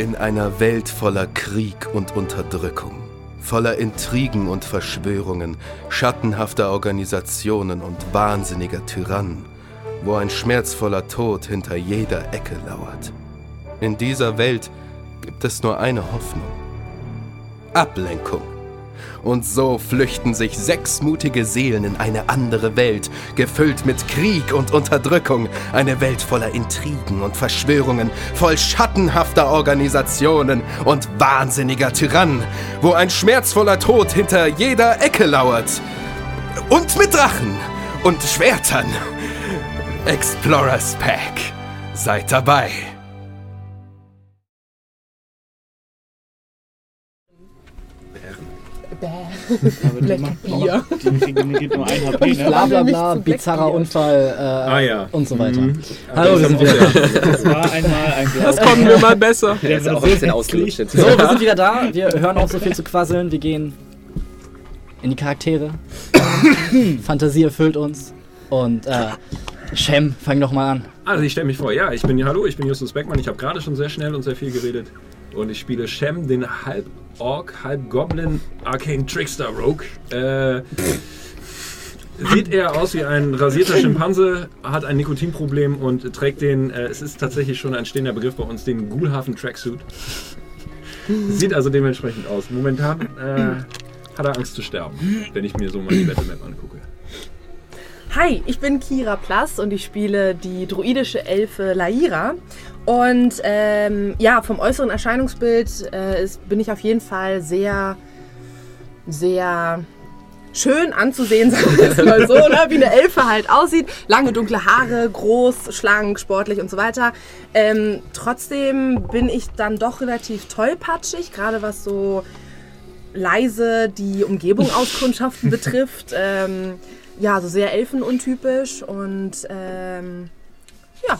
In einer Welt voller Krieg und Unterdrückung, voller Intrigen und Verschwörungen, schattenhafter Organisationen und wahnsinniger Tyrannen, wo ein schmerzvoller Tod hinter jeder Ecke lauert. In dieser Welt gibt es nur eine Hoffnung. Ablenkung. Und so flüchten sich sechs mutige Seelen in eine andere Welt, gefüllt mit Krieg und Unterdrückung. Eine Welt voller Intrigen und Verschwörungen, voll schattenhafter Organisationen und wahnsinniger Tyrannen, wo ein schmerzvoller Tod hinter jeder Ecke lauert. Und mit Drachen und Schwertern. Explorers Pack. Seid dabei. Aber die, macht, Bier. die die gibt nur ein HP, ne? Bla bla bla, bizarrer. Unfall äh, Ah, ja. und so weiter. Mhm. Hallo, wir sind wieder da. Das war einmal ein Glaube. Das kommen wir mal besser. Der ist ja auch ein bisschen so ausgelutscht jetzt. So, wir sind wieder da. Wir hören auf, so viel zu quasseln. Wir gehen in die Charaktere. Fantasie erfüllt uns. Und äh, Shem, fang doch mal an. Also ich stelle mich vor, ja, ich bin hallo, ich bin Justus Beckmann. Ich habe gerade schon sehr schnell und sehr viel geredet. Und ich spiele Shem, den Halb-Orc, Halb-Goblin, Arcane Trickster Rogue. Äh, sieht eher aus wie ein rasierter Schimpanse, hat ein Nikotinproblem und trägt den, äh, es ist tatsächlich schon ein stehender Begriff bei uns, den Ghoulhafen Tracksuit. Sieht also dementsprechend aus. Momentan äh, hat er Angst zu sterben, wenn ich mir so mal die Battle Map angucke. Hi, ich bin Kira Plass und ich spiele die druidische Elfe Laira. Und ähm, ja, vom äußeren Erscheinungsbild äh, ist, bin ich auf jeden Fall sehr, sehr schön anzusehen, sagen wir es mal so, ne? wie eine Elfe halt aussieht. Lange dunkle Haare, groß, schlank, sportlich und so weiter. Ähm, trotzdem bin ich dann doch relativ tollpatschig, gerade was so leise die Umgebung auskundschaften betrifft. Ähm, ja, so sehr elfenuntypisch und ähm, ja,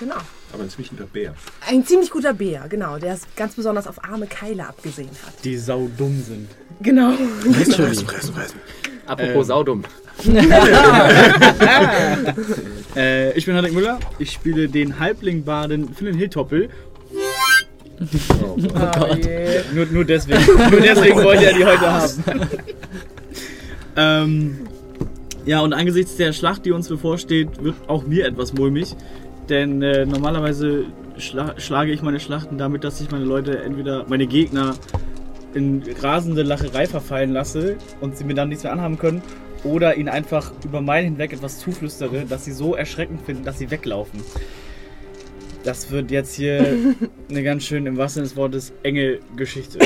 genau. Aber ein ziemlicher Bär. Ein ziemlich guter Bär, genau, der es ganz besonders auf arme Keile abgesehen hat. Die sau dumm sind. Genau. Natürlich. Apropos Ähm. saudumm. Äh, ich bin Henrik Müller. Ich spiele den Halbling-Baden Philin Hilltoppel. Oh je. Nur, nur deswegen. nur deswegen wollte er die heute haben. ähm, ja, und angesichts der Schlacht, die uns bevorsteht, wird auch mir etwas mulmig. Denn äh, normalerweise schla schlage ich meine Schlachten damit, dass ich meine Leute entweder, meine Gegner, in rasende Lacherei verfallen lasse und sie mir dann nichts mehr anhaben können. Oder ihnen einfach über Meilen hinweg etwas zuflüstere, dass sie so erschreckend finden, dass sie weglaufen. Das wird jetzt hier eine ganz schön, im Sinne des Wortes, enge Geschichte.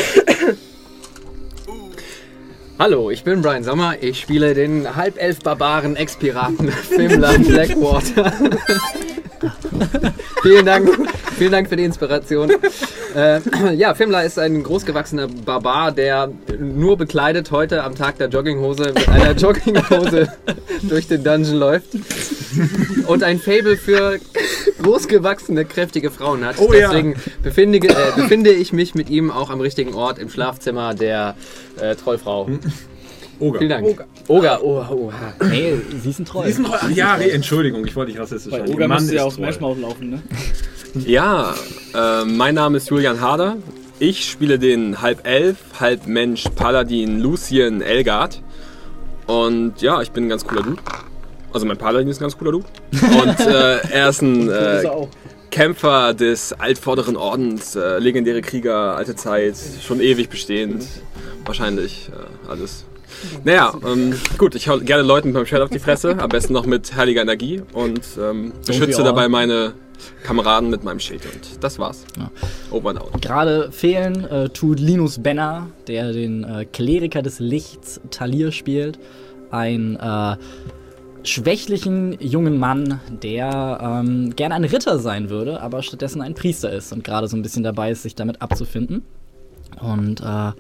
Hallo, ich bin Brian Sommer. Ich spiele den Halbelf-Barbaren Ex-Piraten Fimler Blackwater. vielen Dank, vielen Dank für die Inspiration. Äh, ja, Fimler ist ein großgewachsener Barbar, der nur bekleidet heute am Tag der Jogginghose mit einer Jogginghose durch den Dungeon läuft und ein Fable für großgewachsene, kräftige Frauen hat. Oh ja. Deswegen befinde, äh, befinde ich mich mit ihm auch am richtigen Ort im Schlafzimmer der äh, Trollfrau. Oger. Vielen Dank. Oga. Oh, oh, Hey, sie ist ein Troll. Diesen Ach ja, nee, Entschuldigung, ich wollte nicht rassistisch Bei. Oga müsste ja ist Troll. Smash Mouth laufen, ne? Ja, äh, mein Name ist Julian Harder. Ich spiele den halb Elf, halb Mensch Paladin Lucien Elgard. Und ja, ich bin ein ganz cooler Dude. Also mein Paladin ist ein ganz cooler Dude. Und äh, er ist ein ist äh, er auch. Kämpfer des altvorderen Ordens, äh, legendäre Krieger, alte Zeit, schon ewig bestehend. Wahrscheinlich äh, alles. Naja, ähm, gut, ich hau gerne Leuten beim Schwert auf die Fresse, am besten noch mit herrlicher Energie und ähm, beschütze dabei meine Kameraden mit meinem Schild. Und das war's. Ja. Over and out. Gerade fehlen äh, tut Linus Benner, der den äh, Kleriker des Lichts Talir spielt. Ein äh, schwächlichen jungen Mann, der ähm, gerne ein Ritter sein würde, aber stattdessen ein Priester ist und gerade so ein bisschen dabei ist, sich damit abzufinden. Und äh,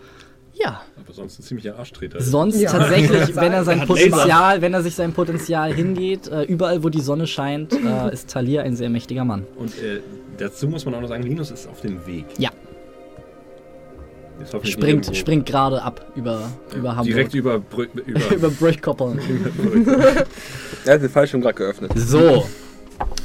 ja, Aber sonst ein ziemlicher Arschtreter. sonst Ja. tatsächlich, wenn er sein Potenzial, wenn er sich sein Potenzial hingeht, äh, überall wo die Sonne scheint, äh, ist Talir ein sehr mächtiger Mann. Und äh, dazu muss man auch noch sagen, Linus ist auf dem Weg. Ja. Springt, springt gerade ab über, über Hamburg. Direkt über, Brü über, über Brüchkoppeln. Er hat den Fallschirm gerade geöffnet. So.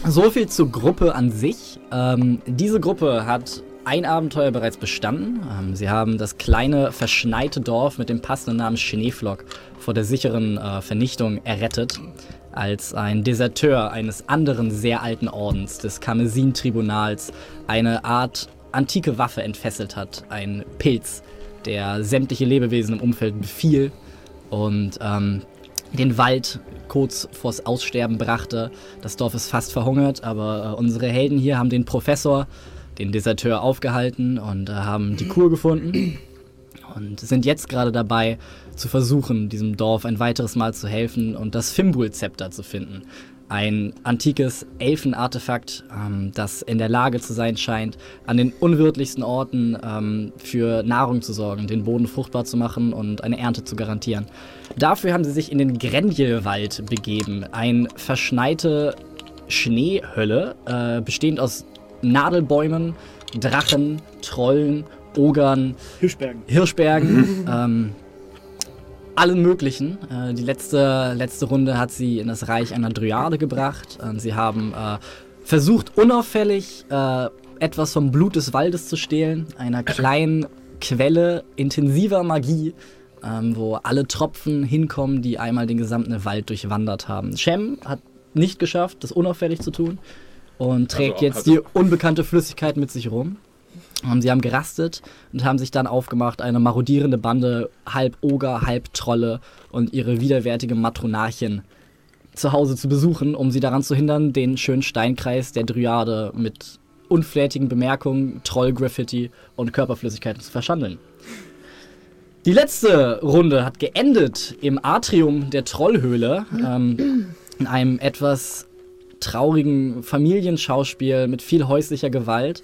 So viel zur Gruppe an sich. Ähm, diese Gruppe hat ein Abenteuer bereits bestanden. Ähm, sie haben das kleine, verschneite Dorf mit dem passenden Namen Schneeflock vor der sicheren äh, Vernichtung errettet, als ein Deserteur eines anderen sehr alten Ordens, des Karmesin-Tribunals, eine Art antike Waffe entfesselt hat. Ein Pilz, der sämtliche Lebewesen im Umfeld befiel und ähm, den Wald kurz vors Aussterben brachte. Das Dorf ist fast verhungert, aber äh, unsere Helden hier haben den Professor, den Deserteur, aufgehalten und äh, haben die Kur gefunden und sind jetzt gerade dabei, zu versuchen, diesem Dorf ein weiteres Mal zu helfen und das Fimbul-Zepter zu finden. Ein antikes Elfenartefakt, ähm, das in der Lage zu sein scheint, an den unwirtlichsten Orten ähm, für Nahrung zu sorgen, den Boden fruchtbar zu machen und eine Ernte zu garantieren. Dafür haben sie sich in den Grenjelwald begeben, eine verschneite Schneehölle, äh, bestehend aus Nadelbäumen, Drachen, Trollen, Ogern, Hirschbergen. Hirschbergen, ähm, allen möglichen. Äh, die letzte, letzte Runde hat sie in das Reich einer Dryade gebracht. Und sie haben äh, versucht, unauffällig äh, etwas vom Blut des Waldes zu stehlen, einer kleinen Quelle intensiver Magie, ähm, wo alle Tropfen hinkommen, die einmal den gesamten Wald durchwandert haben. Shem hat nicht geschafft, das unauffällig zu tun und trägt Also, jetzt also- die unbekannte Flüssigkeit mit sich rum. Sie haben gerastet und haben sich dann aufgemacht, eine marodierende Bande, halb Oger, halb Trolle und ihre widerwärtige Matronarchin zu Hause zu besuchen, um sie daran zu hindern, den schönen Steinkreis der Dryade mit unflätigen Bemerkungen, Troll-Graffiti und Körperflüssigkeiten zu verschandeln. Die letzte Runde hat geendet im Atrium der Trollhöhle, ähm, in einem etwas traurigen Familienschauspiel mit viel häuslicher Gewalt.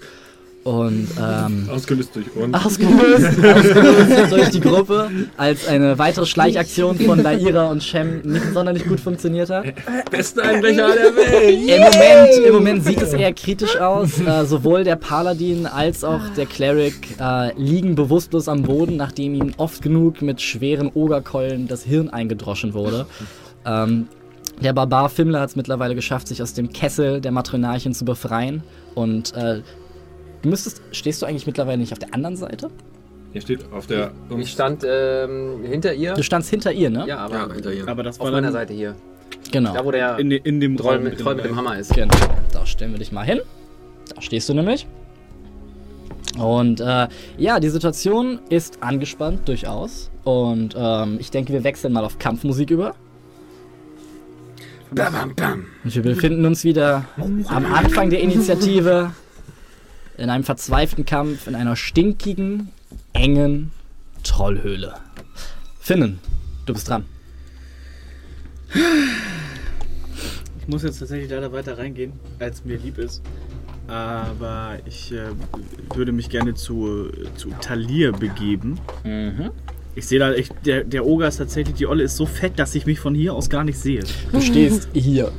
Und ähm, Ausgelöst durch uns. ausgelöst, ausgelöst durch die Gruppe, als eine weitere Schleichaktion von Laira und Shem nicht sonderlich gut funktioniert hat. Beste Einbrecher der Welt! Im Moment, Im Moment sieht es eher kritisch aus. Äh, sowohl der Paladin als auch der Cleric äh, liegen bewusstlos am Boden, nachdem ihnen oft genug mit schweren Ogerkeulen das Hirn eingedroschen wurde. Ähm, der Barbar Fimmler hat es mittlerweile geschafft, sich aus dem Kessel der Matronarchen zu befreien. Und äh, du müsstest, stehst du eigentlich mittlerweile nicht auf der anderen Seite? Hier steht auf der. Ich stand ähm, hinter ihr. Du standst hinter ihr, ne? Ja, aber Ja, hinter ihr. Aber das auf war meiner dann Seite hier. Genau. Da, wo der in, in dem Troll Raum mit, Troll mit dem Hammer ist. Genau. Da stellen wir dich mal hin. Da stehst du nämlich. Und äh, ja, die Situation ist angespannt, durchaus. Und ähm, ich denke, wir wechseln mal auf Kampfmusik über. Und wir befinden uns wieder am Anfang der Initiative in einem verzweifelten Kampf in einer stinkigen, engen Trollhöhle. Finnen, du bist dran. Ich muss jetzt tatsächlich leider weiter reingehen, als mir lieb ist. Aber ich äh, würde mich gerne zu, zu Talir begeben. Ich sehe da, ich, der, der Oger ist tatsächlich, die Olle ist so fett, dass ich mich von hier aus gar nicht sehe. Du stehst hier.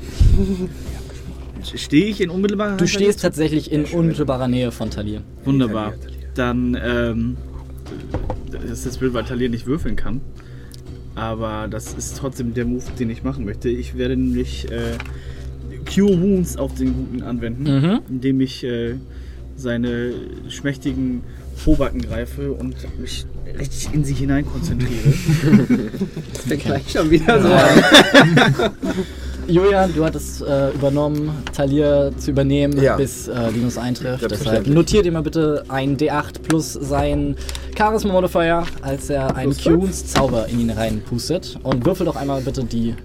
Stehe ich in unmittelbarer Du Reichweite? stehst tatsächlich in unmittelbarer Nähe von Talir. Wunderbar. Dann, ähm, das ist das Bild, weil Talir nicht würfeln kann. Aber das ist trotzdem der Move, den ich machen möchte. Ich werde nämlich äh, Cure Wounds auf den Guten anwenden, Mhm. indem ich äh, seine schmächtigen Pobacken greife und mich richtig in sie hinein konzentriere. Das fängt gleich schon wieder so an. Julian, du hattest äh, übernommen, Talir zu übernehmen, Ja. bis äh, Linus eintrifft. Deshalb notiert ihr mal bitte ein D8 plus sein Charisma Modifier, als er einen? Cues Zauber in ihn reinpustet. Und würfel doch einmal bitte die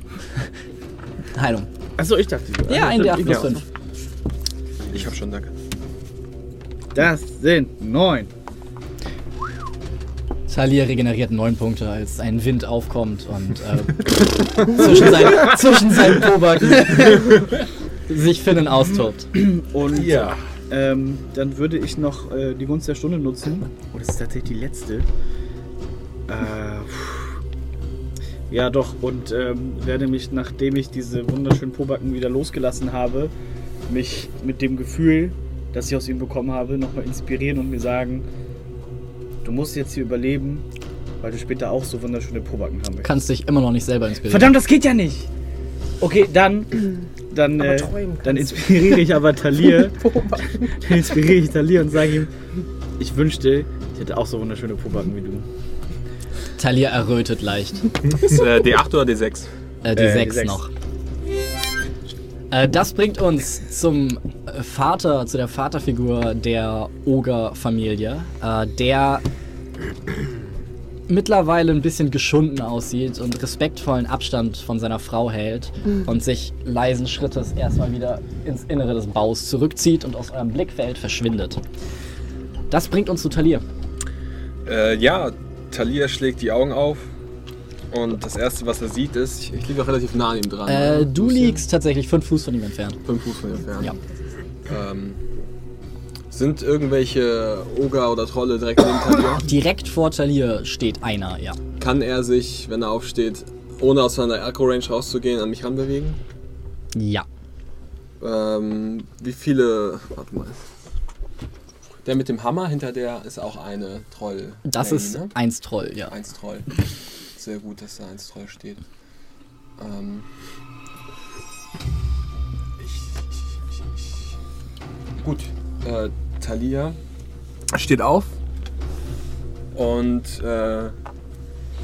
Heilung. Achso, ich dachte. Ja, ein D8 plus Ja. 5. Ich hab schon, danke. Das sind neun. Talir regeneriert 9 Punkte, als ein Wind aufkommt und äh, zwischen, seinen, zwischen seinen Pobacken sich Finnen austobt. Und Ja. Ähm, dann würde ich noch äh, die Gunst der Stunde nutzen. Oh, das ist tatsächlich die letzte. Äh, ja, doch. Und ähm, werde mich, nachdem ich diese wunderschönen Pobacken wieder losgelassen habe, mich mit dem Gefühl, das ich aus ihnen bekommen habe, nochmal inspirieren und mir sagen, du musst jetzt hier überleben, weil du später auch so wunderschöne Pobacken haben möchtest. Kannst dich immer noch nicht selber inspirieren. Verdammt, das geht ja nicht! Okay, dann, dann, äh, dann inspiriere ich aber Talir. dann inspiriere ich Talir und sage ihm, ich wünschte, ich hätte auch so wunderschöne Pobacken wie du. Talia errötet leicht. Ist, äh, D8 oder D6? Äh, die Äh, die 6 sechs. noch. Äh, das bringt uns zum äh, Vater, zu der Vaterfigur der Oger-Familie, der mittlerweile ein bisschen geschunden aussieht und respektvollen Abstand von seiner Frau hält und sich leisen Schrittes erstmal wieder ins Innere des Baus zurückzieht und aus eurem Blickfeld verschwindet. Das bringt uns zu Talir. Äh, ja, Talia schlägt die Augen auf. Und das erste, was er sieht, ist. Ich, ich liege auch relativ nah an ihm dran. Äh, oder? du liegst tatsächlich fünf Fuß von ihm entfernt. Fünf Fuß von ihm entfernt. Ja. Ähm, sind irgendwelche Oger oder Trolle direkt neben Talia? Direkt vor Talir steht einer, ja. Kann er sich, wenn er aufsteht, ohne aus seiner Echo-Range rauszugehen, an mich ranbewegen? Ja. Ähm, wie viele. Warte mal. Der mit dem Hammer hinter der ist auch eine Troll. Das Lady, ist ne? eins Troll, ja. Eins Troll. Sehr gut, dass da eins Troll steht. Ähm. Gut. Äh, Thalia steht auf und äh,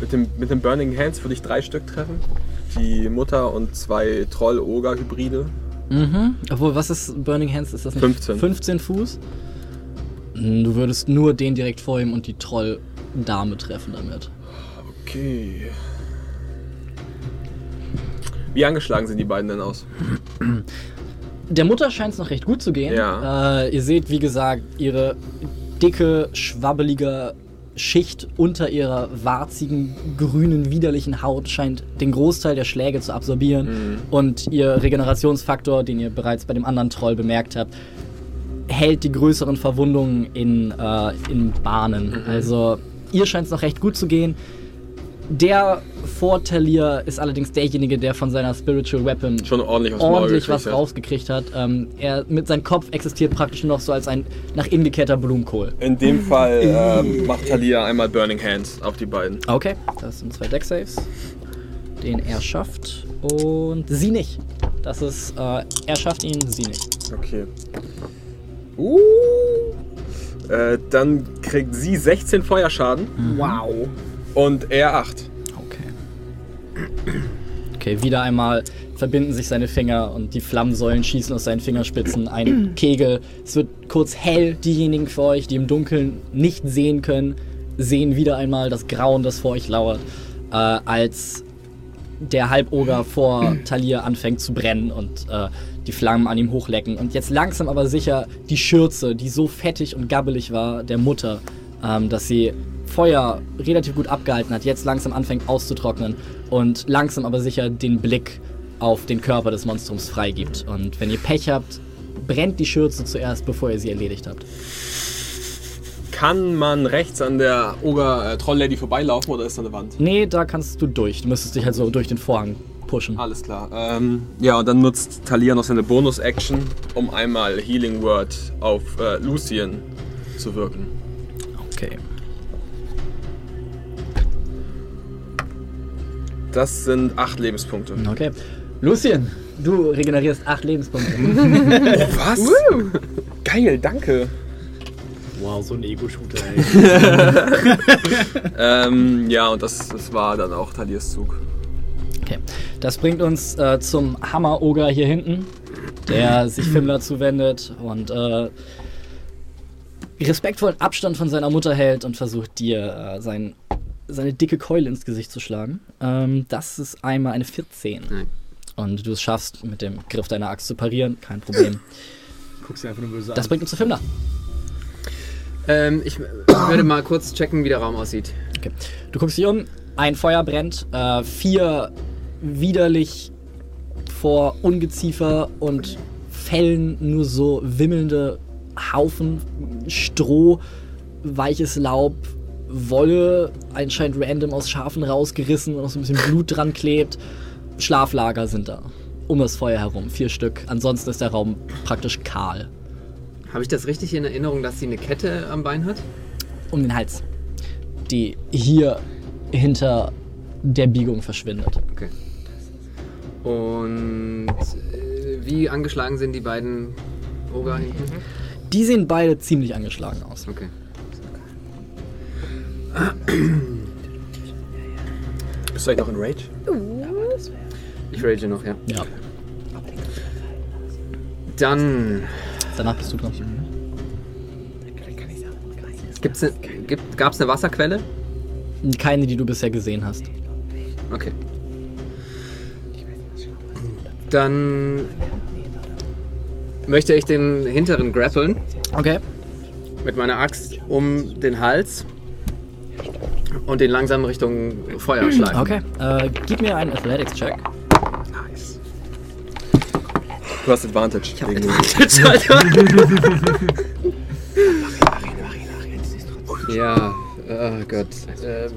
mit, dem, mit dem Burning Hands würde ich drei Stück treffen. Die Mutter und zwei Troll-Oger-Hybride. Mhm. Obwohl, was ist Burning Hands? Ist das nicht 15. 15 Fuß? Du würdest nur den direkt vor ihm und die Troll-Dame treffen damit. Okay. Wie angeschlagen sehen die beiden denn aus? Der Mutter scheint es noch recht gut zu gehen. Ja. Äh, ihr seht, wie gesagt, ihre dicke, schwabbelige Schicht unter ihrer warzigen, grünen, widerlichen Haut scheint den Großteil der Schläge zu absorbieren. Mhm. Und ihr Regenerationsfaktor, den ihr bereits bei dem anderen Troll bemerkt habt, hält die größeren Verwundungen in, äh, in Bahnen. Mhm. Also ihr scheint es noch recht gut zu gehen. Der vor Talir ist allerdings derjenige, der von seiner Spiritual Weapon Schon ordentlich ordentlich was hat. rausgekriegt hat. Ähm, er mit seinem Kopf existiert praktisch nur noch so als ein nach innen gekehrter Blumenkohl. In dem Fall ähm, macht Talia einmal Burning Hands auf die beiden. Okay, das sind zwei Deck-Saves, den er schafft und sie nicht. Das ist, äh, er schafft ihn, sie nicht. Okay. Uh. Äh, dann kriegt sie 16 Feuerschaden Wow. Und er 8. Okay. Okay, wieder einmal verbinden sich seine Finger und die Flammensäulen schießen aus seinen Fingerspitzen ein Kegel. Es wird kurz hell. Diejenigen für euch, die im Dunkeln nicht sehen können, sehen wieder einmal das Grauen, das vor euch lauert, äh, als der Halboger vor Talir anfängt zu brennen und äh, die Flammen an ihm hochlecken. Und jetzt langsam aber sicher die Schürze, die so fettig und gabbelig war, der Mutter, ähm, dass sie Feuer relativ gut abgehalten hat, jetzt langsam anfängt auszutrocknen und langsam aber sicher den Blick auf den Körper des Monstrums freigibt. Und wenn ihr Pech habt, brennt die Schürze zuerst, bevor ihr sie erledigt habt. Kann man rechts an der Oger äh, Troll Lady vorbeilaufen oder ist da eine Wand? Nee, da kannst du durch. Du müsstest dich halt so durch den Vorhang pushen. Alles klar. Ähm, ja, und dann nutzt Talia noch seine Bonus-Action, um einmal Healing Word auf äh, Lucien zu wirken. Okay. Das sind 8 Lebenspunkte. Okay. Lucien, du regenerierst acht Lebenspunkte. Was? Geil, danke. Wow, so ein Ego-Shooter, ey. Ähm, ja, und das, das war dann auch Talias Zug. Okay. Das bringt uns äh, zum Hammer-Oger hier hinten, der sich Fimmler zuwendet und äh, respektvollen Abstand von seiner Mutter hält und versucht dir äh, sein, seine dicke Keule ins Gesicht zu schlagen. Ähm, das ist einmal eine 14. Nein. Und du es schaffst, mit dem Griff deiner Axt zu parieren, kein Problem. Guckst dir einfach nur böse Das an. bringt uns zu Fimmler. Ähm, ich würde mal kurz checken, wie der Raum aussieht. Okay. Du guckst dich um, ein Feuer brennt, äh, vier widerlich vor Ungeziefer und Fellen nur so wimmelnde Haufen Stroh, weiches Laub, Wolle, anscheinend random aus Schafen rausgerissen und noch so ein bisschen Blut dran klebt. Schlaflager sind da. Um das Feuer herum, vier Stück. Ansonsten ist der Raum praktisch kahl. Habe ich das richtig in Erinnerung, dass sie eine Kette am Bein hat? Um den Hals. Die hier hinter der Biegung verschwindet. Okay. Und äh, wie angeschlagen sind die beiden Oger hinten? Die sehen beide ziemlich angeschlagen aus. Okay. Bist du eigentlich noch in Rage? Ich rage noch, ja. Ja. Dann Danach bist du dran. gibt's ne, gibt, gab's eine Wasserquelle? Keine, die du bisher gesehen hast. Okay. Dann möchte ich den hinteren grappeln Okay. mit meiner Axt um den Hals und den langsam Richtung Feuer schleifen. Okay. Äh, gib mir einen Athletics-Check. Nice. Du hast Advantage. wegen- Ja, oh Gott. Ähm,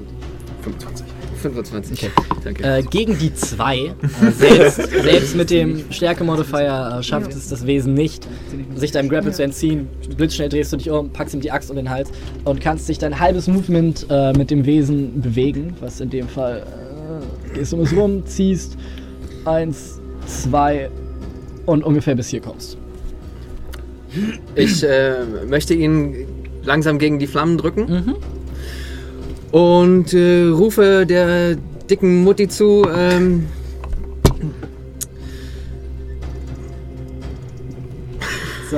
25. 25. Okay. Danke. Äh, gegen die 2. Äh, selbst, selbst mit dem Stärke-Modifier äh, schafft es das Wesen nicht, sich deinem Grapple zu entziehen. Blitzschnell drehst du dich um, packst ihm die Axt um den Hals und kannst dich dein halbes Movement äh, mit dem Wesen bewegen. Was in dem Fall gehst um es rum, ziehst eins, zwei und ungefähr bis hier kommst. Ich möchte ihn langsam gegen die Flammen drücken Mhm. Und äh, rufe der dicken Mutti zu. Ähm,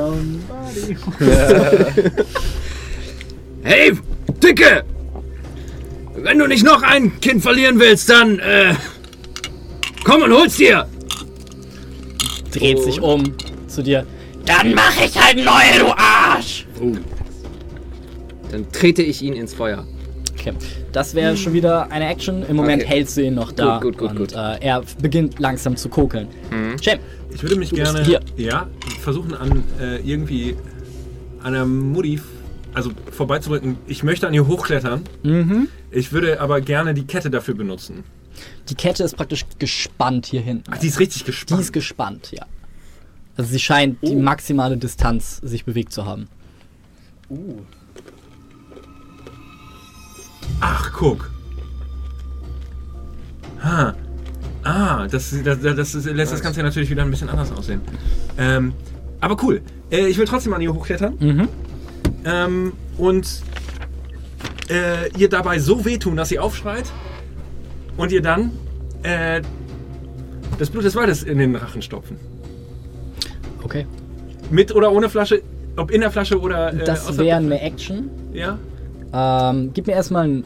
hey, Dicke! Wenn du nicht noch ein Kind verlieren willst, dann äh, komm und hol's dir! Dreht sich um zu dir. Dann mach ich halt neue, du Arsch! Dann trete ich ihn ins Feuer. Okay, das wäre schon wieder eine Action. Im Moment Okay. hältst du ihn noch da. Gut, gut, gut, und, gut. Äh, er beginnt langsam zu kokeln. Cem, Ich würde mich gerne hier. ja, versuchen, an äh, irgendwie an der Mutti also vorbeizurücken. Ich möchte an ihr hochklettern. Mhm. Ich würde aber gerne die Kette dafür benutzen. die Kette ist praktisch gespannt hier hinten. Ach, die ist richtig Die gespannt. ist gespannt, ja. Also sie scheint die maximale Distanz sich bewegt zu haben. Ach, guck. Ha. Ah, das, das, das, das lässt das Ganze natürlich wieder ein bisschen anders aussehen. Ähm, aber cool. Äh, ich will trotzdem an ihr hochklettern. Mhm. Ähm, und äh, ihr dabei so wehtun, dass sie aufschreit. Und ihr dann äh, das Blut des Waldes in den Rachen stopfen. Okay. Mit oder ohne Flasche, ob in der Flasche oder äh, Das wäre eine Action. Ja, Ähm, gib mir erstmal einen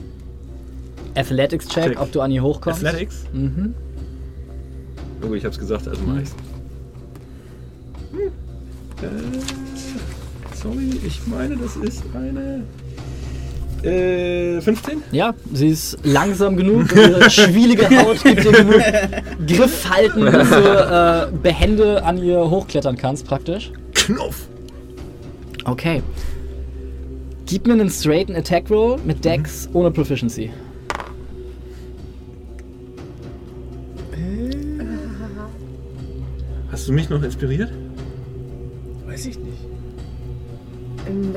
Athletics-Check, Check. ob du an ihr hochkommst. Athletics. Mhm. Oh, ich hab's gesagt, also mach ich's. Hm. Äh, sorry, ich meine, das ist eine. Äh, 15? Ja, sie ist langsam genug. Ihre schwielige Haut gibt dir genug Griffhalten, dass du äh, behende an ihr hochklettern kannst, praktisch. Knuff! Okay. Gib mir einen straighten Attack Roll mit Dex ohne Proficiency. Hast du mich noch inspiriert? Weiß ich nicht.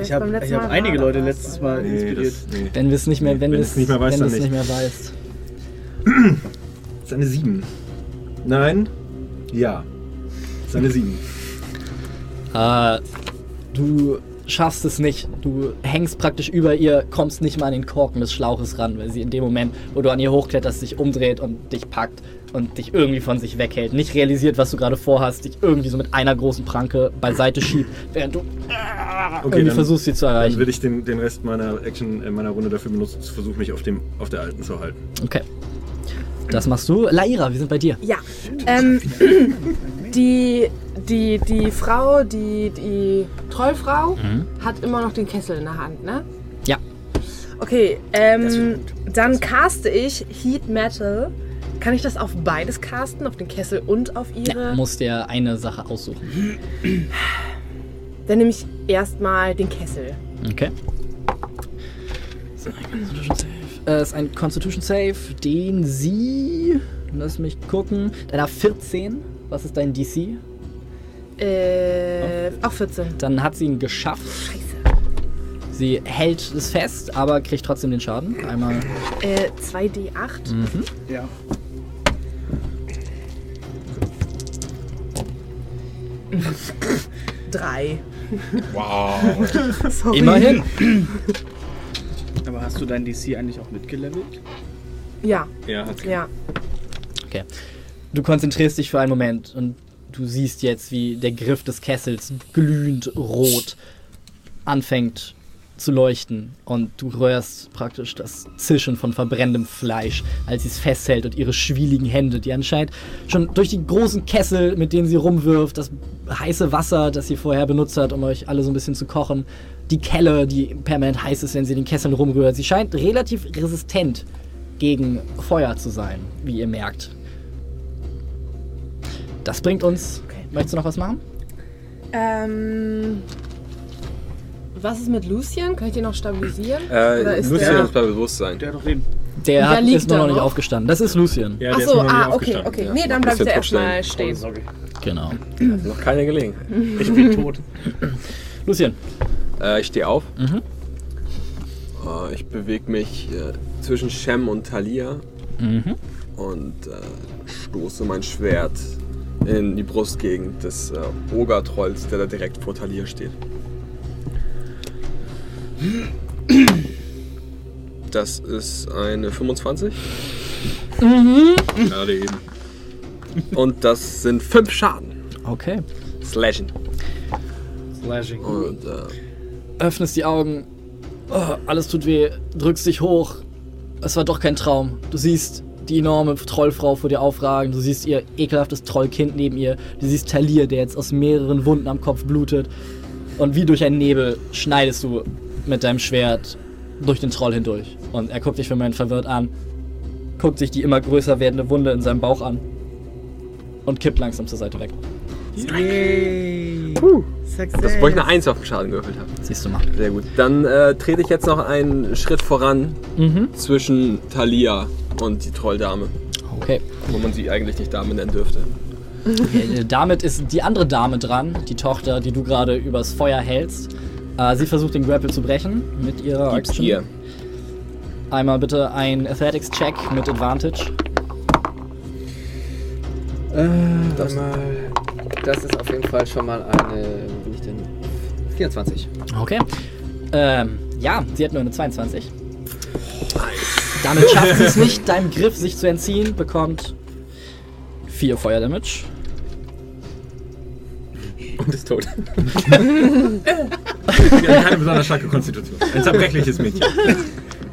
Ich habe hab einige Leute letztes Mal Nee, inspiriert. das, nee. Wenn wir es nicht mehr, wenn Wenn wir es nicht mehr weiß, wenn dann du es nicht. nicht mehr weißt. Das ist eine 7. Nein? Ja. Das ist eine 7. Äh, du schaffst es nicht. Du hängst praktisch über ihr, kommst nicht mal an den Korken des Schlauches ran, weil sie in dem Moment, wo du an ihr hochkletterst, sich umdreht und dich packt und dich irgendwie von sich weghält. Nicht realisiert, was du gerade vorhast, dich irgendwie so mit einer großen Pranke beiseite schiebt, während du irgendwie dann- versuchst, sie zu Dann erreichen. will ich den, den Rest meiner Action, äh, meiner Runde dafür benutzen, zu versuchen, mich auf, dem, auf der alten zu halten. Okay. Das machst du. Laira, wir sind bei dir. Ja. Ähm, die, die, die Frau, die, die Trollfrau, hat immer noch den Kessel in der Hand, ne? Ja. Okay, ähm, dann caste ich Heat Metal. Kann ich das auf beides casten? Auf den Kessel und auf ihre? Ja, musst dir eine Sache aussuchen. Dann nehme ich erstmal den Kessel. Okay. So, ein Constitution Save. Äh, ist ein Constitution Save, den sie. Lass mich gucken. Deiner 14. Was ist dein DC? Äh, auch 14. Dann hat sie ihn geschafft. Scheiße. Sie hält es fest, aber kriegt trotzdem den Schaden. Einmal. Äh, 2d8. Ja. Drei. Wow. Sorry. Immerhin. Hast du dein DC eigentlich auch mitgelevelt? Ja, Ja, hat sie. ja. Okay. Du konzentrierst dich für einen Moment und du siehst jetzt, wie der Griff des Kessels glühend rot anfängt zu leuchten und du rührst praktisch das Zischen von verbrennendem Fleisch, als sie es festhält und ihre schwieligen Hände, die anscheinend schon durch die großen Kessel, mit denen sie rumwirft, das heiße Wasser, das sie vorher benutzt hat, um euch alle so ein bisschen zu kochen, die Kelle, die permanent heiß ist, wenn sie den Kessel rumrührt. Sie scheint relativ resistent gegen Feuer zu sein, wie ihr merkt. Das bringt uns. Möchtest du noch was machen? Ähm, was ist mit Lucien? Kann ich den noch stabilisieren? Äh, Oder ist Lucien der- ist bei Bewusstsein. Der hat doch Leben. Der Da hat, liegt ist nur er noch nicht noch. aufgestanden. Das ist Lucien. Ja, der Ach ist so, noch nicht ah, okay, aufgestanden. okay. Ja, nee, dann bleibt er erstmal totstellen. stehen. sorry. Genau. Noch keine gelegen. Ich bin tot. Lucien. Äh, ich stehe auf. Mhm. Äh, ich bewege mich äh, zwischen Shem und Talia Mhm. und äh, stoße mein Schwert in die Brustgegend des äh, Ogertrolls, der da direkt vor Talia steht. Das ist eine 25 Gerade eben. und das sind 5 Schaden. Okay. Slashen. Slashing. Und äh, Öffnest die Augen. Oh, alles tut weh. Drückst dich hoch. Es war doch kein Traum. Du siehst die enorme Trollfrau vor dir aufragen. Du siehst ihr ekelhaftes Trollkind neben ihr. Du siehst Talir, der jetzt aus mehreren Wunden am Kopf blutet. Und wie durch einen Nebel schneidest du mit deinem Schwert durch den Troll hindurch. Und er guckt dich für einen Moment verwirrt an, guckt sich die immer größer werdende Wunde in seinem Bauch an und kippt langsam zur Seite weg. Yay. Success. das, wo ich eine 1 auf den Schaden gewürfelt habe. Siehst du mal. Sehr gut. Dann äh, trete ich jetzt noch einen Schritt voran Mhm. zwischen Talia und die Trolldame, Okay. wo man sie eigentlich nicht Dame nennen dürfte. Äh, Damit ist die andere Dame dran, die Tochter, die du gerade übers Feuer hältst. Äh, sie versucht den Grapple zu brechen mit ihrer Gib's Action. ihr. Einmal bitte ein Athletics-Check mit Advantage. Das, das ist auf jeden Fall schon mal eine. Wo bin ich denn? 24. Okay. Ähm, ja, sie hat nur eine 22. Damit schafft sie es nicht, deinem Griff sich zu entziehen, bekommt 4 Feuerdamage. Und ist tot. Sie hat keine besonders starke Konstitution. Ein zerbrechliches Mädchen.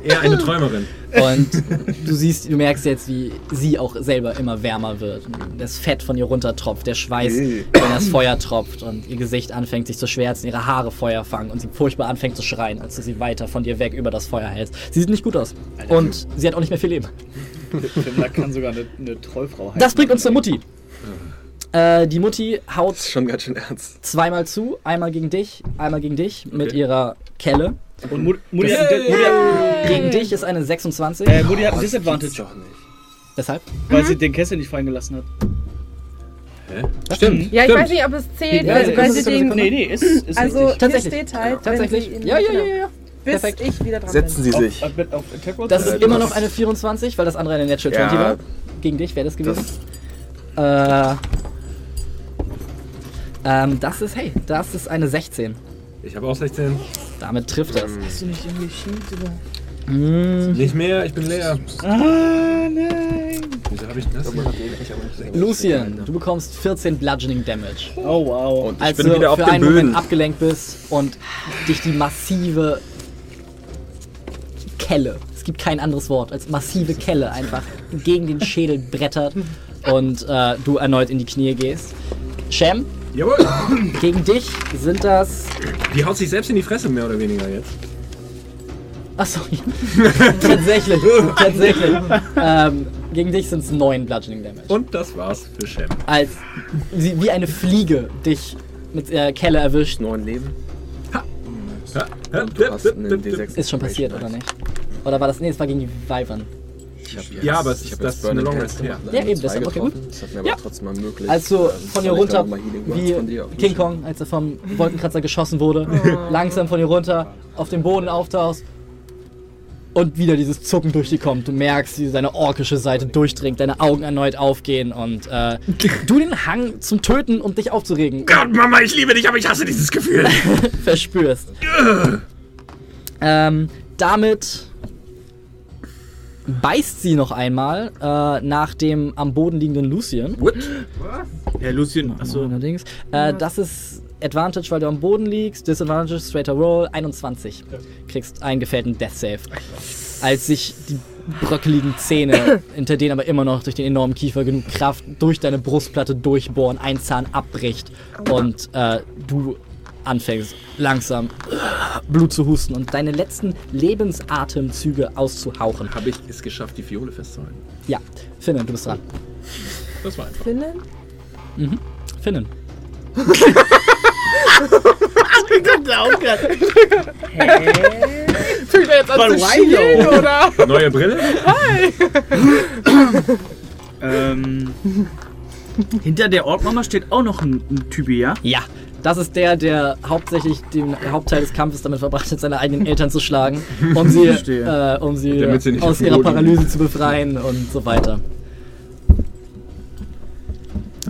Eher eine Träumerin. Und du siehst, du merkst jetzt, wie sie auch selber immer wärmer wird. Das Fett von ihr runtertropft, der Schweiß, wenn das Feuer tropft und ihr Gesicht anfängt sich zu schwärzen, ihre Haare Feuer fangen und sie furchtbar anfängt zu schreien, als du sie weiter von dir weg über das Feuer hältst. Sie sieht nicht gut aus. Und sie hat auch nicht mehr viel Leben. Fimmler kann sogar eine, eine Trollfrau heißen. Das bringt uns zur Mutti. Äh, die Mutti haut Das ist schon ganz schön ernst. zweimal zu, einmal gegen dich, einmal gegen dich mit ihrer Kelle. Und Mut- Mutti hat, hat, Gegen dich ist eine 26. äh, Mutti hat ein Disadvantage, Doch nicht. Weshalb? weil sie den Kessel nicht fallen gelassen hat. Stimmt. Ja, ich stimmt. weiß nicht, ob es zählt, Ja, weil, ja, weil sie ist- den. Nee, nee, ist, ist Also richtig. hier Tatsächlich. steht halt, Tatsächlich. wenn sie ihn, Ja, ja, ja, ja, bis Perfekt. ich wieder dran Setzen bin. Sie sich. Auf, auf? Das ist Äh, immer noch eine 24, weil das andere eine Natural Ja. 20 war. Gegen dich wäre das gewesen. Das, Äh, ähm, das ist, hey, das ist eine 16. Ich habe auch 16. Damit trifft das. Hast du nicht irgendwie Shield oder? Mm. Nicht mehr, ich bin leer. Ah, nein. Wieso habe ich das? Lucien, du bekommst 14 Bludgeoning Damage. Oh, wow. und ich Als bin du wieder auf für den einen Moment Böden. abgelenkt bist und dich die massive Kelle, es gibt kein anderes Wort als massive Kelle einfach gegen den Schädel brettert und äh, du erneut in die Knie gehst. Shem, Jawohl. gegen dich sind das Die haut sich selbst in die Fresse, mehr oder weniger jetzt. Achso, tatsächlich, tatsächlich. Ähm, gegen dich sind es 9 Bludgeoning Damage. Und das war's für Shem. Als sie wie eine Fliege dich mit äh, Kelle erwischt. Neun Leben. Hast einen D6 Ist schon passiert, oder nicht? Oder war das? Nee, es war gegen die Wyvern. Jetzt, Ja, aber es ich ist- das ist eine Long Rest, ja. leider Ja, eben, das ist okay, getroffen. Das hat mir aber Ja. trotzdem ermöglicht. Als du ähm, von ich runter, wie King? Kong, als er vom Wolkenkratzer geschossen wurde, langsam von ihr runter, auf den Boden auftauchst und wieder dieses Zucken durch dich kommt. Du merkst, wie seine orkische Seite durchdringt, deine Augen erneut aufgehen und äh, du den Hang zum Töten und dich aufzuregen Gott, Mama, ich liebe dich, aber ich hasse dieses Gefühl. verspürst. ähm, damit beißt sie noch einmal äh, nach dem am Boden liegenden Lucien. Ja, Lucien, achso. Allerdings. Äh, das ist Advantage, weil du am Boden liegst. Disadvantage, straighter Roll, 21. Kriegst einen gefällten Death Save. Als sich die bröckeligen Zähne, hinter denen aber immer noch durch den enormen Kiefer genug Kraft durch deine Brustplatte durchbohren, ein Zahn abbricht und äh, du anfängst langsam Blut zu husten und deine letzten Lebensatemzüge auszuhauchen. Habe ich es geschafft, die Fiole festzuhalten? Ja, Finnen, du bist dran. Das war einfach. Finnen? Finnen. Fängt er jetzt an zu schielen, oder? Neue Brille? Ähm, hinter der Orkmama steht auch noch ein, ein Typi, ja? Ja, das ist der, der hauptsächlich den Hauptteil des Kampfes damit verbracht hat, seine eigenen Eltern zu schlagen, um sie, äh, um sie Damit sie aus ihrer Paralyse zu befreien und so weiter.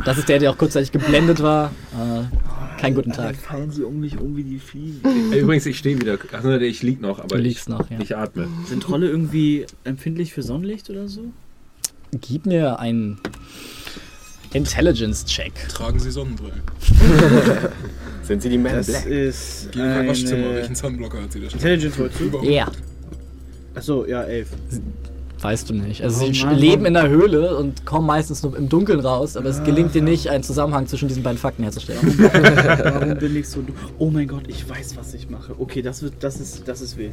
Das ist der, der auch kurzzeitig geblendet war. Äh, keinen guten Tag. fallen sie um mich um wie die Fliegen. Übrigens, ich stehe wieder. Ach, ne, ich lieg noch, aber ich, noch, ja. ich atme. Sind Trolle irgendwie empfindlich für Sonnenlicht oder so? Gib mir einen Intelligence-Check. Tragen Sie Sonnenbrillen. Sind sie die in Das Black? ist Gehen in mein Waschzimmer. eine Welchen Sunblocker hat sie da stehen? Intelligence wolltest du? Überhaupt. Ja, Achso, ja, elf. weißt du nicht. Also Oh sie Mann. leben in der Höhle und kommen meistens nur im Dunkeln raus, aber es gelingt dir nicht, einen Zusammenhang zwischen diesen beiden Fakten herzustellen. Warum bin ich so du Oh mein Gott, ich weiß, was ich mache. Okay, das wird, das ist, das ist wild.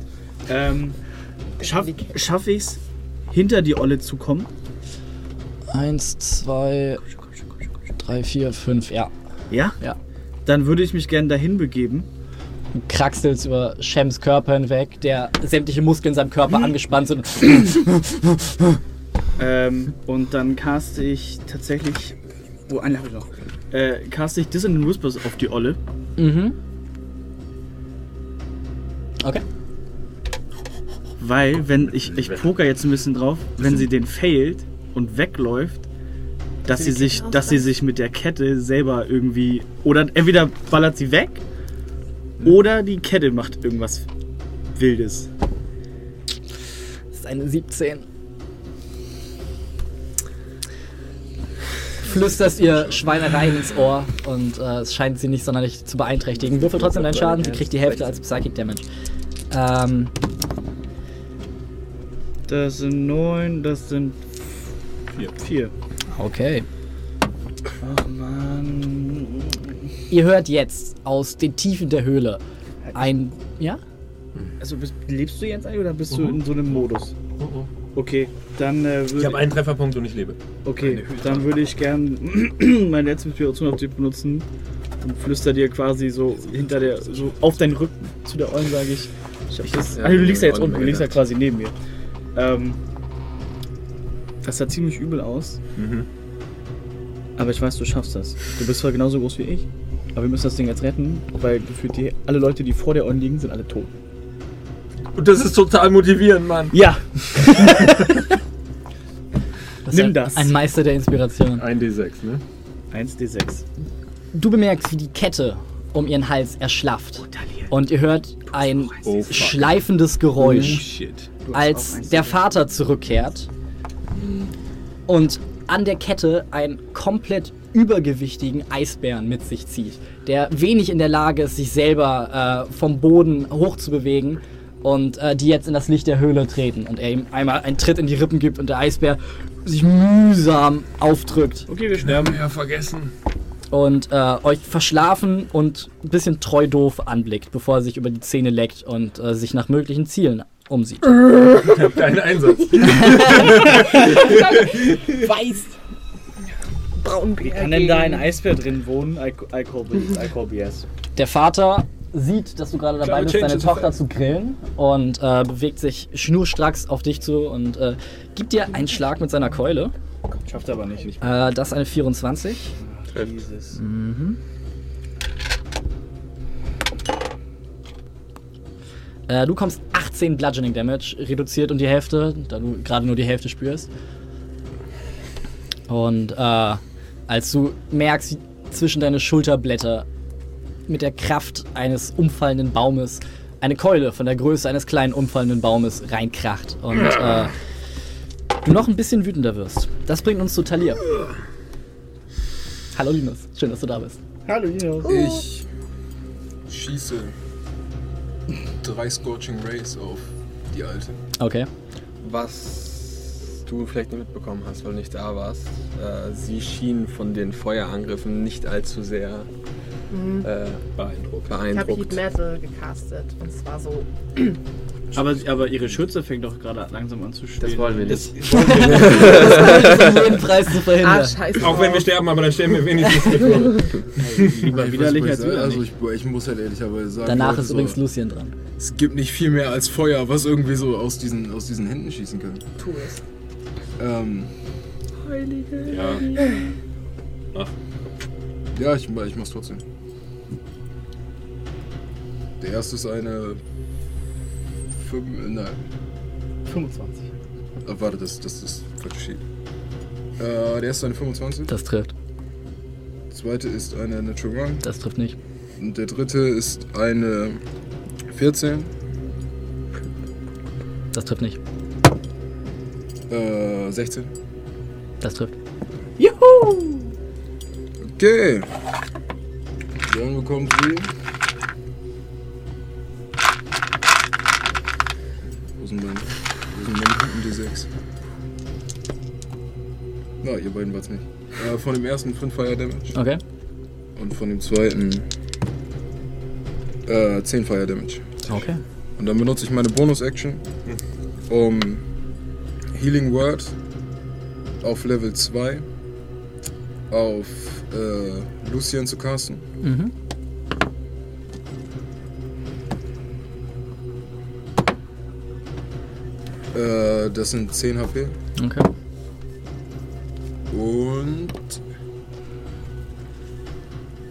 Ähm, schaff, schaff ich's, hinter die Olle zu kommen? Eins, zwei, drei, vier, fünf, ja. Ja? Ja. Dann würde ich mich gerne dahin begeben. Du kraxelst über Shems Körper hinweg, der sämtliche Muskeln in seinem Körper angespannt sind. Ähm, und dann caste ich tatsächlich. Wo, einen habe ich noch. Äh, caste ich Dissonant Whispers auf die Olle. mhm. Okay. Weil, wenn ich, ich poker jetzt ein bisschen drauf, wenn sie den failt und wegläuft, dass sie, sich, dass sie sich mit der Kette selber irgendwie. Oder entweder ballert sie weg oder die Kette macht irgendwas Wildes. Das ist eine 17. Flüsterst ihr Schweinereien ins Ohr und äh, es scheint sie nicht sonderlich zu beeinträchtigen. Würfel trotzdem deinen Schaden, sie kriegt die Hälfte als Psychic Damage. Ähm, Das sind neun, das sind Vier. vier. Okay. Ach man. Ihr hört jetzt aus den Tiefen der Höhle ein. Ja? Also bist, lebst du jetzt eigentlich oder bist du in so einem Modus? Okay, dann äh, Ich habe einen Trefferpunkt und ich lebe. Okay, dann würde ich gern meine letzte Inspiration auf dich benutzen und flüster dir quasi so hinter der, so auf deinen Rücken zu der Eulen, sage ich. ich hab das, Ja, ah, du liegst ja jetzt unten, du liegst ja quasi neben mir. Ähm, das sah ziemlich übel aus, Mhm. aber ich weiß, du schaffst das. Du bist zwar genauso groß wie ich, aber wir müssen das Ding jetzt retten, weil gefühlt die, alle Leute, die vor der Eulen liegen, sind alle tot. Und das ist total motivierend, Mann. Ja! Das Nimm das. Ein Meister der Inspiration. Ein D6, ne? 1d6. Du bemerkst, wie die Kette um ihren Hals erschlafft. Und ihr hört ein Oh, schleifendes Oh, Geräusch. shit. als der Vater zurückkehrt und an der Kette einen komplett übergewichtigen Eisbären mit sich zieht, der wenig in der Lage ist, sich selber äh, vom Boden hochzubewegen und äh, die jetzt in das Licht der Höhle treten und er ihm einmal einen Tritt in die Rippen gibt und der Eisbär sich mühsam aufdrückt Okay, wir sterben. Sterben ja vergessen. und äh, euch verschlafen und ein bisschen treu doof anblickt, bevor er sich über die Zähne leckt und äh, sich nach möglichen Zielen umsieht. Ich habe keinen Einsatz. Weiß. Braunbär. Kann denn da ein Eisbär drin wohnen? I, I, call, I call BS. Der Vater sieht, dass du gerade dabei bist, deine Tochter zu grillen und äh, bewegt sich schnurstracks auf dich zu und äh, gibt dir einen Schlag mit seiner Keule. Schafft aber nicht. Äh, das ist eine 24. Jesus. Äh, du kommst 18 Bludgeoning Damage, reduziert um die Hälfte, da du gerade nur die Hälfte spürst. Und äh, als du merkst, wie zwischen deine Schulterblätter mit der Kraft eines umfallenden Baumes eine Keule von der Größe eines kleinen umfallenden Baumes reinkracht und äh, du noch ein bisschen wütender wirst. Das bringt uns zu Talir. Hallo Linus, schön, dass du da bist. Hallo, Linus. Ich schieße drei Scorching Rays auf die alte. Okay. Was du vielleicht nicht mitbekommen hast, weil du nicht da warst, äh, sie schien von den Feuerangriffen nicht allzu sehr äh, Beeindruckt. Ich habe Heat beeindruckt. Metal gecastet und zwar so. Aber, aber ihre Schürze fängt doch gerade langsam an zu schwelen. Das wollen wir nicht. Das um jeden Preis zu Ah, verhindern. scheiße. Auch wenn wir sterben, aber dann sterben wir wenigstens mit Ruhe. Lieber Ich widerlich als was ich- Also widerlich. ich, ich muss halt ehrlicherweise sagen. Danach ist so, übrigens Lucien dran. Es gibt nicht viel mehr als Feuer, was irgendwie so aus diesen, aus diesen Händen schießen kann. Tu es. Ähm, Ja. Ach, ja, ich, ich mach's trotzdem. Der erste ist eine. Fünf, nein, 25. ah, warte, das, das ist falsche Sheet. Äh, der erste eine 25. Das trifft. Der zweite ist eine Natural. Das trifft nicht. Und der dritte ist eine 14. Das trifft nicht. Äh, 16. Das trifft. Okay. Dann bekommt sie. Wo sind meine guten D6? Na, ihr beiden wart's nicht. Äh, von dem ersten 5 Fire Damage Okay. und von dem zweiten äh, 10 Fire Damage. Okay. Und dann benutze ich meine Bonus-Action, um Healing Word auf Level 2 auf äh, Lucian zu casten. Mhm. Äh, das sind 10 HP. Okay. Und.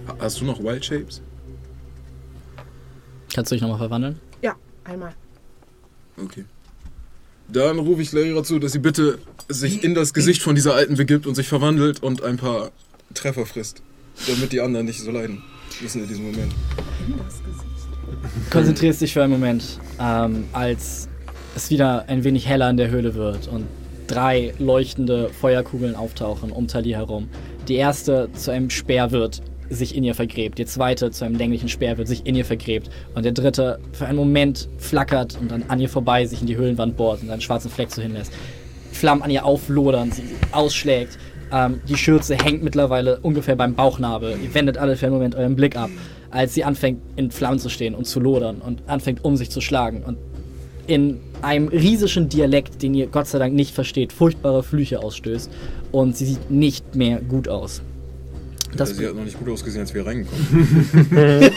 Ha- Hast du noch Wild Shapes? Kannst du dich nochmal verwandeln? Ja, einmal. Okay. Dann rufe ich Lehrer zu, dass sie bitte sich in das Gesicht von dieser Alten begibt und sich verwandelt und ein paar Treffer frisst. Damit die anderen nicht so leiden müssen in diesem Moment. Konzentrierst dich für einen Moment, ähm, als es wieder ein wenig heller in der Höhle wird und drei leuchtende Feuerkugeln auftauchen um Tali herum. Die erste zu einem Speer wird, sich in ihr vergräbt. Die zweite zu einem länglichen Speer wird, sich in ihr vergräbt. Und der dritte für einen Moment flackert und dann an ihr vorbei sich in die Höhlenwand bohrt und einen schwarzen Fleck so hinlässt. Flammen an ihr auflodern, sie ausschlägt. Ähm, die Schürze hängt mittlerweile ungefähr beim Bauchnabel. Ihr wendet alle für einen Moment euren Blick ab, als sie anfängt in Flammen zu stehen und zu lodern und anfängt um sich zu schlagen und in einem riesischen Dialekt, den ihr Gott sei Dank nicht versteht, furchtbare Flüche ausstößt und sie sieht nicht mehr gut aus. Das Also sie hat noch nicht gut ausgesehen, als wir reingekommen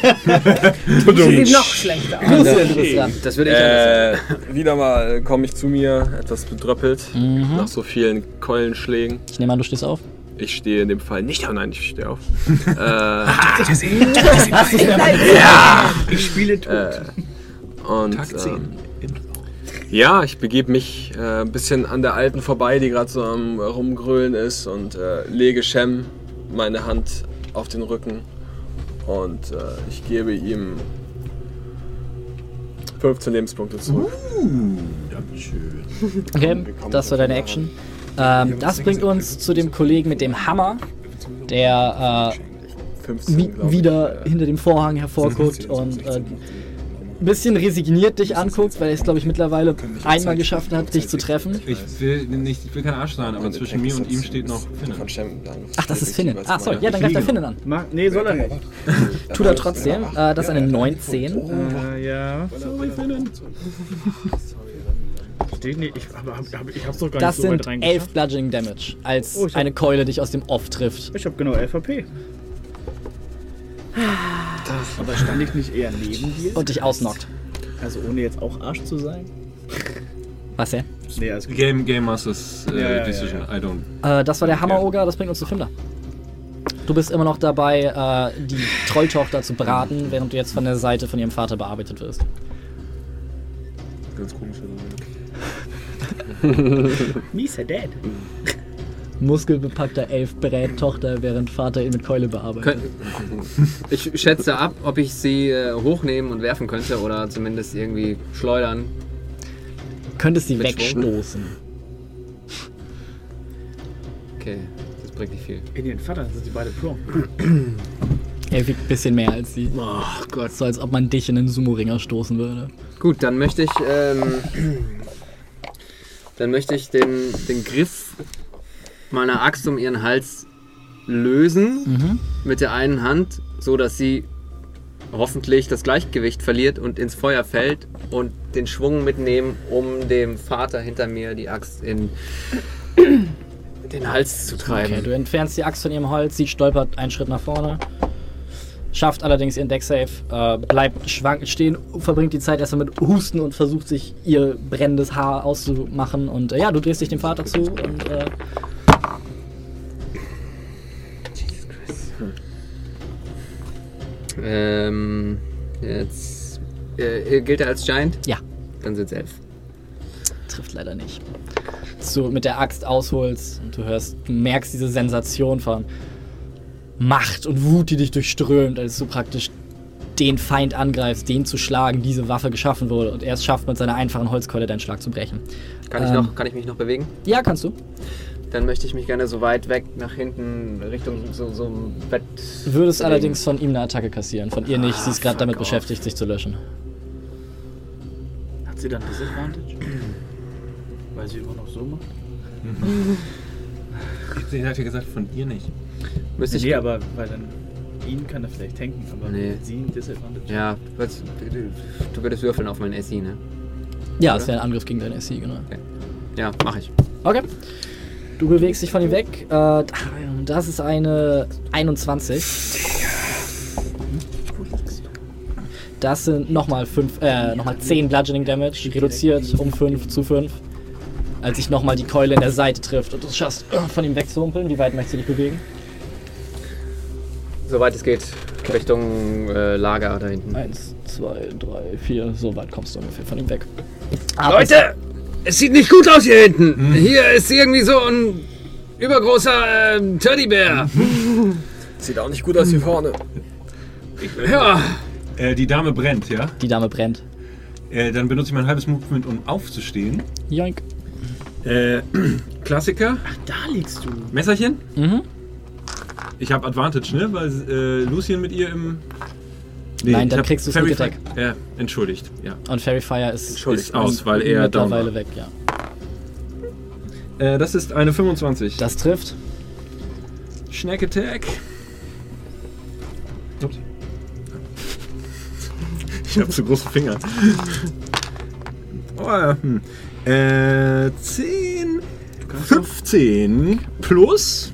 Sieht noch schlechter aus. Du. Das würde ich Äh, wieder mal komme ich zu mir, etwas bedröppelt, Mhm. nach so vielen Keulenschlägen. Ich nehme an, du stehst auf. Ich stehe in dem Fall nicht, oh nein, ich stehe auf. äh, Ich spiele tot. äh, und Tag 10. ähm, ja, ich begebe mich äh, ein bisschen an der Alten vorbei, die gerade so am rumgrölen ist und äh, lege Shem meine Hand auf den Rücken und äh, ich gebe ihm 15 Lebenspunkte zurück. Okay, das war deine Action. Ähm, das bringt uns zu dem Kollegen mit dem Hammer, der äh, 15, wie, glaub ich. wieder hinter dem Vorhang hervorguckt und äh, ein bisschen resigniert dich anguckt, weil er es, glaube ich, mittlerweile einmal geschafft hat, dich zu treffen. ich will nicht, ich will kein Arsch sein, aber zwischen mir und ihm steht noch Finnen. Ach, das ist Finnen. Ah, sorry, ja, dann greift er Finnen an. Mach, nee, soll er nicht. Tut er trotzdem. Äh, das ist eine 19. Äh, ja. Sorry, Finnen. Nicht. Ich, aber, hab, ich hab's doch gar Das nicht so sind reingeschafft. 11 Bludgeoning Damage, als Oh, eine Keule dich aus dem Off trifft. Ich hab genau 11 HP. Aber stand ich nicht eher neben dir? Und dich ausnockt. Also ohne jetzt auch Arsch zu sein? Was ja? Nee, also Game, Game Masters äh, Ja, ja, ja, Decision, I don't. Äh, das war der Hammer-Oger, das bringt uns zu Fimler. Du bist immer noch dabei, äh, die Trolltochter zu braten, während du jetzt von der Seite von ihrem Vater bearbeitet wirst. Ganz komisch. Mieser Dad. Muskelbepackter elf Brät-Tochter, während Vater ihn mit Keule bearbeitet. Kön- Ich schätze ab, ob ich sie äh, hochnehmen und werfen könnte oder zumindest irgendwie schleudern. Könntest sie Mit wegstoßen. Okay, das bringt nicht viel. In den Vater sind die beide Pro. Er wiegt ein bisschen mehr als sie. Oh Gott. So als ob man dich in einen Sumo-Ringer stoßen würde. Gut, dann möchte ich, ähm, dann möchte ich den, den Griff meiner Axt um ihren Hals lösen Mhm. mit der einen Hand, so dass sie hoffentlich das Gleichgewicht verliert und ins Feuer fällt und den Schwung mitnehmen, um dem Vater hinter mir die Axt in den Hals zu treiben. Okay, du entfernst die Axt von ihrem Holz, sie stolpert einen Schritt nach vorne. Schafft allerdings ihren Decksave, äh, bleibt schwankend stehen, verbringt die Zeit erstmal mit Husten und versucht sich ihr brennendes Haar auszumachen. Und äh, ja, du drehst dich dem Vater zu und äh, Ähm, jetzt äh, gilt er als Giant? Ja. Dann sind es elf. trifft leider nicht. Dass du mit der Axt ausholst und du hörst, du merkst diese Sensation von Macht und Wut, die dich durchströmt, als du praktisch den Feind angreifst, den zu schlagen, diese Waffe geschaffen wurde und er es schafft, mit seiner einfachen Holzkeule deinen Schlag zu brechen. Kann, ich Ähm. noch, kann ich mich noch bewegen? Ja, kannst du. Dann möchte ich mich gerne so weit weg nach hinten Richtung so, so ein Bett. Du würdest bewegen. allerdings von ihm eine Attacke kassieren, von ihr nicht. Sie ist gerade fuck damit off. beschäftigt, sich zu löschen. Hat sie dann Disadvantage? Weil sie immer noch so macht? Sie hat ja gesagt, von ihr nicht. Müsste ich. Nee, aber weil dann ihn kann er vielleicht tanken, aber Nee. sie ein Disadvantage. Ja, du würdest, du würdest würfeln auf meinen SI, ne? Ja, es wäre ein Angriff gegen deine SC, genau. Ja, mach ich. Okay. Du bewegst dich von ihm weg. Äh, das ist eine 21. Das sind nochmal fünf, äh, nochmal 10 Bludgeoning Damage, reduziert um 5 zu 5. Als sich nochmal die Keule in der Seite trifft und du es schaffst, äh, von ihm wegzuhumpeln. Wie weit möchtest du dich bewegen? Soweit es geht. Richtung äh, Lager da hinten. Eins, zwei, drei, vier. So weit kommst du ungefähr von ihm weg. Leute! Es sieht nicht gut aus hier hinten! Hier ist irgendwie so ein übergroßer ähm, Teddybär. Sieht auch nicht gut aus hier vorne. Ja, Äh, die Dame brennt, ja? Die Dame brennt. Äh, dann benutze ich mein halbes Movement, um aufzustehen. Joink. Äh, Klassiker. Da liegst du. Messerchen. Mhm. Ich habe Advantage, ne? Weil äh, Lucien mit ihr im. Nein, ich dann kriegst du Fairy Sneak Fi- Ja, entschuldigt. Ja. Und Fairy Fire ist, Ist aus, weil er down mittlerweile weg, ja. Äh, das ist eine 25. Das trifft. Snack Attack. Ups. Ich habe zu große Finger. Oh, ja, hm. Äh, 10, 15 plus.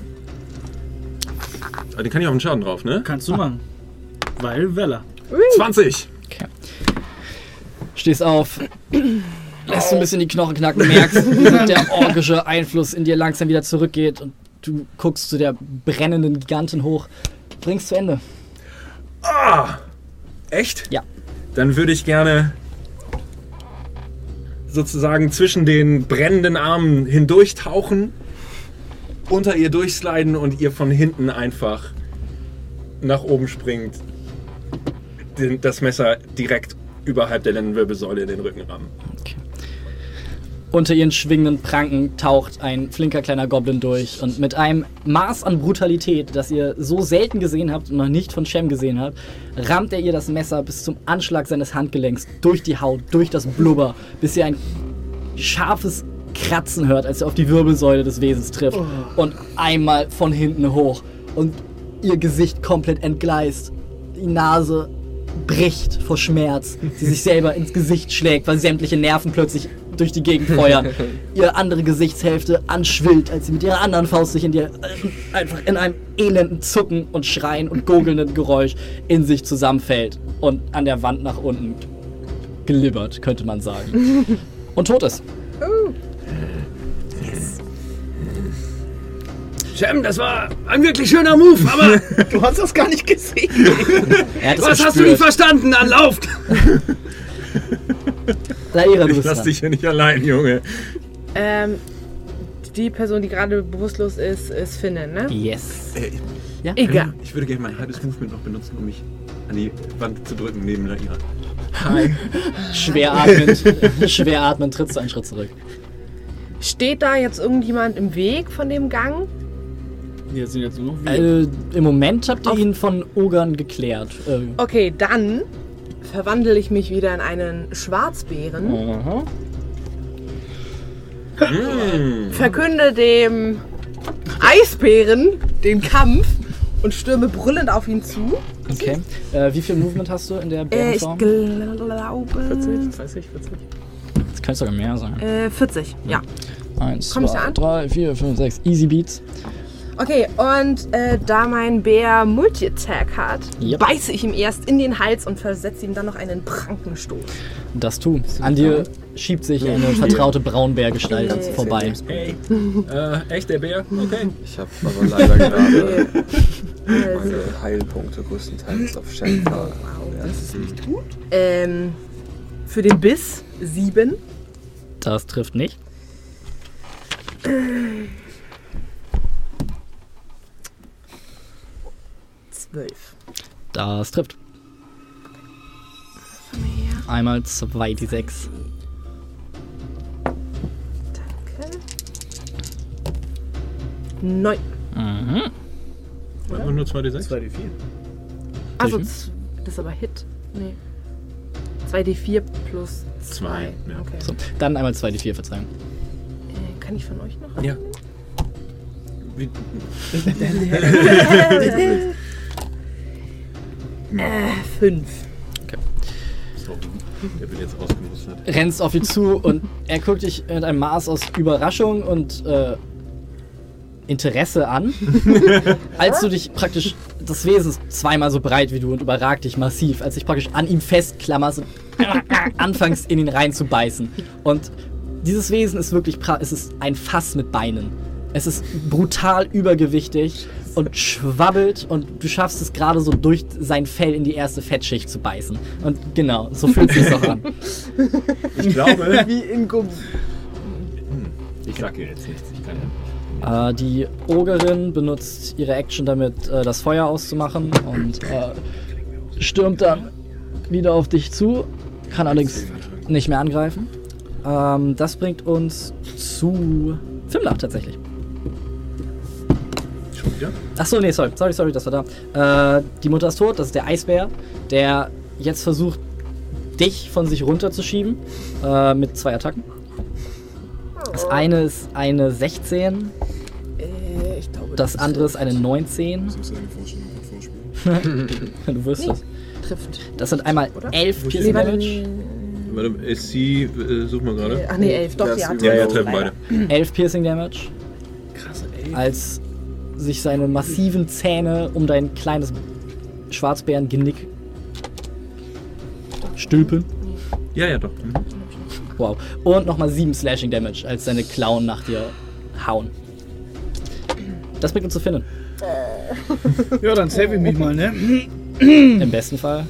Ah, den kann ich auf den Schaden drauf, ne? Kannst du machen. Weil Weller. 20. Stehst auf, lässt so ein bisschen die Knochen knacken, merkst, wie der orgische Einfluss in dir langsam wieder zurückgeht und du guckst zu der brennenden Gigantin hoch. Bringst zu Ende. Ah! Echt? Ja. Dann würde ich gerne sozusagen zwischen den brennenden Armen hindurchtauchen, unter ihr durchsliden und ihr von hinten einfach nach oben springt, den, das Messer direkt überhalb der Lendenwirbelsäule in den Rücken rammen. Unter ihren schwingenden Pranken taucht ein flinker kleiner Goblin durch und mit einem Maß an Brutalität, das ihr so selten gesehen habt und noch nicht von Shem gesehen habt, rammt er ihr das Messer bis zum Anschlag seines Handgelenks durch die Haut, durch das Blubber, bis ihr ein scharfes Kratzen hört, als er auf die Wirbelsäule des Wesens trifft und einmal von hinten hoch und ihr Gesicht komplett entgleist. Die Nase bricht vor Schmerz, sie sich selber ins Gesicht schlägt, weil sämtliche Nerven plötzlich durch die Gegend feuern. Ihre andere Gesichtshälfte anschwillt, als sie mit ihrer anderen Faust sich in dir äh, einfach in einem elenden Zucken und Schreien und gurgelnden Geräusch in sich zusammenfällt und an der Wand nach unten glibbert, könnte man sagen. Und tot ist. Shem, das war ein wirklich schöner Move, aber Du hast das gar nicht gesehen. Er was hast du nicht verstanden? Dann lauft! Laira, du Ich lass dran. dich hier nicht allein, Junge. Ähm, die Person, die gerade bewusstlos ist, ist Finnen, ne? Yes. Äh, Egal. ich würde gerne mein halbes Movement noch benutzen, um mich an die Wand zu drücken neben Laira. Schwer atmend, schwer atmend trittst du einen Schritt zurück. Steht da jetzt irgendjemand im Weg von dem Gang? Jetzt sind jetzt nur noch wir. Äh, Im Moment habt ihr ihn von Ogern geklärt. Äh, Okay, dann verwandle ich mich wieder in einen Schwarzbären. aha. verkünde dem Eisbären den Kampf und stürme brüllend auf ihn zu. Okay. Äh, wie viel Movement hast du in der Äh, ich Bärenform? glaube. 40, 30, 40. Das könnte sogar mehr sein. Äh, 40, ja. Eins, Komm ich da zwei, an? drei, vier, fünf, sechs. Easy Beats. Okay, und äh, da mein Bär Multi-Attack hat, Yep. beiße ich ihm erst in den Hals und versetze ihm dann noch einen Prankenstoß. Das tu. An dir schiebt sich eine vertraute Braunbärgestalt Äh, vorbei. Hey, äh, echt der Bär? Okay. Ich habe aber leider gerade Also, meine Heilpunkte größtenteils auf Shelter. ähm, für den Biss 7. Das trifft nicht. Zwölf. Das trifft. Einmal zwei, die sechs. Danke. Neun. Mhm. Einfach nur 2d6? 2d4. Also, das ist aber Hit. Nee. 2d4 plus 2. Zwei, ja. Okay. So, dann einmal zwei, die vier, Verzeihung. Äh, kann ich von euch noch? Ja. Äh, fünf. so, der wird jetzt ausgemustert. Rennst auf ihn zu und er guckt dich mit einem Maß aus Überraschung und äh, Interesse an. als du dich praktisch, das Wesen ist zweimal so breit wie du und überragt dich massiv, als dich praktisch an ihm festklammerst und anfängst in ihn reinzubeißen. Und dieses Wesen ist wirklich, es ist ein Fass mit Beinen. Es ist brutal übergewichtig und schwabbelt und du schaffst es gerade so durch sein Fell in die erste Fettschicht zu beißen. Und genau, so fühlt sich auch an. Ich glaube, Wie in Gummi. ich sag ihr jetzt nichts. Ich kann ja. Äh, die Ogerin benutzt ihre Action damit, äh, das Feuer auszumachen und äh, stürmt dann wieder auf dich zu, kann allerdings nicht mehr angreifen. Ähm, das bringt uns zu Fimla tatsächlich. Wieder? Achso, nee, sorry, sorry, sorry, das war da. Äh, die Mutter ist tot, das ist der Eisbär, der jetzt versucht, dich von sich runterzuschieben äh, mit zwei Attacken. Das eine ist eine 16, Äh, ich glaube, das andere ist eine 19. Das ist eine Vorstellung von. Du wirst das. trifft. Das sind einmal Oder? 11 Nee, Piercing Damage. Warte, ist sie, äh, such mal gerade. äh, Ach nee, elf, doch, Das ja. Ja, ja, treffen beide. 11 Piercing Damage, Krass, ey. als sich seine massiven Zähne um dein kleines Schwarzbärengenick stülpen. Ja, ja, doch. Mhm. Wow. Und nochmal 7 Slashing Damage, als seine Klauen nach dir hauen. Das bringt uns zu Finnen. Ja, dann save ich mich mal, ne? Im besten Fall.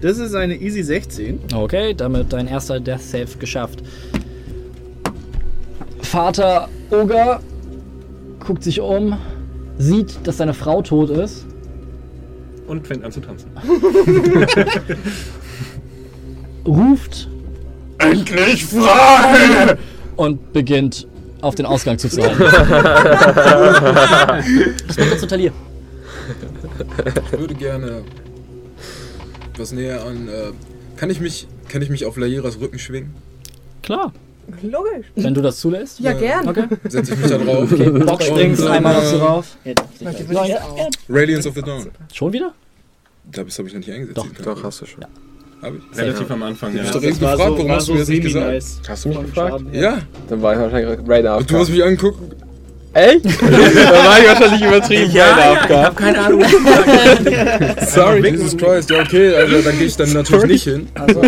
Das ist eine Easy 16. Okay, damit dein erster Death Save geschafft. Vater Oger guckt sich um, sieht, dass seine Frau tot ist. Und fängt an zu tanzen. ruft Endlich frei! Und beginnt auf den Ausgang zu zeigen. das wird zu Talir. Ich würde gerne was näher an. Äh, kann ich mich, kann ich mich auf Lairas Rücken schwingen? Klar, Logisch. wenn du das zulässt. Ja, gern. Okay. Setze ich mich da drauf. Okay, Bock springst einmal noch so rauf. Neun. Radiance of the Dawn. Schon wieder? Das habe ich noch nicht eingesetzt. Doch. Doch, hast du schon. Hab ich? Relativ am Anfang, ja. Ich hab doch eben gefragt, warum hast du mir das nicht gesagt? Hast du mich gefragt? Ja, Dann war ich wahrscheinlich Raider und du hast mich angeguckt. Echt? Dann war ich wahrscheinlich übertrieben Raider AFK. keine Ahnung. Sorry, Jesus Christ. Ja, okay, also dann gehe ich dann natürlich nicht hin. Also,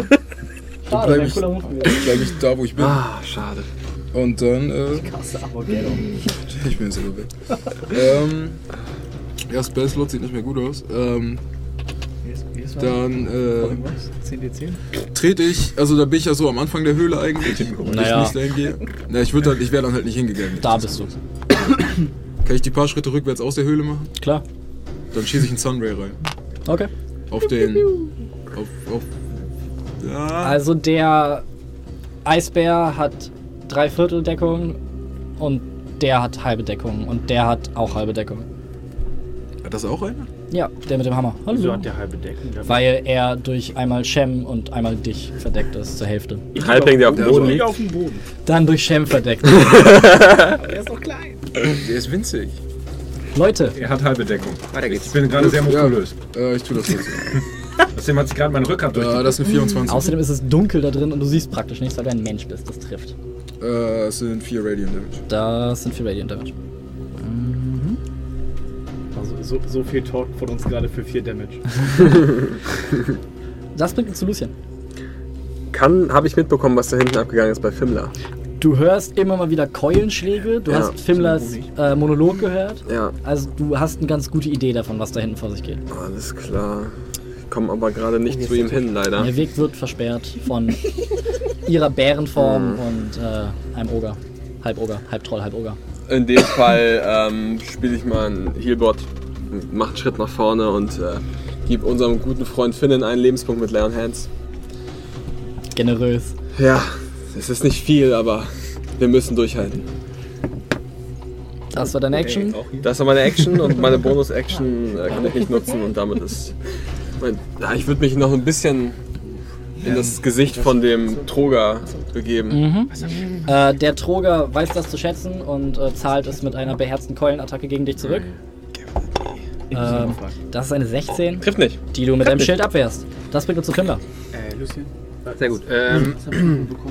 schade, bleib wäre ich, bleib ich da, wo ich bin. Ah, schade. Und dann, äh, ich bin jetzt sogar weg. ähm, ja, Spell Slot sieht nicht mehr gut aus. Ähm, dann, äh, 10d10? trete ich, also da bin ich ja so am Anfang der Höhle eigentlich, wenn Naja. ich nicht dahin gehe. Na, ich würde halt, ich wäre dann halt nicht hingegangen. Da bist du. Kann ich die paar Schritte rückwärts aus der Höhle machen? Klar. Dann schieße ich einen Sunray rein. Okay. Auf den, auf, auf, ja, Also der Eisbär hat Dreivierteldeckung und der hat halbe Deckung und der hat auch halbe Deckung. Hat das auch einer? Ja, der mit dem Hammer. Hallo. Wieso hat der halbe Decken? Der Weil er durch einmal Shem und einmal dich verdeckt ist zur Hälfte. Halbling, der auf dem Der Boden liegt. auf dem Boden. Dann durch Shem verdeckt. Der ist doch klein. Der ist winzig. Leute, Er hat halbe Deckung. Weiter Ich geht's. bin gerade sehr muskulös. Äh, ich tue das jetzt. Außerdem hat sich gerade mein Rückgrat durch. äh, das sind 24. außerdem ist es dunkel da drin und du siehst praktisch nichts, weil du ein Mensch bist. Das trifft. Äh, es sind 4 Radiant Damage. Das sind 4 Radiant Damage. Also so, so viel Talk von uns gerade für 4 Damage. Das bringt uns zu Lucian. Kann, habe ich mitbekommen, was da hinten abgegangen ist bei Fimmler. Du hörst immer mal wieder Keulenschläge. Du Ja, hast Fimmlers äh, Monolog gehört. Ja, Also du hast eine ganz gute Idee davon, was da hinten vor sich geht. alles klar. Ich komme aber gerade nicht zu ihm hin, leider. Der Weg wird versperrt von ihrer Bärenform und äh, einem Oger. Halboger, Halbtroll, Halboger. In dem Fall ähm, spiele ich mal ein Healbot, mache einen Schritt nach vorne und äh, gebe unserem guten Freund Finnen einen Lebenspunkt mit Leon Hands. Generös. Ja, es ist nicht viel, aber wir müssen durchhalten. Das war deine Action. Das war meine Action und meine Bonus-Action äh, kann ich nicht nutzen und damit ist. Ja, ich würde mich noch ein bisschen in das Gesicht von dem Troger begeben. Mhm. Äh, der Troger weiß das zu schätzen und äh, zahlt es mit einer beherzten Keulenattacke gegen dich zurück. Ähm, das ist eine 16, Trifft nicht. die du mit deinem Schild abwehrst. Das bringt uns zu Finder. Äh, Lucien? Sehr gut. Ähm?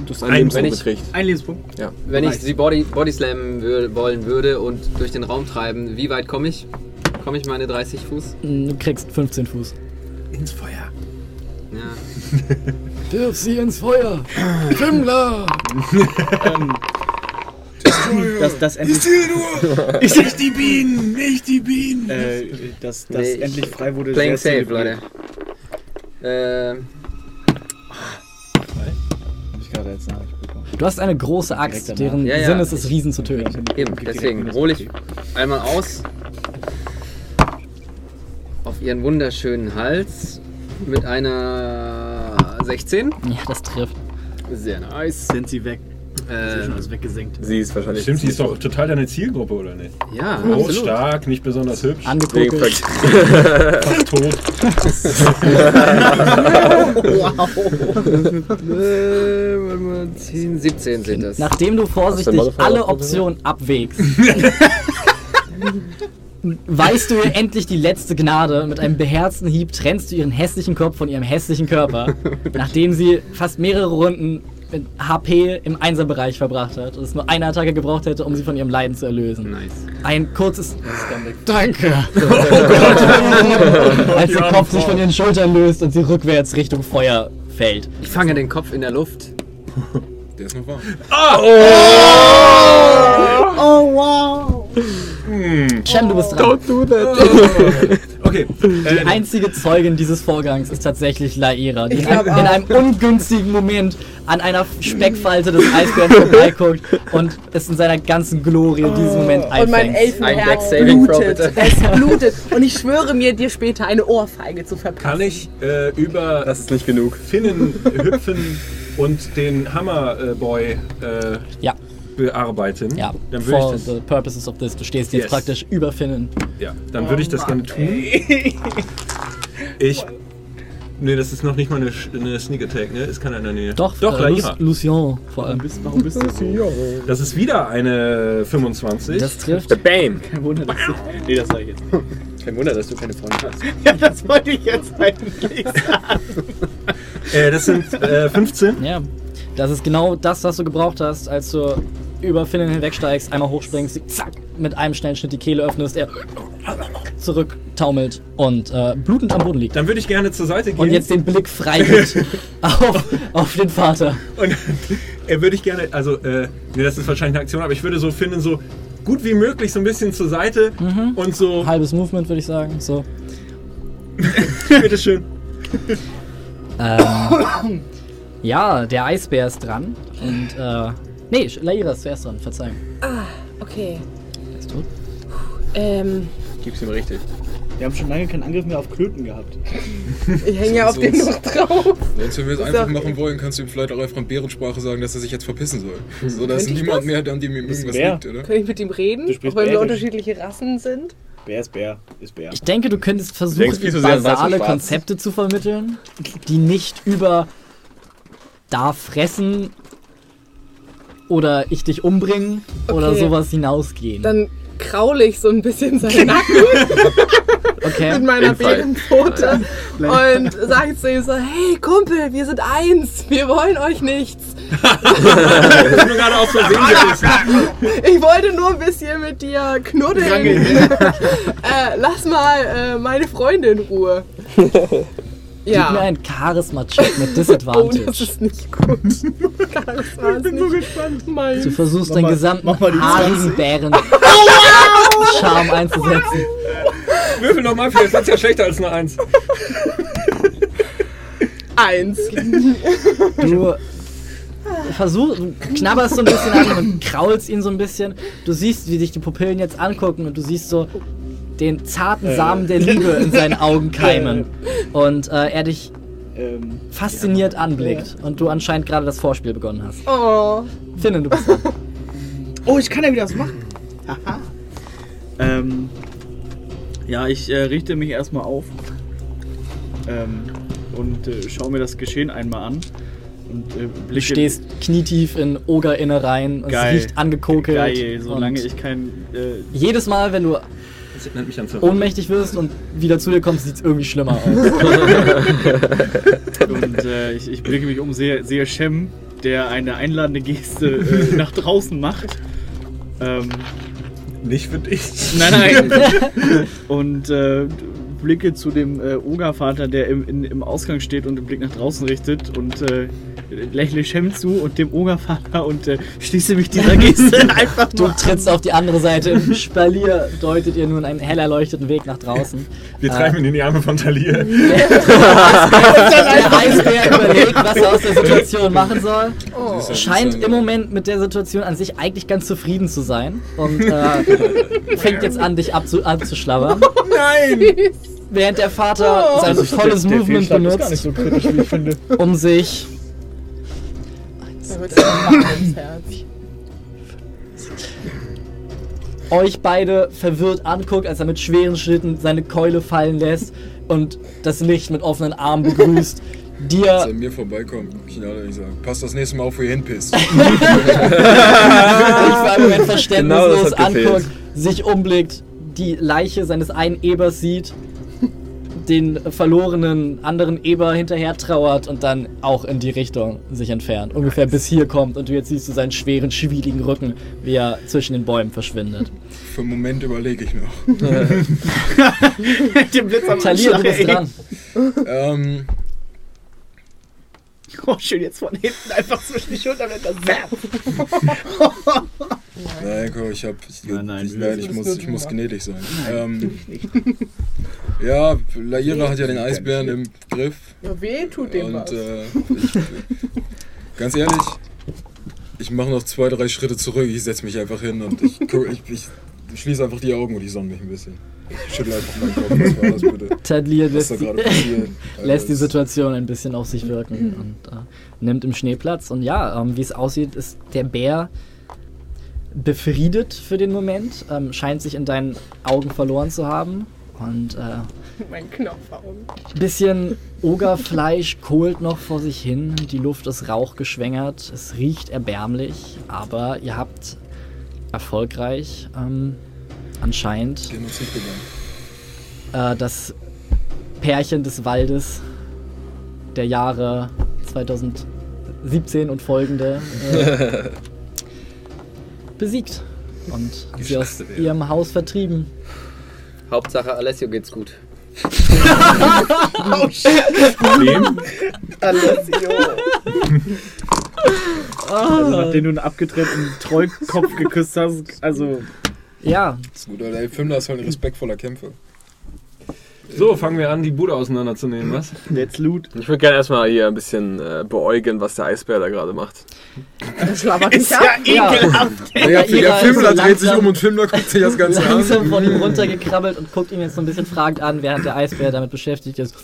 Du hast einen Ein- Lebenspunkt wenn ich- gekriegt. Ein Lebenspunkt. Ja. wenn ich sie Body, Body slammen wür wollen würde und durch den Raum treiben, wie weit komme ich? Komme ich meine 30 Fuß? Du kriegst 15 Fuß. Ins Feuer. Ja. Wirf sie ins Feuer! Fimmler! Das, das endlich, Isildur! nicht die Bienen! Nicht die Bienen! äh, das, das Nee, ich- endlich frei wurde. Playing safe, Leute. Ähm, Hab ich gerade jetzt Nachricht bekommen. Du hast eine große Axt, deren. Ja, ja. Sinn ist es, Riesen zu töten. eben, deswegen hole ich einmal aus ihren wunderschönen Hals mit einer 16. Ja, das trifft. Sehr nice. Sind sie weg. Ist ja schon Ähm, alles weggesenkt. Sie ist wahrscheinlich. Stimmt, sie ist doch total deine Zielgruppe, oder nicht? ja, Groß, absolut. stark, nicht besonders hübsch, Angeguckt. Fast tot. Äh, mal, 10, 17 sind das. Nachdem du vorsichtig alle? Optionen abwägst, weißt du ihr endlich die letzte Gnade. Mit einem beherzten Hieb trennst du ihren hässlichen Kopf von ihrem hässlichen Körper, nachdem sie fast mehrere Runden mit HP im Einserbereich verbracht hat und es nur eine Attacke gebraucht hätte, um sie von ihrem Leiden zu erlösen. Nice. Ein kurzes Danke. Als der Kopf sich von ihren Schultern löst und sie rückwärts Richtung Feuer fällt. Ich fange den Kopf in der Luft. Der ist noch warm. Shem, du bist dran. do that. Okay, Die äh, einzige Zeugin dieses Vorgangs ist tatsächlich Laira, die in, in einem ungünstigen Moment an einer Speckfalte des Eisbären vorbeiguckt und es in seiner ganzen Glorie in diesem Moment Und mein einfängt. Ein Elfenherz Dex-Saving Throw, blutet. Es blutet. Und ich schwöre mir, dir später eine Ohrfeige zu verpassen. kann ich äh, über Das ist nicht genug. Finnen hüpfen und den Hammerboy äh, Ja, bearbeiten? ja. Dann würde For ich das, the purposes of this. Du stehst jetzt Yes. praktisch über Finnen. ja, dann würde ich das gerne tun. Ich. Nee, das ist noch nicht mal eine, eine Sneak Attack, ne? Ist keiner in der Nähe. Doch, Doch, äh. Lu Lucien vor allem. Bist, warum bist du so? Das ist wieder eine 25. Das trifft. Bam. Kein Wunder, dass du. Nee, das sag ich jetzt. nicht. Kein Wunder, dass du keine Freunde hast. Ja, das wollte ich jetzt eigentlich sagen. äh, das sind äh, 15. Ja, das ist genau das, was du gebraucht hast, als du über Finnen hinwegsteigst, einmal hochspringst, zack, mit einem schnellen Schnitt die Kehle öffnest, er zurücktaumelt und äh, blutend am Boden liegt. Dann würde ich gerne zur Seite gehen. Und jetzt den Blick frei auf, auf den Vater. Und er würde ich gerne, also, äh, nee, das ist wahrscheinlich eine Aktion, aber ich würde so finden, so gut wie möglich so ein bisschen zur Seite Mhm. und so, Halbes Movement, würde ich sagen. So. bitteschön. Ähm, ja, der Eisbär ist dran. Und, äh, nee, Laira ist zuerst dran, Verzeihung. Okay. Er ist tot. Ähm, Gib's ihm richtig. Wir haben schon lange keinen Angriff mehr auf Klöten gehabt. Ich hänge ja auf den noch drauf. Sonst, wenn wir es Ist einfach machen wollen, kannst du ihm vielleicht auch einfach in Bärensprache sagen, dass er sich jetzt verpissen soll. So, dass Könnte ich niemand mehr, an dem ihm ist irgendwas liegt, oder? Kann ich mit ihm reden? Auch wenn wir unterschiedliche Rassen sind? Bär ist Bär, ist Bär. Ich denke, du könntest versuchen, basale. Konzepte zu vermitteln, die nicht über da fressen oder ich dich umbringen oder Okay. sowas hinausgehen. Dann kraule ich so ein bisschen seinen Nacken okay. mit meiner. Bärenpfote und sage zu ihm so, hey Kumpel, wir sind eins, wir wollen euch nichts. Ich wollte nur ein bisschen mit dir knuddeln. äh, lass mal äh, meine Freunde in Ruhe. Gib mir Ja. ein Charisma-Check mit Oh, Disadvantage. das ist nicht gut. Charisma ist nicht gespannt. mein. du versuchst Mach deinen mal- gesamten haarigen 20. Bären Charme einzusetzen. Würfel nochmal, vielleicht wird's ja schlechter als eine Eins. Eins. Du versuchst, du knabberst so ein bisschen an und kraulst ihn so ein bisschen. Du siehst, wie sich die Pupillen jetzt angucken und du siehst so den zarten Samen der Liebe in seinen Augen keimen. Und äh, er dich Ähm, fasziniert anblickt und du anscheinend gerade das Vorspiel begonnen hast. Oh. Finnen, du bist dran. oh, ich kann ja wieder was machen. Haha. ähm, ja, ich äh, richte mich erstmal auf ähm, und äh, schaue mir das Geschehen einmal an. Und, äh, Du stehst knietief in Ogerinnereien und Geil. es riecht angekokelt. Geil, solange ich kein. Äh, Jedes Mal, wenn du Ohnmächtig wirst und wieder zu dir kommst, sieht es irgendwie schlimmer aus. und äh, ich, ich blicke mich um, sehe, sehe Shem, der eine einladende Geste äh, nach draußen macht. Ähm, Nicht für dich. nein, nein. und äh, blicke zu dem äh, Ogervater, der im, in, im Ausgang steht und den Blick nach draußen richtet und äh, lächle Shem zu und dem Ogervater und äh, schließe mich dieser Geste einfach Du trittst auf die andere Seite. Im Spalier deutet ihr nun einen hell erleuchteten Weg nach draußen. Wir treiben ihn in die Arme von Talir. Der Eisbär überlegt, was er aus der Situation machen soll. Oh. Scheint im Moment mit der Situation an sich eigentlich ganz zufrieden zu sein. Und äh, fängt jetzt an, dich abzu abzuschlabbern. Nein! Während der Vater Oh. sein volles Movement ist gar nicht benutzt, so kritisch, wie ich finde. um sich Da wird es ins Herz. euch beide verwirrt anguckt, als er mit schweren Schritten seine Keule fallen lässt und das Licht mit offenen Armen begrüßt. Als er Dir an mir vorbeikommt, ich ihn ehrlich sagen, passt das nächste Mal auf, wo ihr hinpisst. dich für einen Moment verständnislos Genau hat gefehlt. anguckt, sich umblickt, die Leiche seines einen Ebers sieht, den verlorenen anderen Eber hinterher trauert und dann auch in die Richtung sich entfernt. Ungefähr bis hier kommt und du jetzt siehst du seinen schweren, schwieligen Rücken, wie er zwischen den Bäumen verschwindet. Für einen Moment überlege ich noch. Mit dem Blitz am Talia, du bist dran. Ähm, Oh, schön jetzt von hinten einfach zwischen die Schulterblätter. Zap. nein, komm, ich hab. Ich, Nein, nein, ich, nein, ich, muss, ich muss gnädig sein. Ähm, ja, Laira hat ja den Eisbären im Griff. Ja, weh tut dem was. Und äh, ich, ganz ehrlich, ich mache noch zwei, drei Schritte zurück. Ich setze mich einfach hin und ich, ich, ich, schließe einfach die Augen und ich sonne mich ein bisschen. Ich schüttle einfach meinen Kopf. Was war das bitte? Was lässt lässt die Situation ein bisschen auf sich wirken und äh, nimmt im Schnee Platz. Und ja, ähm, wie es aussieht, ist der Bär befriedet für den Moment, ähm, scheint sich in deinen Augen verloren zu haben. Und äh, Mein Knopfaugen. bisschen Ogerfleisch kohlt noch vor sich hin. Die Luft ist rauchgeschwängert. Es riecht erbärmlich, aber ihr habt erfolgreich ähm, anscheinend begangen. äh, das Pärchen des Waldes der Jahre 2017 und folgende äh, besiegt und sie aus ja. ihrem Haus vertrieben. Hauptsache Alessio geht's gut. Wem? Also, nachdem du einen abgetrennten Trollkopf geküsst hast, also Ja, Das ist gut, Alter. Ey, Fimler ist halt ein respektvoller Kämpfer. So, fangen wir an, die Bude auseinanderzunehmen, was? Let's loot. Ich würde gerne erstmal hier ein bisschen äh, beäugen, was der Eisbär da gerade macht. Das schlabbert mich ab. Ja, Naja, der Ira ist Filmler so dreht sich langsam- um und Filmler guckt sich das Ganze an. langsam von ihm runtergekrabbelt und guckt ihn jetzt so ein bisschen fragend an, während der Eisbär damit beschäftigt ist.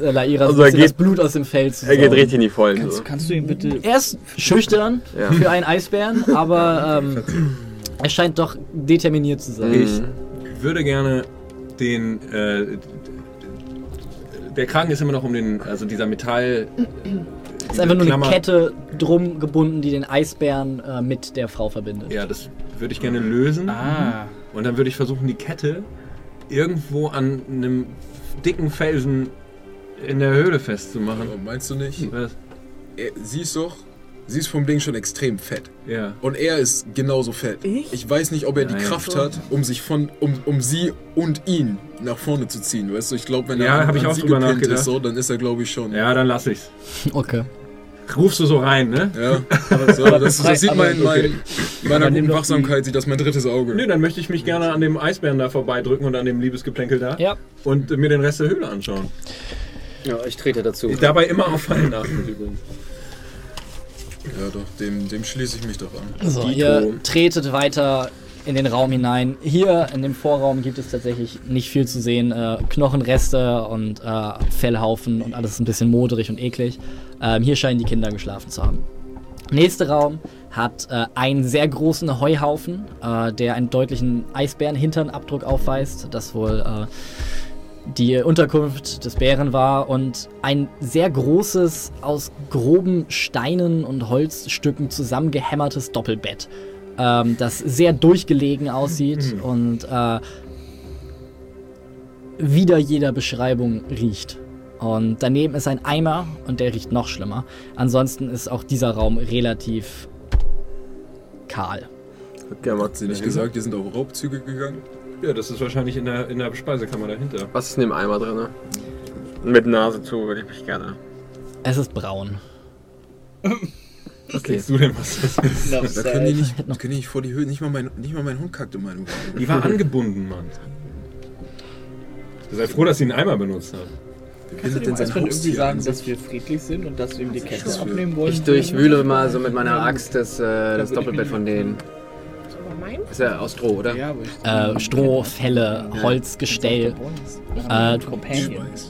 Äh, Laira so Also er bisschen geht- das Blut aus dem Fell zu Er geht richtig in die Vollen. So. Kannst, kannst du ihn bitte. Er ist schüchtern Ja. für einen Eisbären, aber ähm, er scheint doch determiniert zu sein. Ich- würde gerne den. Äh, der Kragen ist immer noch um den. Also dieser Metall. Es ist einfach nur Klammer- eine Kette drum gebunden, die den Eisbären äh, mit der Frau verbindet. Ja, das würde ich gerne lösen. Ah. Und dann würde ich versuchen, die Kette irgendwo an einem dicken Felsen in der Höhle festzumachen. Aber meinst du nicht? Was? Er, sie ist doch. Sie ist vom Ding schon extrem fett. Ja. Und er ist genauso fett. Ich? weiß nicht, ob er die Nein. Kraft hat, um sich von, um, um sie und ihn nach vorne zu ziehen. Weißt du, ich glaube, wenn Ja, er hab ich an auch sie gepinnt ist, so, dann ist er, glaube ich, schon. Ja, dann lass ich's. Okay. Rufst du so rein, ne? Ja, so, das, das sieht aber- mein, mein, meiner Aber nimm guten Wachsamkeit, sieht das mein drittes Auge. Nö, dann möchte ich mich gerne an dem Eisbären da vorbeidrücken und an dem Liebesgeplänkel da. Ja. Und mir den Rest der Höhle anschauen. Ja, ich trete dazu. Ich dabei immer auf Fallen achten übrigens. Ja, doch, dem, dem schließe ich mich doch an. So, Dito. ihr tretet weiter in den Raum hinein. Hier in dem Vorraum gibt es tatsächlich nicht viel zu sehen. Äh, Knochenreste und äh, Fellhaufen und alles ein bisschen moderig und eklig. Ähm, hier scheinen die Kinder geschlafen zu haben. Nächster Raum hat äh, einen sehr großen Heuhaufen, äh, der einen deutlichen Eisbärenhinternabdruck aufweist, das wohl äh, die Unterkunft des Bären war und ein sehr großes, aus groben Steinen und Holzstücken zusammengehämmertes Doppelbett, ähm, das sehr durchgelegen aussieht und äh, wieder jeder Beschreibung riecht. Und daneben ist ein Eimer und der riecht noch schlimmer. Ansonsten ist auch dieser Raum relativ kahl. Hat sie nicht gesagt, die sind auf Raubzüge gegangen? Ja, das ist wahrscheinlich in der, in der Speisekammer dahinter. Was ist in dem Eimer drin? Ne? Mit Nase zu würde ich mich gerne. Es ist braun. Was denkst du denn, was das ist? Da können die nicht, können die nicht vor die Höhe, nicht mal mein, nicht mal mein Hund kackt in meinem. Die war angebunden, Mann. Sei froh, dass sie einen Eimer benutzt hat. Wer hat denn sein Eisbären irgendwie sagen, dass wir friedlich sind und dass wir ihm die Kette abnehmen wollen. Ich durchwühle mal so mit meiner Axt das, äh, das Doppelbett von denen. Das war mein? Ist ja aus Stroh, oder? Ja, Äh, Stroh, Felle, Holzgestell. Äh, du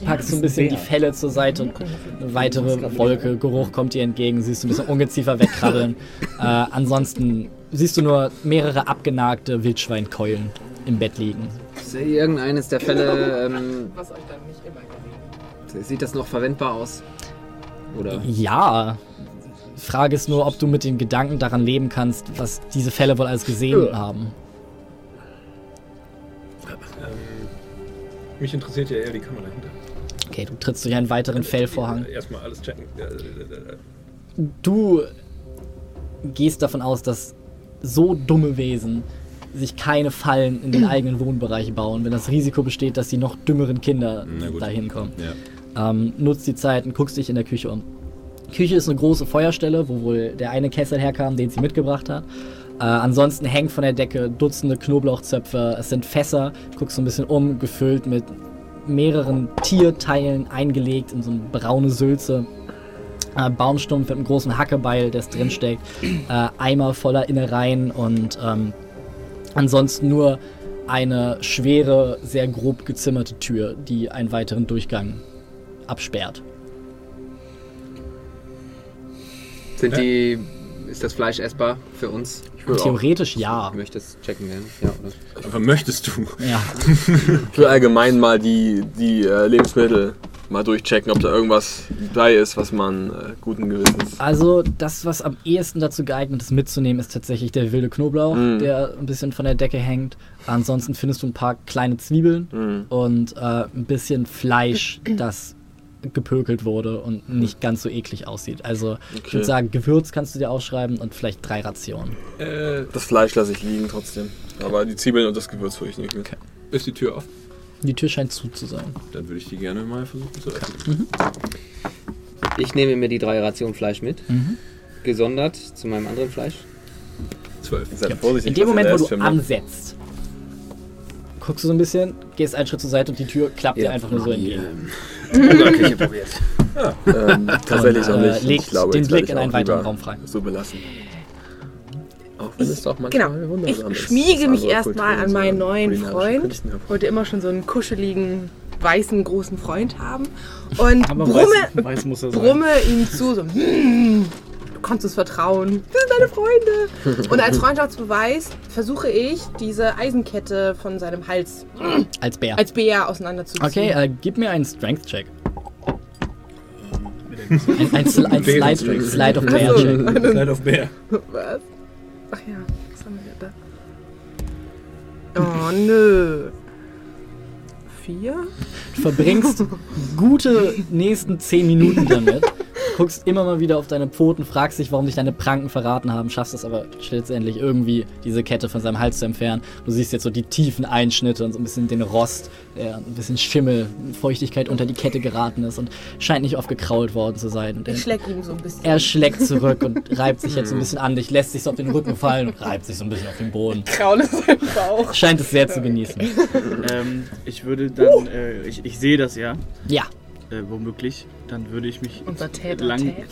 packst so ein bisschen die Felle zur Seite und eine weitere Wolke, Geruch kommt dir entgegen, siehst du ein bisschen Ungeziefer wegkrabbeln. äh, ansonsten siehst du nur mehrere abgenagte Wildschweinkeulen im Bett liegen. Sehe irgendeines der Fälle, ähm, Was euch dann nicht immer gesehen sieht das noch verwendbar aus? Oder? Ja. Frage ist nur, ob du mit den Gedanken daran leben kannst, was diese Fälle wohl alles gesehen Ja. haben. Ähm, mich interessiert ja eher die Kammer dahinter. Okay, du trittst durch einen weiteren Fellvorhang. Äh, Erstmal alles checken. Äh, äh, äh, Du gehst davon aus, dass so dumme Wesen sich keine Fallen in den eigenen Wohnbereich bauen, wenn das Risiko besteht, dass die noch dümmeren Kinder dahin kommen. Ja. Ähm, nutzt die Zeit und guckst dich in der Küche um. Küche ist eine große Feuerstelle, wo wohl der eine Kessel herkam, den sie mitgebracht hat. Äh, ansonsten hängen von der Decke Dutzende Knoblauchzöpfe. Es sind Fässer. Guckst so ein bisschen um, gefüllt mit mehreren Tierteilen eingelegt in so eine braune Sülze. Äh, Baumstumpf mit einem großen Hackebeil, das drinsteckt. Äh, Eimer voller Innereien und ähm, ansonsten nur eine schwere, sehr grob gezimmerte Tür, die einen weiteren Durchgang absperrt. Sind die. Ist das Fleisch essbar für uns? Ich will, auch, Theoretisch ja. Ich möchte es checken werden. Ja, oder? Aber möchtest du? ja. ich will allgemein mal die, die äh, Lebensmittel mal durchchecken, ob da irgendwas bei ist, was man äh, guten Gewissens. Also das, was am ehesten dazu geeignet ist mitzunehmen, ist tatsächlich der wilde Knoblauch, Mm. der ein bisschen von der Decke hängt. Ansonsten findest du ein paar kleine Zwiebeln Mhm. und äh, ein bisschen Fleisch, das gepökelt wurde und nicht ganz so eklig aussieht. Also ich Okay. würde sagen, Gewürz kannst du dir ausschreiben und vielleicht drei Rationen. Äh, Das Fleisch lasse ich liegen trotzdem. Aber die Zwiebeln und das Gewürz hole ich nicht mit. ist die Tür offen? Die Tür scheint zu zu sein. Dann würde ich die gerne mal versuchen zu öffnen. Ich nehme mir die drei Rationen Fleisch mit. Mhm. Gesondert zu meinem anderen Fleisch. Zwölf. Seid vorsichtig, In dem Moment, wo du ansetzt, guckst du so ein bisschen, gehst einen Schritt zur Seite und die Tür klappt dir einfach nur so entgegen. Küche probiert. ähm, tatsächlich Und, auch äh, nicht. legt Ich glaube, den Blick ich in einen auch weiteren Raum frei. So belassen. Auch wenn es doch manchmal Genau. Ich ist, schmiege mich andere erstmal an meinen neuen Freund. Hervor- Wollte immer schon so einen kuscheligen, weißen, großen Freund haben. Und Aber brumme, weiß, weiß muss er sein. brumme ihm zu, so, "Hm, du kannst uns vertrauen, wir sind deine Freunde. Und als Freundschaftsbeweis versuche ich, diese Eisenkette von seinem Hals Als Bär. als Bär auseinanderzuziehen. Okay, äh, gib mir einen Strength-Check. Ein, ein, Sl ein Slide, Slide of Bear Check. Slide of Bear. Was? Ach ja, was haben wir da? Oh nö. Vier? Du verbringst gute nächsten 10 Minuten damit. Guckst immer mal wieder auf deine Pfoten, fragst dich, warum dich deine Pranken verraten haben, schaffst es aber schlussendlich irgendwie, diese Kette von seinem Hals zu entfernen. Du siehst jetzt so die tiefen Einschnitte und so ein bisschen den Rost, der ein bisschen Schimmel, Feuchtigkeit unter die Kette geraten ist und scheint nicht aufgekrault worden zu sein. Und er, Ich schleck ihm so ein bisschen. er schlägt zurück und reibt sich jetzt so ein bisschen an dich, lässt sich so auf den Rücken fallen und reibt sich so ein bisschen auf den Boden. kraule seinen Bauch. Scheint es sehr zu genießen. Ähm, ich würde dann, äh, ich, ich sehe das ja, Ja. Äh, womöglich. Dann würde ich mich Unser Täter. lang.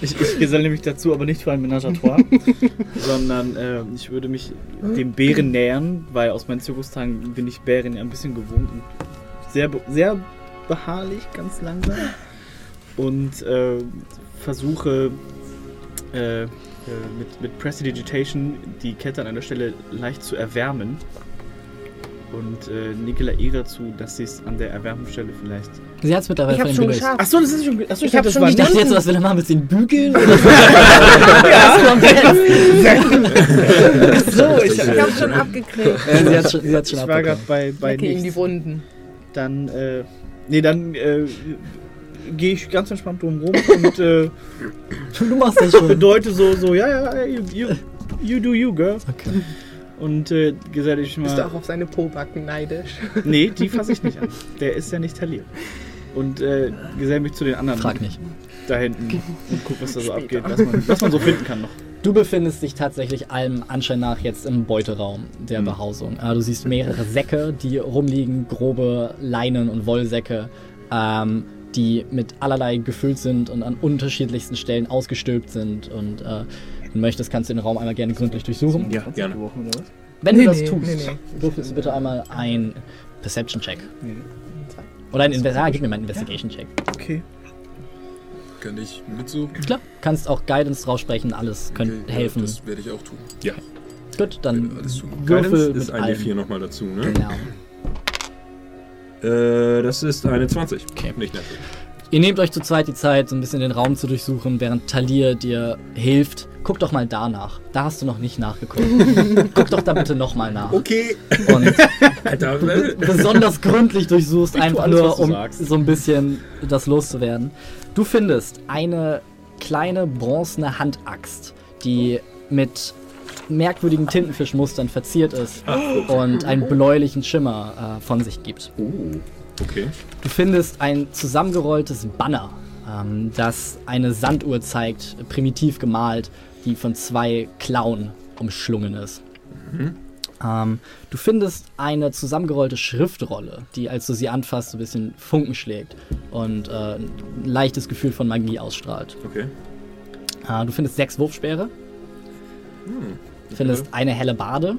Ich, ich geselle mich dazu, aber nicht für ein Menage à trois, sondern äh, ich würde mich dem Bären nähern, weil aus meinen Zirkustagen bin ich Bären ja ein bisschen gewohnt und sehr, sehr beharrlich, ganz langsam. Und äh, versuche äh, mit, mit Prestidigitation die Kette an einer Stelle leicht zu erwärmen. Und äh, Nikola ihr dazu, dass sie es an der Erwärmungsstelle vielleicht. Sie hat es mittlerweile Ich schon geschafft. Achso, das ist schon. Achso, Ich hab das schon Ich dachte jetzt, was will er machen? Mit den Bügeln? so, ich, Ich hab's schon abgekriegt. Sie hat schon, sie hat's schon ich war gerade bei, bei Lecke ihm die. Wunden. Dann, äh, nee, dann äh, gehe ich ganz entspannt drum rum und äh, Du machst das schon. bedeute so, so, ja, ja, you, you, you do you, girl. Okay. Und äh, geselle ich Bist du mal. auch auf seine Pobacken neidisch? Nee, die fasse ich nicht an. Der ist ja nicht taliert. Und äh, geselle mich zu den anderen Frag nicht. da hinten und guck, was da so abgeht, was man, was man so finden kann noch. Du befindest dich tatsächlich allem Anschein nach jetzt im Beuteraum der Behausung. Äh, du siehst mehrere Säcke, die rumliegen, grobe Leinen- und Wollsäcke, ähm, die mit allerlei gefüllt sind und an unterschiedlichsten Stellen ausgestülpt sind. Und äh, du möchtest, kannst du den Raum einmal gerne gründlich durchsuchen. Ja, gerne. Wenn du Nee, das nee, tust, nee, nee. würfelst du bitte einmal ein Perception-Check. Oder ein Inve ah, gib mir mal einen Investigation-Check. Okay. Kann ich mitsuchen? Klar, kannst auch Guidance draus sprechen, alles könnte Okay, ja, helfen. Das werde ich auch tun. Ja. Gut, dann Alles tun. würfel ist ein allem. D4 nochmal dazu, ne? Genau. Äh, das ist eine 20. Okay. Nicht nett. Ihr nehmt euch zu zweit die Zeit, so ein bisschen den Raum zu durchsuchen, während Talir dir hilft. Guck doch mal danach. Da hast du noch nicht nachgeguckt. Guck doch da bitte nochmal nach. Okay. Und Alter, besonders gründlich durchsuchst, Ich einfach alles, nur, um sagst. so ein bisschen das loszuwerden. Du findest eine kleine bronzene Handaxt, die mit merkwürdigen Tintenfischmustern verziert ist und einen bläulichen Schimmer äh, von sich gibt. Okay. Du findest ein zusammengerolltes Banner, ähm, das eine Sanduhr zeigt, primitiv gemalt, die von zwei Klauen umschlungen ist. Ähm, du findest eine zusammengerollte Schriftrolle, die, als du sie anfasst, so ein bisschen Funken schlägt und äh, ein leichtes Gefühl von Magie ausstrahlt. Okay. Äh, du findest sechs Wurfspeere. Du findest eine helle Bade.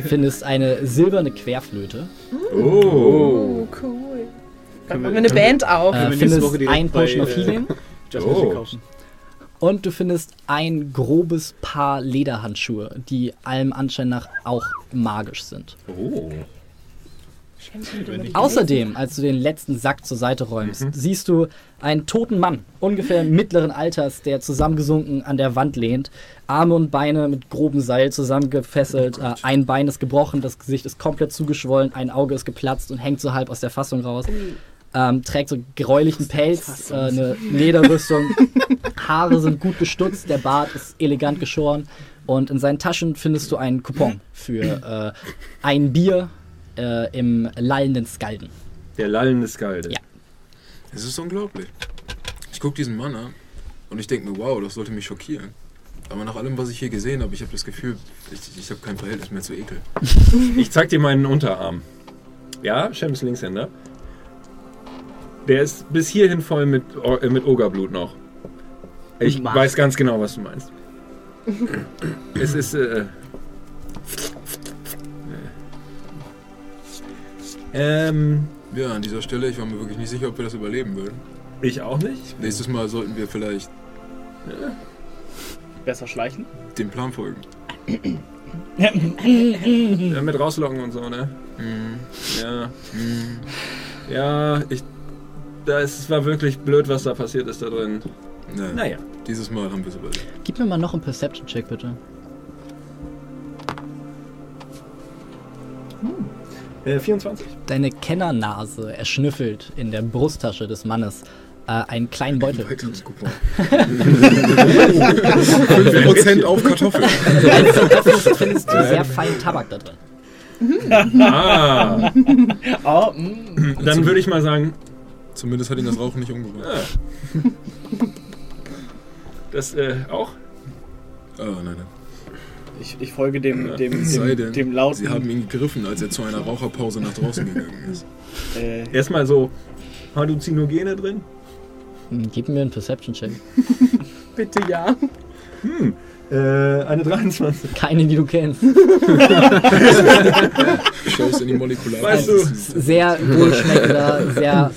Findest eine silberne Querflöte. Oh. Oh, cool. Dann machen wir eine Band auf. Äh, wir nächste findest ein Potion of äh, Healing. Just Oh. Music kaufen. Und du findest ein grobes Paar Lederhandschuhe, die allem Anschein nach auch magisch sind. Oh. Außerdem, als du den letzten Sack zur Seite räumst, siehst du einen toten Mann, ungefähr mittleren Alters, der zusammengesunken an der Wand lehnt, Arme und Beine mit grobem Seil zusammengefesselt, äh, ein Bein ist gebrochen, das Gesicht ist komplett zugeschwollen, ein Auge ist geplatzt und hängt so halb aus der Fassung raus. Ähm, trägt so gräulichen Pelz, äh, eine Lederrüstung, Haare sind gut gestutzt, der Bart ist elegant geschoren und in seinen Taschen findest du einen Coupon für äh, ein Bier äh, im lallenden Skalden. Der lallende Skalde. Ja. Es ist unglaublich. Ich gucke diesen Mann an und ich denke mir, wow, das sollte mich schockieren. Aber nach allem, was ich hier gesehen habe, ich habe das Gefühl, ich, ich habe kein Verhältnis mehr zu Ekel. Ich zeig dir meinen Unterarm. Ja, Shem ist Linkshänder. Der ist bis hierhin voll mit, äh, mit Ogerblut noch. Ich Macht. weiß ganz genau, was du meinst. es ist. Äh, ähm, Ja, an dieser Stelle, ich war mir wirklich nicht sicher, ob wir das überleben würden. ich auch nicht. Nächstes Mal sollten wir vielleicht Besser schleichen? dem Plan folgen. Ja, mit rauslocken und so, ne? Ja. Ja, ich. Das war wirklich blöd, was da passiert ist da drin. Naja, Naja. dieses Mal haben wir es überlebt. Gib mir mal noch einen Perception-Check, bitte. Äh, 24. Deine Kennernase erschnüffelt in der Brusttasche des Mannes äh, einen kleinen Beutel. Coupon. 5% auf Kartoffeln. Als findest du sehr feinen Tabak da drin. Ah, Oh, mm. dann würde ich mal sagen, Zumindest hat ihn das Rauchen nicht umgebracht. das äh, auch. Oh, nein, nein. Ich, ich folge dem, dem, Es sei dem, denn, dem lauten. Sie haben ihn gegriffen, als er zu einer Raucherpause nach draußen gegangen ist. äh, Erstmal so Halluzinogene drin. Hm, Gib mir einen Perception-Check. Bitte ja. Äh, eine 23. Keine, die du kennst. Schaust in die Molekulare. Weißt du, Sehr wohlschmeckender, sehr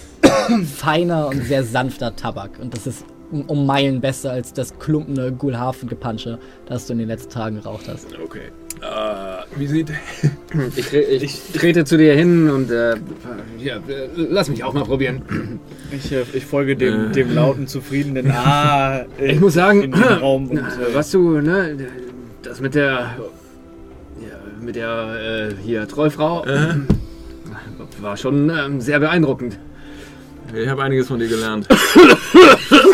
feiner und sehr sanfter Tabak. Und das ist um um Meilen besser als das klumpende Gulhafen-Gepansche, das du in den letzten Tagen geraucht hast. Okay. Äh, wie sieht. Ich, ich trete zu dir hin und äh, ja, äh, lass mich auch mal probieren. ich, äh, ich folge dem, dem lauten, zufriedenen Ah. äh, Ich muss sagen, in Raum und, äh, was du, ne, das mit der, ja, mit der äh, hier Trollfrau war schon ähm, sehr beeindruckend. Ich habe einiges von dir gelernt.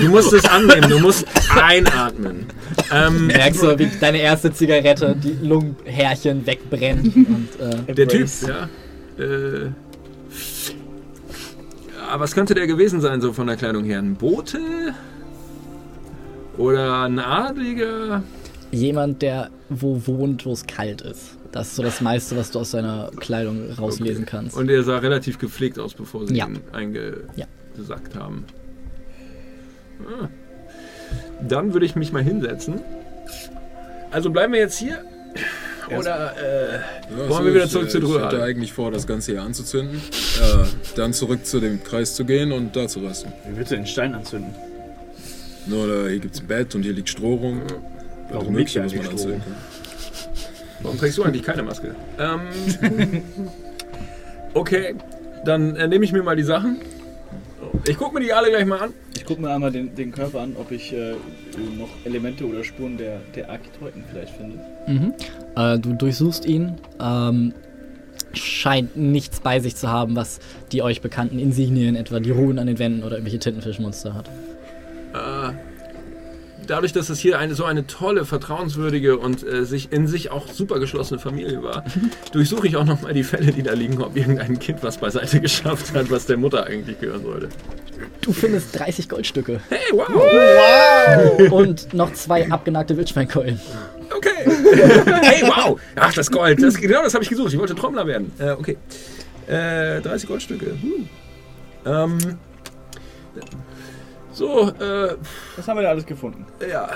du musst es annehmen, du musst einatmen. Ähm, Merkst du, wie deine erste Zigarette die Lungenhärchen wegbrennt. Und, äh, der Typ, ja. Äh, ja, was könnte der gewesen sein, so von der Kleidung her? Ein Bote? Oder ein Adliger? jemand, der wo wohnt, wo es kalt ist. Das ist so das meiste, was du aus seiner Kleidung rauslesen kannst. Und er sah relativ gepflegt aus, bevor sie Ja. ihn Ja. Eingesackt haben. Ah. Dann würde ich mich mal hinsetzen. Also bleiben wir jetzt hier? Oder äh, Ja, Wollen wir wieder ich, zurück äh, zur Ich Drühe? hatte eigentlich vor, das Ganze hier anzuzünden. Äh, dann zurück zu dem Kreis zu gehen und da zu rasten. Wie willst du den Stein anzünden? Nur da, hier gibt's ein Bett und hier liegt Stroh rum. Warum liegt hier eigentlich Stroh kann. warum trägst du eigentlich keine Maske? Ähm, okay, dann äh, nehme ich mir mal die Sachen. Ich gucke mir die alle gleich mal an. Ich gucke mir einmal den, den Körper an, ob ich äh, noch Elemente oder Spuren der, der Architeuten vielleicht finde. Mhm. Äh, du durchsuchst ihn. Ähm, scheint nichts bei sich zu haben, was die euch bekannten Insignien, etwa die Ruhen an den Wänden oder irgendwelche Tintenfischmonster hat. Äh, dadurch, dass es hier eine, so eine tolle, vertrauenswürdige und äh, sich in sich auch super geschlossene Familie war, durchsuche ich auch nochmal die Fälle, die da liegen, ob irgendein Kind was beiseite geschafft hat, was der Mutter eigentlich gehören sollte. Du findest 30 Goldstücke Hey, wow! und noch zwei abgenagte Wildschweinkeulen. Okay. hey, wow! Ach, das Gold. Das, genau das habe ich gesucht. Ich wollte Trommler werden. Äh, okay. Äh, 30 Goldstücke. Hm. Ähm. So, äh, Was haben wir da alles gefunden? ja.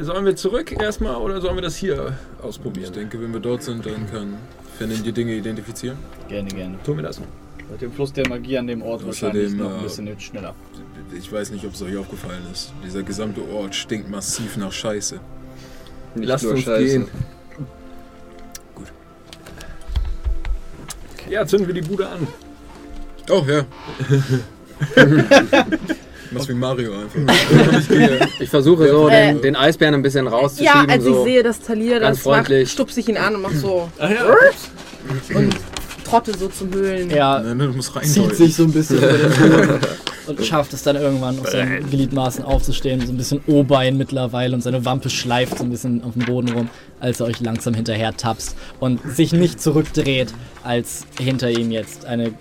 Sollen wir zurück erstmal oder sollen wir das hier Ich ausprobieren? denke, wenn wir dort sind, dann kann Fennin die Dinge identifizieren. Gerne, gerne. Tun wir das. Mit dem Fluss der Magie an dem Ort wahrscheinlich Außerdem, noch ein äh, bisschen schneller. Ich weiß nicht, ob es euch aufgefallen ist. Dieser gesamte Ort stinkt massiv nach Scheiße. Nicht Lasst nur uns Scheiße. gehen. Ja, zünden wir die Bude an. Oh, ja. Mach's wie Mario einfach. Ich. Ich versuche so Äh, den, den Eisbären ein bisschen Ja, rauszuschieben. als so. ich sehe, dass Talia ganz das macht, freundlich. stupse ich ihn an und mach so Ach ja. und trotte so zum Höhlen. Er Nein, nein, du musst rein. zieht sich so ein bisschen über den Boden und schafft es dann irgendwann auf seinen Gliedmaßen aufzustehen, so ein bisschen O-Bein mittlerweile und seine Wampe schleift so ein bisschen auf dem Boden rum, als er euch langsam hinterher tapst und sich nicht zurückdreht, als hinter ihm jetzt eine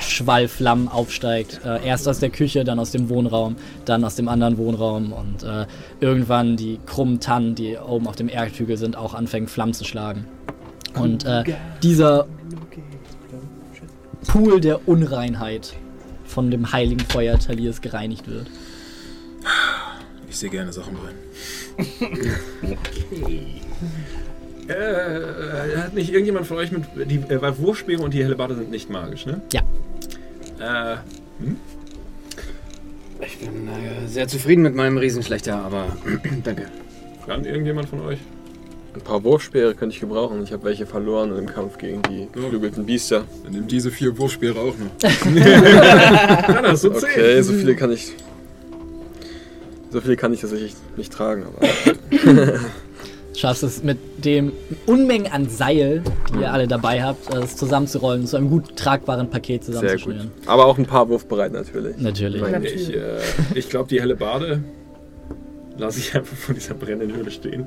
Schwall Flammen aufsteigt. Äh, erst aus der Küche, dann aus dem Wohnraum, dann aus dem anderen Wohnraum und äh, irgendwann die krummen Tannen, die oben auf dem Erdhügel sind, auch anfangen Flammen zu schlagen. Und äh, dieser Pool der Unreinheit von dem heiligen Feuer Taliers gereinigt wird. Ich sehe gerne Sachen brennen. Äh, hat nicht irgendjemand von euch mit. Die äh, weil Wurfspeere und die Hellebarde sind nicht magisch, ne? Ja. Äh, Ich bin äh, sehr zufrieden mit meinem Riesenschlechter, aber danke. kann irgendjemand von euch? Ein paar Wurfspeere könnte ich gebrauchen. Ich habe welche verloren im Kampf gegen die geflügelten Biester. Dann nimm diese vier Wurfspeere auch noch. Kann das so zählen? Okay, so viele kann ich. So viele kann ich tatsächlich nicht tragen, aber. Schaffst es mit dem Unmengen an Seil, die ihr alle dabei habt, es zusammenzurollen, und zu einem gut tragbaren Paket Sehr gut. zusammenzuschnüren. Aber auch ein paar wurfbereit natürlich. Natürlich. Meine ich, äh, ich glaube, die Hellebarde lasse ich einfach vor dieser brennenden Höhle stehen.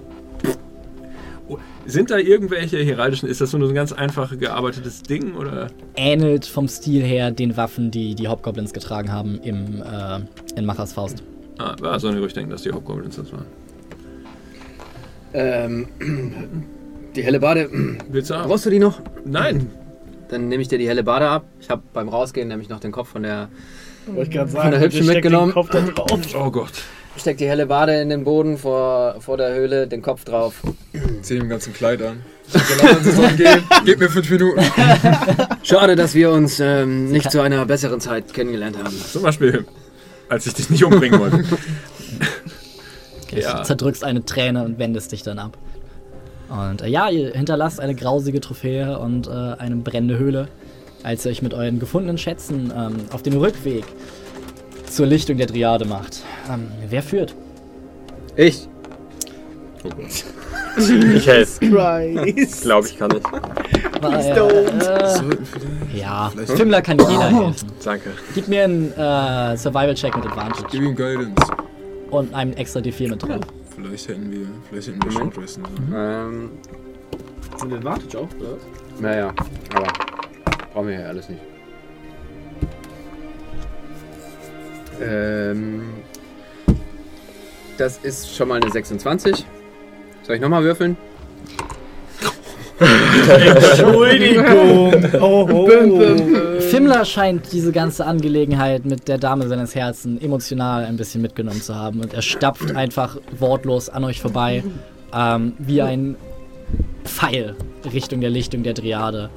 Oh, Sind da irgendwelche heraldischen, ist das so ein ganz einfach gearbeitetes Ding oder? Ähnelt vom Stil her den Waffen, die die Hobgoblins getragen haben im, äh, in Machers Faust. Ah, war so eine Gerücht denken, dass die Hobgoblins das waren. Ähm, die helle Bade. Willst du haben? Brauchst du die noch? Nein! Dann nehme ich dir die helle Bade ab. Ich habe beim Rausgehen nämlich noch den Kopf von der. Wollte ich gerade Von sagen, der Hübschen mitgenommen. Kopf da drauf. Oh Gott. Steck die helle Bade in den Boden vor, vor der Höhle, den Kopf drauf. Zieh dem ganzen Kleid an. Gib mir fünf Minuten. Schade, dass wir uns ähm, nicht zu einer besseren Zeit kennengelernt haben. Zum Beispiel, als ich dich nicht umbringen wollte. Okay, Ja. Du zerdrückst eine Träne und wendest dich dann ab. Und äh, ja, ihr hinterlasst eine grausige Trophäe und äh, eine brennende Höhle, als ihr euch mit euren gefundenen Schätzen ähm, auf den Rückweg zur Lichtung der Triade macht. Ähm, wer führt? Ich. Ich helfe. Christ. Glaube ich kann ich. Äh, Sollten vielleicht. ja, Fimmler kann jeder helfen. Danke. Gib mir einen äh, Survival-Check mit Advantage Gib ihm Guidance. Und einen extra D4 mit drauf. Vielleicht hätten wir, vielleicht hätten wir Moment. Short Resten. sollen. Ähm, Und Advantage auch, oder? was? naja, aber brauchen wir ja alles nicht. Ähm, das ist schon mal eine 26. Soll ich nochmal würfeln? Entschuldigung. Oh, oh. Fimmler scheint diese ganze Angelegenheit mit der Dame seines Herzens emotional ein bisschen mitgenommen zu haben und er stapft einfach wortlos an euch vorbei, ähm, wie ein Pfeil Richtung der Lichtung der Triade.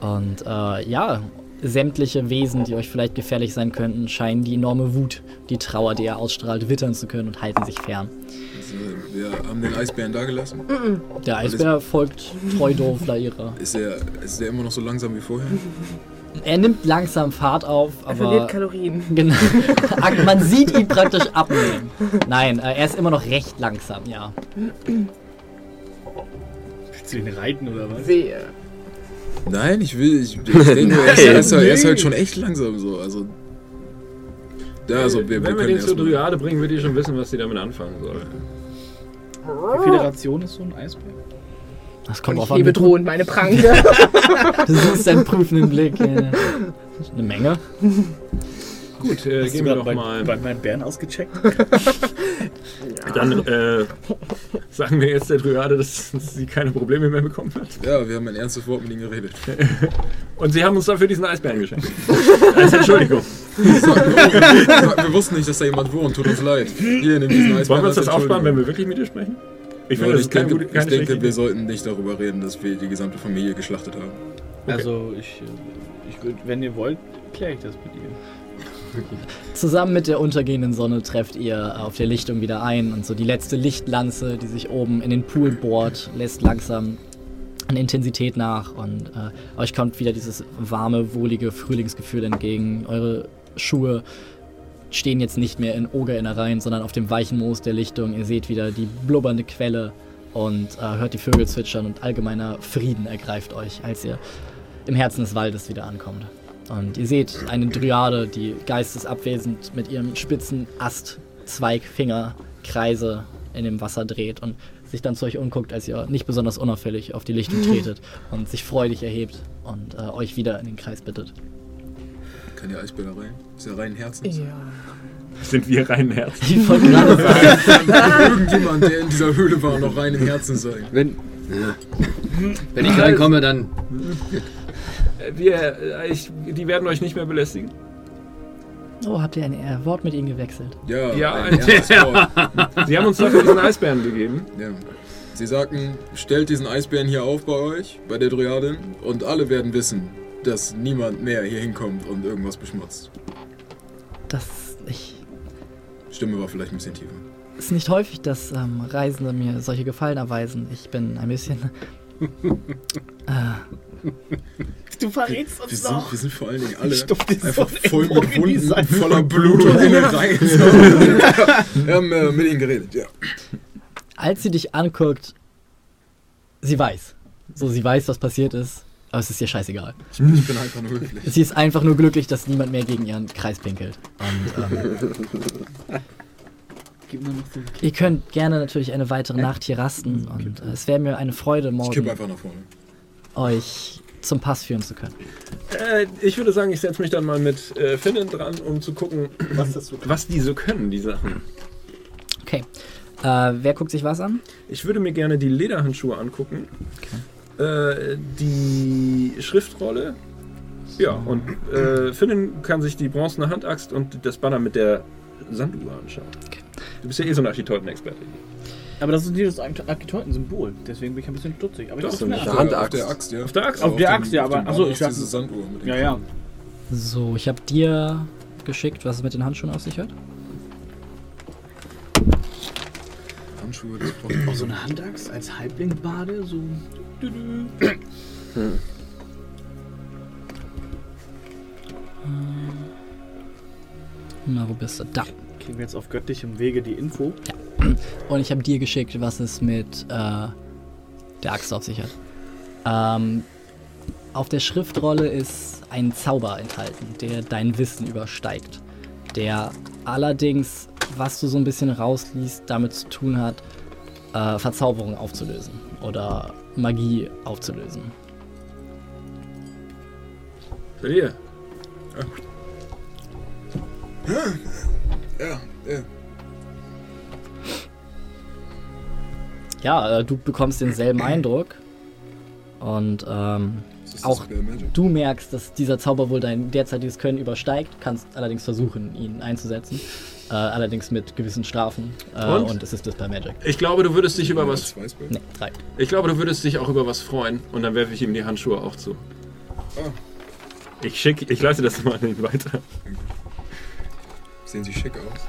Und äh, ja, sämtliche Wesen, die euch vielleicht gefährlich sein könnten, scheinen die enorme Wut, die Trauer, die er ausstrahlt, wittern zu können und halten sich fern. Also, wir haben den Eisbären da gelassen. Der Eisbär folgt treu doof Laira. Ist er, ist er immer noch so langsam wie vorher? Er nimmt langsam Fahrt auf, Er verliert aber Kalorien. Genau. Man sieht ihn praktisch abnehmen. Nein, äh, er ist immer noch recht langsam, ja. Willst du ihn reiten oder was? Sehe. Nein, ich will. Ich, ich denke, er, ist, er, ist, er ist halt schon echt langsam so. Also. Ja, also wir, wir Wenn wir den zur. Dryade bringen, wird die schon wissen, was sie damit anfangen soll. Die Föderation ist so ein Eisbär. Das kommt Und auf ich hebe drohend meine Pranke. Du siehst deinen prüfenden Blick. äh, Eine Menge. Gut, äh, Hast gehen du wir doch bei, mal. bei meinen Bären ausgecheckt? Dann äh, sagen wir jetzt der Dryade, dass sie keine Probleme mehr bekommen hat. Ja, wir haben ein ernstes Wort mit ihm geredet. Und sie haben uns dafür diesen Eisbären geschenkt. Als Entschuldigung. Wir, wir wussten nicht, dass da jemand wohnt. Tut uns leid. Hier, nimm diesen Eisbären. Wollen wir uns das aufsparen, wenn wir wirklich mit dir sprechen? Ich finde, ich denke, gute, ich denke wir sollten nicht darüber reden, dass wir die gesamte Familie geschlachtet haben. Also, ich, äh, ich wenn ihr wollt, kläre ich das mit ihr. Zusammen mit der untergehenden Sonne trefft ihr auf der Lichtung wieder ein und so die letzte Lichtlanze, die sich oben in den Pool bohrt, lässt langsam an Intensität nach und äh, euch kommt wieder dieses warme, wohlige Frühlingsgefühl entgegen. Eure Schuhe stehen jetzt nicht mehr in Ogerinnereien, sondern auf dem weichen Moos der Lichtung. Ihr seht wieder die blubbernde Quelle und äh, hört die Vögel zwitschern und allgemeiner Frieden ergreift euch, als ihr im Herzen des Waldes wieder ankommt. Und ihr seht eine Dryade, die geistesabwesend mit ihrem spitzen Ast, Zweig, Finger, Kreise in dem Wasser dreht und sich dann zu euch umguckt, als ihr nicht besonders unauffällig auf die Lichtung tretet und sich freudig erhebt und äh, euch wieder in den Kreis bittet. Kann die Eisbär da rein? Ist ja rein Herzens. Ja. Sind wir rein Herz? Ich wollte gerade sagen, irgendjemand, der in dieser Höhle war, noch rein im Herzen sein? Wenn, wenn ich reinkomme, dann. Wir, äh, ich, die werden euch nicht mehr belästigen. oh, habt ihr ein äh, Wort mit ihnen gewechselt? Ja, Ja, ein Herzenswort. Sie haben uns dafür diesen Eisbären gegeben. ja. Sie sagten, stellt diesen Eisbären hier auf bei euch, bei der Dryadin, und alle werden wissen, dass niemand mehr hier hinkommt und irgendwas beschmutzt. Das ich, Stimme war vielleicht ein bisschen tiefer. ist nicht häufig, dass ähm, Reisende mir solche Gefallen erweisen. Ich bin ein bisschen. äh, Du verrätst Wir sind, wir sind vor allen Dingen alle einfach voll mit Wunden, voller Blut und. Wir haben äh, mit ihnen geredet, ja. als sie dich anguckt, sie weiß. So, sie weiß, was passiert ist, aber es ist ihr scheißegal. Ich bin, ich bin einfach nur höflich. Sie ist einfach nur glücklich, dass niemand mehr gegen ihren Kreis pinkelt. Und, ähm, Gib mir noch so einen ihr könnt gerne natürlich eine weitere Nacht hier rasten und äh, es wäre mir eine Freude, Ich kipp morgen einfach nach vorne. euch zum Pass führen zu können. Äh, ich würde sagen, ich setze mich dann mal mit äh, Finnen dran, um zu gucken, Was das so was die so können, die Sachen. Okay. Äh, wer guckt sich was an? Ich würde mir gerne die Lederhandschuhe angucken. Äh, die Schriftrolle. Ja, und äh, Finnen kann sich die bronzene Handaxt und das Banner mit der Sanduhr anschauen. Okay. Du bist ja eh so ein Architektenexperte. Aber das ist nicht das Architekten-Symbol. Deswegen bin ich ein bisschen stutzig. Aber so mir eine an. Auf Handaxt. der Axt, ja. Auf der Axt? Auf der Axt, ja, aber- achso, ich ist diese Sanduhr mit dem Ja, ja. So, ich habe dir geschickt, was es mit den Handschuhen auf sich hat. Handschuhe, das braucht Auch so eine Handaxt als Halbling-Bade, so. -dü. Na, wo bist du? Da. Kriegen wir jetzt auf göttlichem Wege die Info. Und ich habe dir geschickt, was es mit äh, der Axt auf sich hat. Ähm, auf der Schriftrolle ist ein Zauber enthalten, der dein Wissen übersteigt. Der allerdings, was du so ein bisschen rausliest, damit zu tun hat, äh, Verzauberung aufzulösen oder Magie aufzulösen. Seid ihr? Ja, ja. Ja, äh, du bekommst denselben Eindruck. Und ähm, Auch du merkst, dass dieser Zauber wohl dein derzeitiges Können übersteigt, kannst allerdings versuchen, ihn einzusetzen. Äh, allerdings mit gewissen Strafen. Äh, Und? und? es ist das bei Magic. Ich glaube, du würdest dich über was. zwei Spell. Ne, drei. Ich glaube, du würdest dich auch über was freuen. Und dann werfe ich ihm die Handschuhe auch zu. Ah. Ich schicke, ich leite das mal an ihn weiter. Sehen sie schick aus.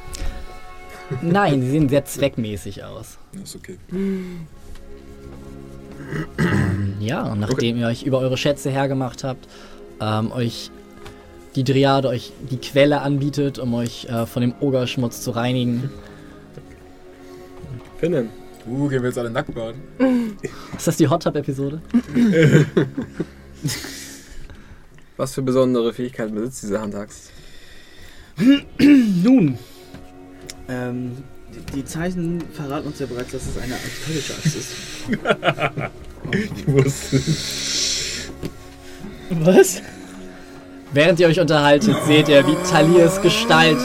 Nein, sie sehen sehr zweckmäßig aus. Ja, ist okay. Ja, und nachdem ihr euch über eure Schätze hergemacht habt, ähm, euch die Dryade euch die Quelle anbietet, um euch äh, von dem Ogerschmutz zu reinigen. Finnen. Uh, gehen wir jetzt alle nackt baden? Ist das die Hot Tub-Episode? Was für besondere Fähigkeiten besitzt diese Handaxt? Nun, ähm, die, die Zeichen verraten uns ja bereits, dass es eine architektonische Axt ist. Ich wusste. Was? Während ihr euch unterhaltet, seht ihr, wie Talirs Gestalt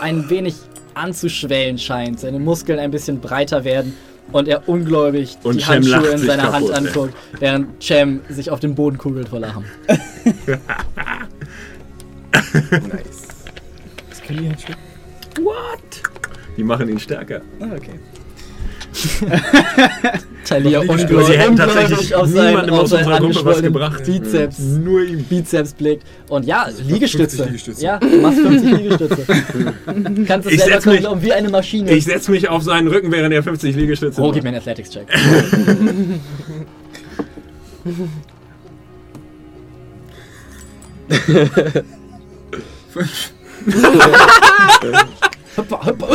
ein wenig anzuschwellen scheint. Seine Muskeln ein bisschen breiter werden und er ungläubig Und die Cem Handschuhe in seiner Hand kaputt, ey. anguckt, während Cem sich auf den Boden kugelt vor Lachen. Nice. Was können die Handschuhe? Die machen ihn stärker. Ah, okay. Gespielt. ungläubig, Sie hätten tatsächlich auf seinen, niemandem auf aus seinen unserer Gruppe was angeschwollenen gebracht. Bizeps, Nur ihm. Bizeps blickt. Und ja, 50 Liegestütze. Liegestütze. Ja, du machst 50 Liegestütze. Kannst es Ich selber mich- kommen, wie eine Maschine. Ich setze mich auf seinen Rücken, während er 50 Liegestütze oh, macht. gib mir einen Athletics-Check. Hüppa, hüppa, hüppa.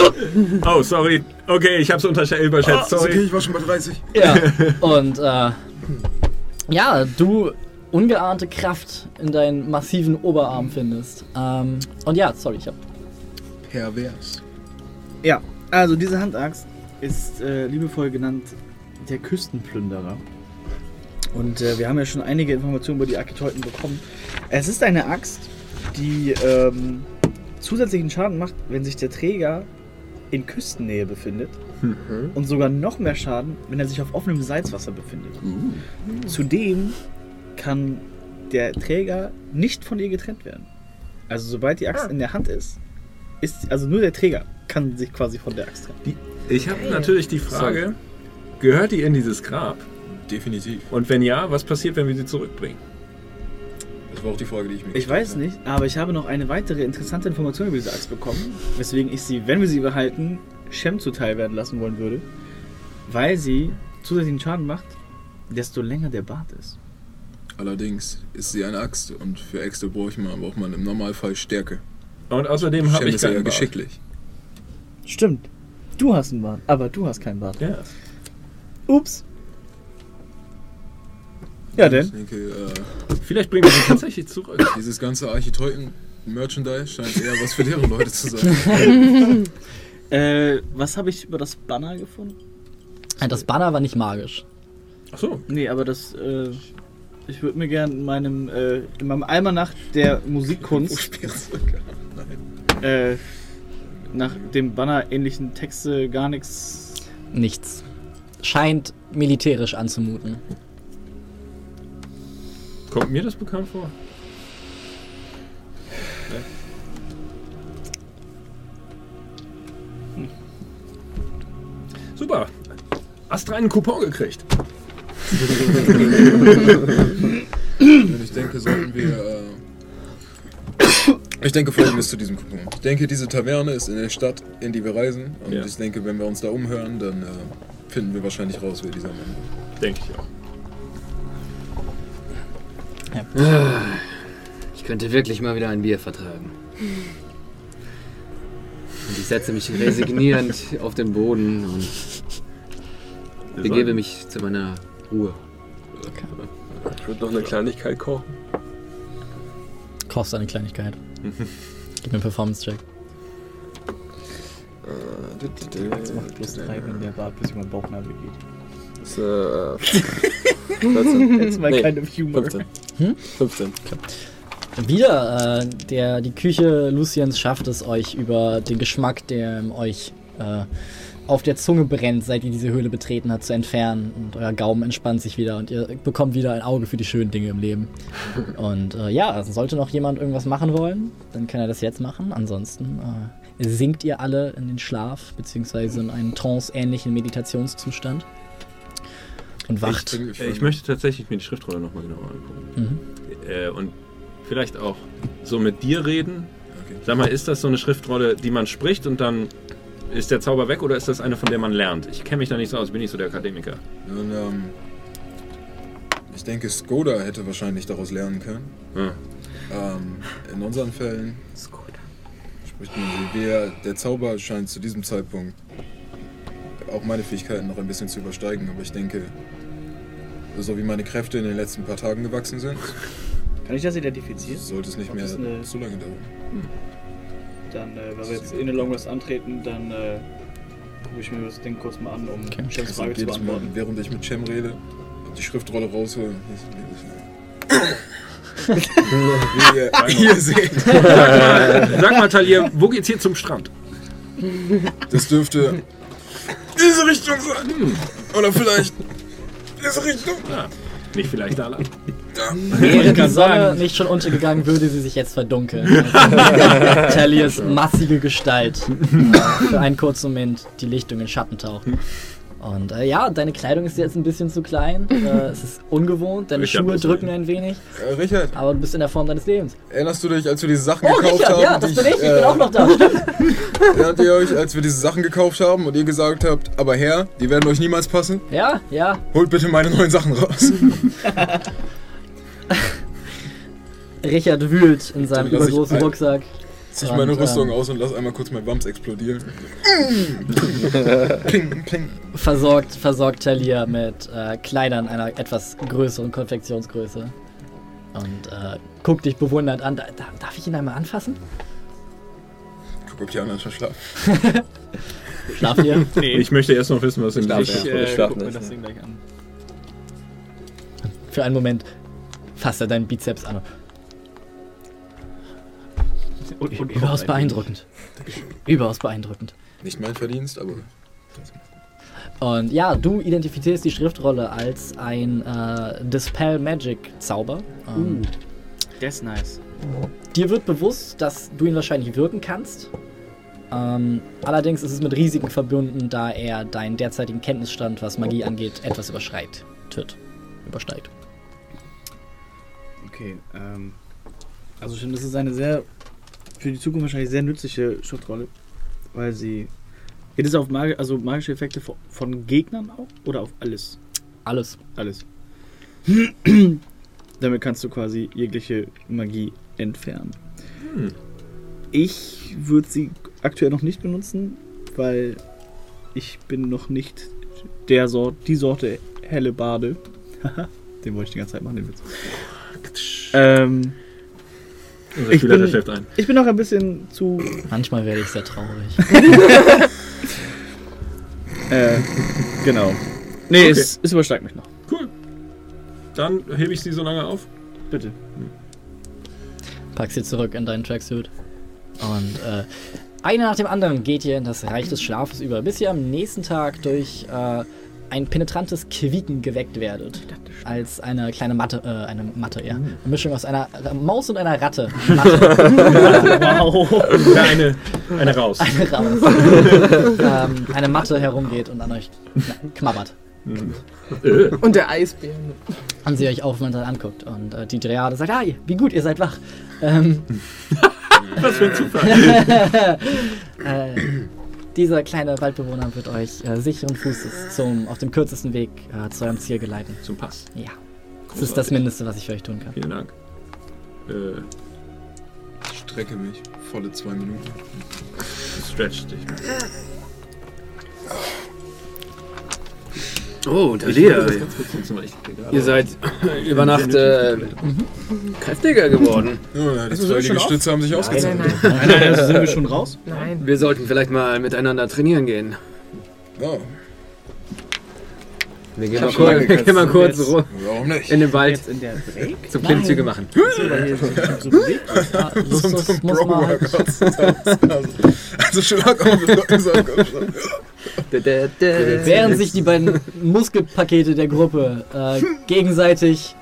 Oh, sorry. Okay, ich hab's untersch- überschätzt. Okay, Sorry. ich war schon bei 30. Ja, und äh, ja, du ungeahnte Kraft in deinen massiven Oberarm findest. Ähm, und ja, sorry, ich hab. Pervers. Ja, also diese Handaxt ist äh, liebevoll genannt der Küstenplünderer. Und äh, wir haben ja schon einige Informationen über die Architekten bekommen. Es ist eine Axt, die ähm, zusätzlichen Schaden macht, wenn sich der Träger in Küstennähe befindet. Und sogar noch mehr Schaden, wenn er sich auf offenem Salzwasser befindet. Zudem kann der Träger nicht von ihr getrennt werden. Also sobald die Axt in der Hand ist, ist also nur der Träger kann sich quasi von der Axt trennen. Ich habe natürlich die Frage, gehört die in dieses Grab? Definitiv. Und wenn ja, was passiert, wenn wir sie zurückbringen? Das war auch die Frage, die ich mir Ich weiß habe. nicht, aber ich habe noch eine weitere interessante Information über diese Axt bekommen, weswegen ich sie, wenn wir sie behalten, Shem zuteil werden lassen wollen würde, weil sie zusätzlichen Schaden macht, desto länger der Bart ist. Allerdings ist sie eine Axt und für Äxte braucht man, braucht man im Normalfall Stärke. Und außerdem habe ich ist ja keinen Bart. geschicklich. Stimmt. Du hast einen Bart, aber du hast keinen Bart. Ja. Ups. Ja Ich denn? denke, äh, Vielleicht bringen wir sie tatsächlich zurück. dieses ganze Architeuten-Merchandise scheint eher was für deren Leute zu sein. Äh, was habe ich über das Banner gefunden? Das Banner war nicht magisch. Ach so. Nee, aber das, äh, ich würde mir gerne in meinem, äh, in meinem Almanach der Musikkunst, äh, nach dem Banner ähnlichen Texte gar nichts. Nichts. Scheint militärisch anzumuten. Kommt mir das bekannt vor? Hm. Super. Hast du einen Coupon gekriegt? Ich denke, sollten wir. Äh, ich denke folgendes zu diesem Coupon. Ich denke, diese Taverne ist in der Stadt, in die wir reisen. Und Ja. ich denke, wenn wir uns da umhören, dann äh, finden wir wahrscheinlich raus, wer dieser Mann ist. Denke ich auch. Ich könnte wirklich mal wieder ein Bier vertragen. Und ich setze mich resignierend auf den Boden und begebe mich zu meiner Ruhe. Ich würde noch eine Kleinigkeit kochen. Kostet eine Kleinigkeit. Gib mir einen Performance-Check. Das macht plus drei, wenn der Bart bis über den Bauchnabel geht. Äh, 14. Jetzt mal Nee, kind of humor. 15. Hm? 15. Wieder, äh, der, die Küche Luciens schafft es euch über den Geschmack, der euch äh, auf der Zunge brennt, seit ihr diese Höhle betreten habt, zu entfernen. Und euer Gaumen entspannt sich wieder und ihr bekommt wieder ein Auge für die schönen Dinge im Leben. Und äh, ja, also sollte noch jemand irgendwas machen wollen, dann kann er das jetzt machen. Ansonsten äh, sinkt ihr alle in den Schlaf, beziehungsweise in einen trance-ähnlichen Meditationszustand. Und wacht. Ich, Äh, Ich möchte tatsächlich mir die Schriftrolle nochmal genauer angucken. Mhm. Äh, und vielleicht auch so mit dir reden. Okay. Sag mal, ist das so eine Schriftrolle, die man spricht und dann ist der Zauber weg oder ist das eine, von der man lernt? Ich kenne mich da nicht so aus, bin nicht so der Akademiker. Nun, ähm, ich denke, Skoda hätte wahrscheinlich daraus lernen können. Ja. Ähm, in unseren Fällen spricht man sie. Wir, der Zauber scheint zu diesem Zeitpunkt auch meine Fähigkeiten noch ein bisschen zu übersteigen, aber ich denke, so wie meine Kräfte in den letzten paar Tagen gewachsen sind, Kann ich das identifizieren? sollte es nicht mehr eine- zu lange dauern. Dann, äh, wenn wir jetzt in den Long Rest antreten, dann äh, gucke ich mir das Ding kurz mal an, um Okay. Chems Also Frage zu jedes Mal, beantworten. während ich mit Cem rede, die Schriftrolle raushole. Wie ihr hier seht, Sag mal, Talia, wo geht's hier zum Strand? das dürfte diese Richtung sein. Oder vielleicht diese Richtung. Nicht vielleicht lang. Wäre die Sonne sagen. nicht schon untergegangen, würde sie sich jetzt verdunkeln. Talias massige Gestalt für einen kurzen Moment die Lichtung in Schatten taucht. Und äh, ja, deine Kleidung ist jetzt ein bisschen zu klein. Äh, es ist ungewohnt, deine Ich hab Schuhe drücken ein wenig, Äh, Richard, aber du bist in der Form deines Lebens. erinnerst du dich, als wir diese Sachen Oh, gekauft Richard, haben? ja, das bin ich, ich bin äh, auch noch da. Erinnert ihr euch, als wir diese Sachen gekauft haben und ihr gesagt habt, aber Herr, die werden euch niemals passen? Ja, ja. Holt bitte meine neuen Sachen raus. Richard wühlt in seinem ich übergroßen ein- Rucksack. Zieh ich Und, meine Rüstung ähm, aus und lass einmal kurz mein Bums explodieren. ping, ping. Versorgt, versorgt Talia mit äh, Kleidern einer etwas größeren Konfektionsgröße. Und äh, guckt dich bewundernd an. Da, da, darf ich ihn einmal anfassen? Guck, ob die anderen schon schlafen. Schlaft ihr? Nee, Ich möchte erst noch wissen, was im Schlaf, Gesicht ich äh, Schlafen guck mir ist, das. Ding gleich an. Für einen Moment fasst er deinen Bizeps an. Und, und Überaus beeindruckend. Überaus beeindruckend. Nicht mein Verdienst, aber. Und ja, du identifizierst die Schriftrolle als ein äh, Dispel Magic Zauber. Ähm, Das ist nice. Dir wird bewusst, dass du ihn wahrscheinlich wirken kannst. Ähm, allerdings ist es mit Risiken verbunden, da er deinen derzeitigen Kenntnisstand, was Magie angeht, etwas überschreitet. Übersteigt. Okay, ähm. Also stimmt, das ist eine sehr, für die Zukunft wahrscheinlich sehr nützliche Schriftrolle, weil sie. Geht es auf Mag also magische Effekte von, Gegnern auch? Oder auf alles? Alles. Alles. Damit kannst du quasi jegliche Magie entfernen. Hm. Ich würde sie aktuell noch nicht benutzen, weil ich bin noch nicht der Sort, die Sorte helle Bade. Den wollte ich die ganze Zeit machen, den Witz. Ähm, Unser Ich Spieler bin- schläft ein. ich bin noch ein bisschen zu. Manchmal werde ich sehr traurig. Äh, genau. Nee, Okay. es, es übersteigt mich noch. Cool. Dann hebe ich sie so lange auf. Bitte. Pack sie zurück in deinen Tracksuit. Und äh, einer nach dem anderen geht ihr in das Reich des Schlafes über, bis ihr am nächsten Tag durch äh, ein penetrantes Quieken geweckt werdet. Als eine kleine Matte, äh, eine Matte, ja. Eine Mischung aus einer Maus und einer Ratte. Matte. Wow. Eine, eine raus. eine, raus. ähm, eine Matte herumgeht und an euch kna- knabbert. Und der Eisbär. Und sie euch aufmunternd anguckt. Und äh, die Dryade sagt, ah, wie gut, ihr seid wach. Ähm, Was für ein Zufall. äh, dieser kleine Waldbewohner wird euch äh, sicheren Fußes zum, auf dem kürzesten Weg äh, zu eurem Ziel geleiten. Zum Pass. Ja. Das ist das Mindeste, was ich für euch tun kann. Vielen Dank. Äh, Ich strecke mich. Volle zwei Minuten. stretch dich. Weil ich gerade- ihr seid über Nacht äh, kräftiger geworden. Ja, die zwei Liegestütze haben sich Nein, ausgezahlt. nein, Nein, nein, sind wir schon raus? nein. Wir sollten vielleicht mal miteinander trainieren gehen. Ja, Wir gehen mal kurz, wir gehen mal kurz jetzt- ru- warum nicht? in den Wald Jetzt in der Break? zum Klimmzüge machen. Zum, zum mal halt, Bro-Workout. Also Schlag während sich die beiden Muskelpakete der Gruppe äh, gegenseitig.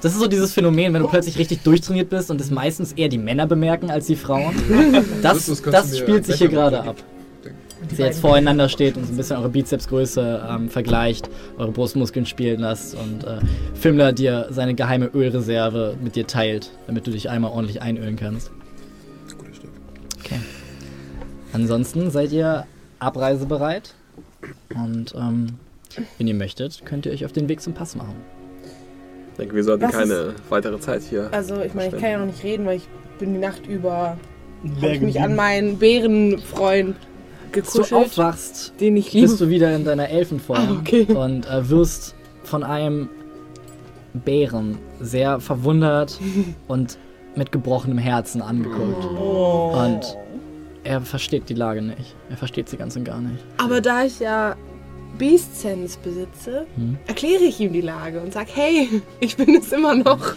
Das ist so dieses Phänomen, wenn du plötzlich richtig durchtrainiert bist und es meistens eher die Männer bemerken als die Frauen. Das, Das- spielt sich hier gerade ab. Dass ihr jetzt voreinander steht und so ein bisschen eure Bizepsgröße ähm, vergleicht, eure Brustmuskeln spielen lasst und äh, Fimmler dir seine geheime Ölreserve mit dir teilt, damit du dich einmal ordentlich einölen kannst. Gutes Stück. Okay. Ansonsten seid ihr abreisebereit und ähm, wenn ihr möchtet, könnt ihr euch auf den Weg zum Pass machen. Ich denke, wir sollten Was keine weitere Zeit hier. Also, ich meine, ich kann ja noch nicht reden, weil ich bin die Nacht über. Hab ich mich an meinen Bärenfreund Als du gekuschelt, aufwachst, den ich liebe. bist du wieder in deiner Elfenform Ah, okay. und äh, wirst von einem Bären sehr verwundert und mit gebrochenem Herzen angeguckt. Oh. Und er versteht die Lage nicht. Er versteht sie ganz und gar nicht. Aber da ich ja Beast Sense besitze, Hm. erkläre ich ihm die Lage und sag, hey, ich bin es immer noch.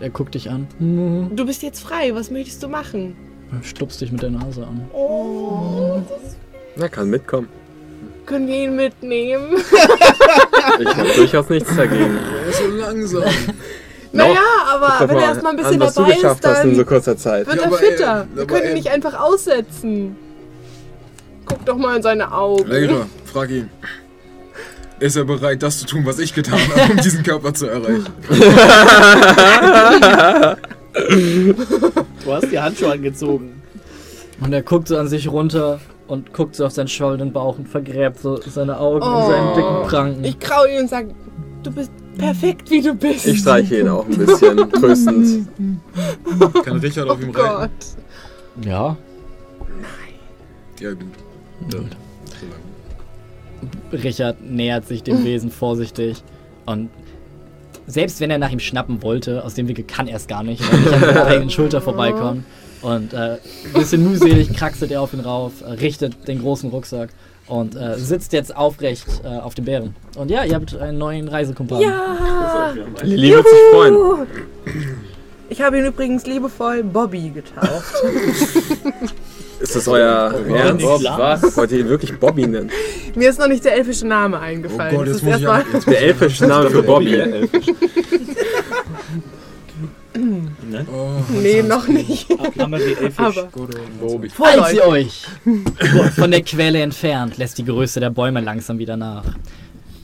Er guckt dich an, hm, Du bist jetzt frei, was möchtest du machen? Stupst dich mit der Nase an. Oh, Er kann mitkommen. können wir ihn mitnehmen? Ich habe durchaus nichts dagegen. Er ist so langsam. naja, Guck aber doch wenn er mal erstmal ein an, bisschen was du dabei ist, geschafft hast in dann so kurzer Zeit. wird Ja, er aber fitter. er- wir aber können ihn nicht einfach aussetzen. Guck doch mal in seine Augen. Leira, frag ihn. Ist er bereit, das zu tun, was ich getan habe, um diesen Körper zu erreichen? Du hast die Handschuhe angezogen. Und er guckt so an sich runter und guckt so auf seinen schollenden Bauch und vergräbt so seine Augen in Oh. seinen dicken Pranken. Ich kraul ihn und sag, du bist perfekt, wie du bist. Ich streiche ihn auch ein bisschen tröstend. Kann Richard Oh auf ihm reiten? Gott. ja, Ja, gut. Ja, so. Richard nähert sich dem Wesen vorsichtig und selbst wenn er nach ihm schnappen wollte, aus dem Winkel kann er es gar nicht, weil er nicht an seiner eigenen Schulter vorbeikommt. Und äh, ein bisschen mühselig kraxelt er auf ihn rauf, äh, richtet den großen Rucksack und äh, sitzt jetzt aufrecht äh, auf dem Bären. Und ja, ihr habt einen neuen Reisekumpan. Ja. Lilly wird sich freuen. Ich habe ihn übrigens liebevoll Bobby getauft. Ist das euer Ernst? Bob, Was? Wollt ihr ihn wirklich Bobby nennen? Mir ist noch nicht der elfische Name eingefallen. Oh Gott, Das ist muss ich erstmal- Der elfische Name für Bobby. Oh, Nee, noch nicht. Haben wir die elfisch. Aber. Als ihr euch von der Quelle entfernt, lässt die Größe der Bäume langsam wieder nach.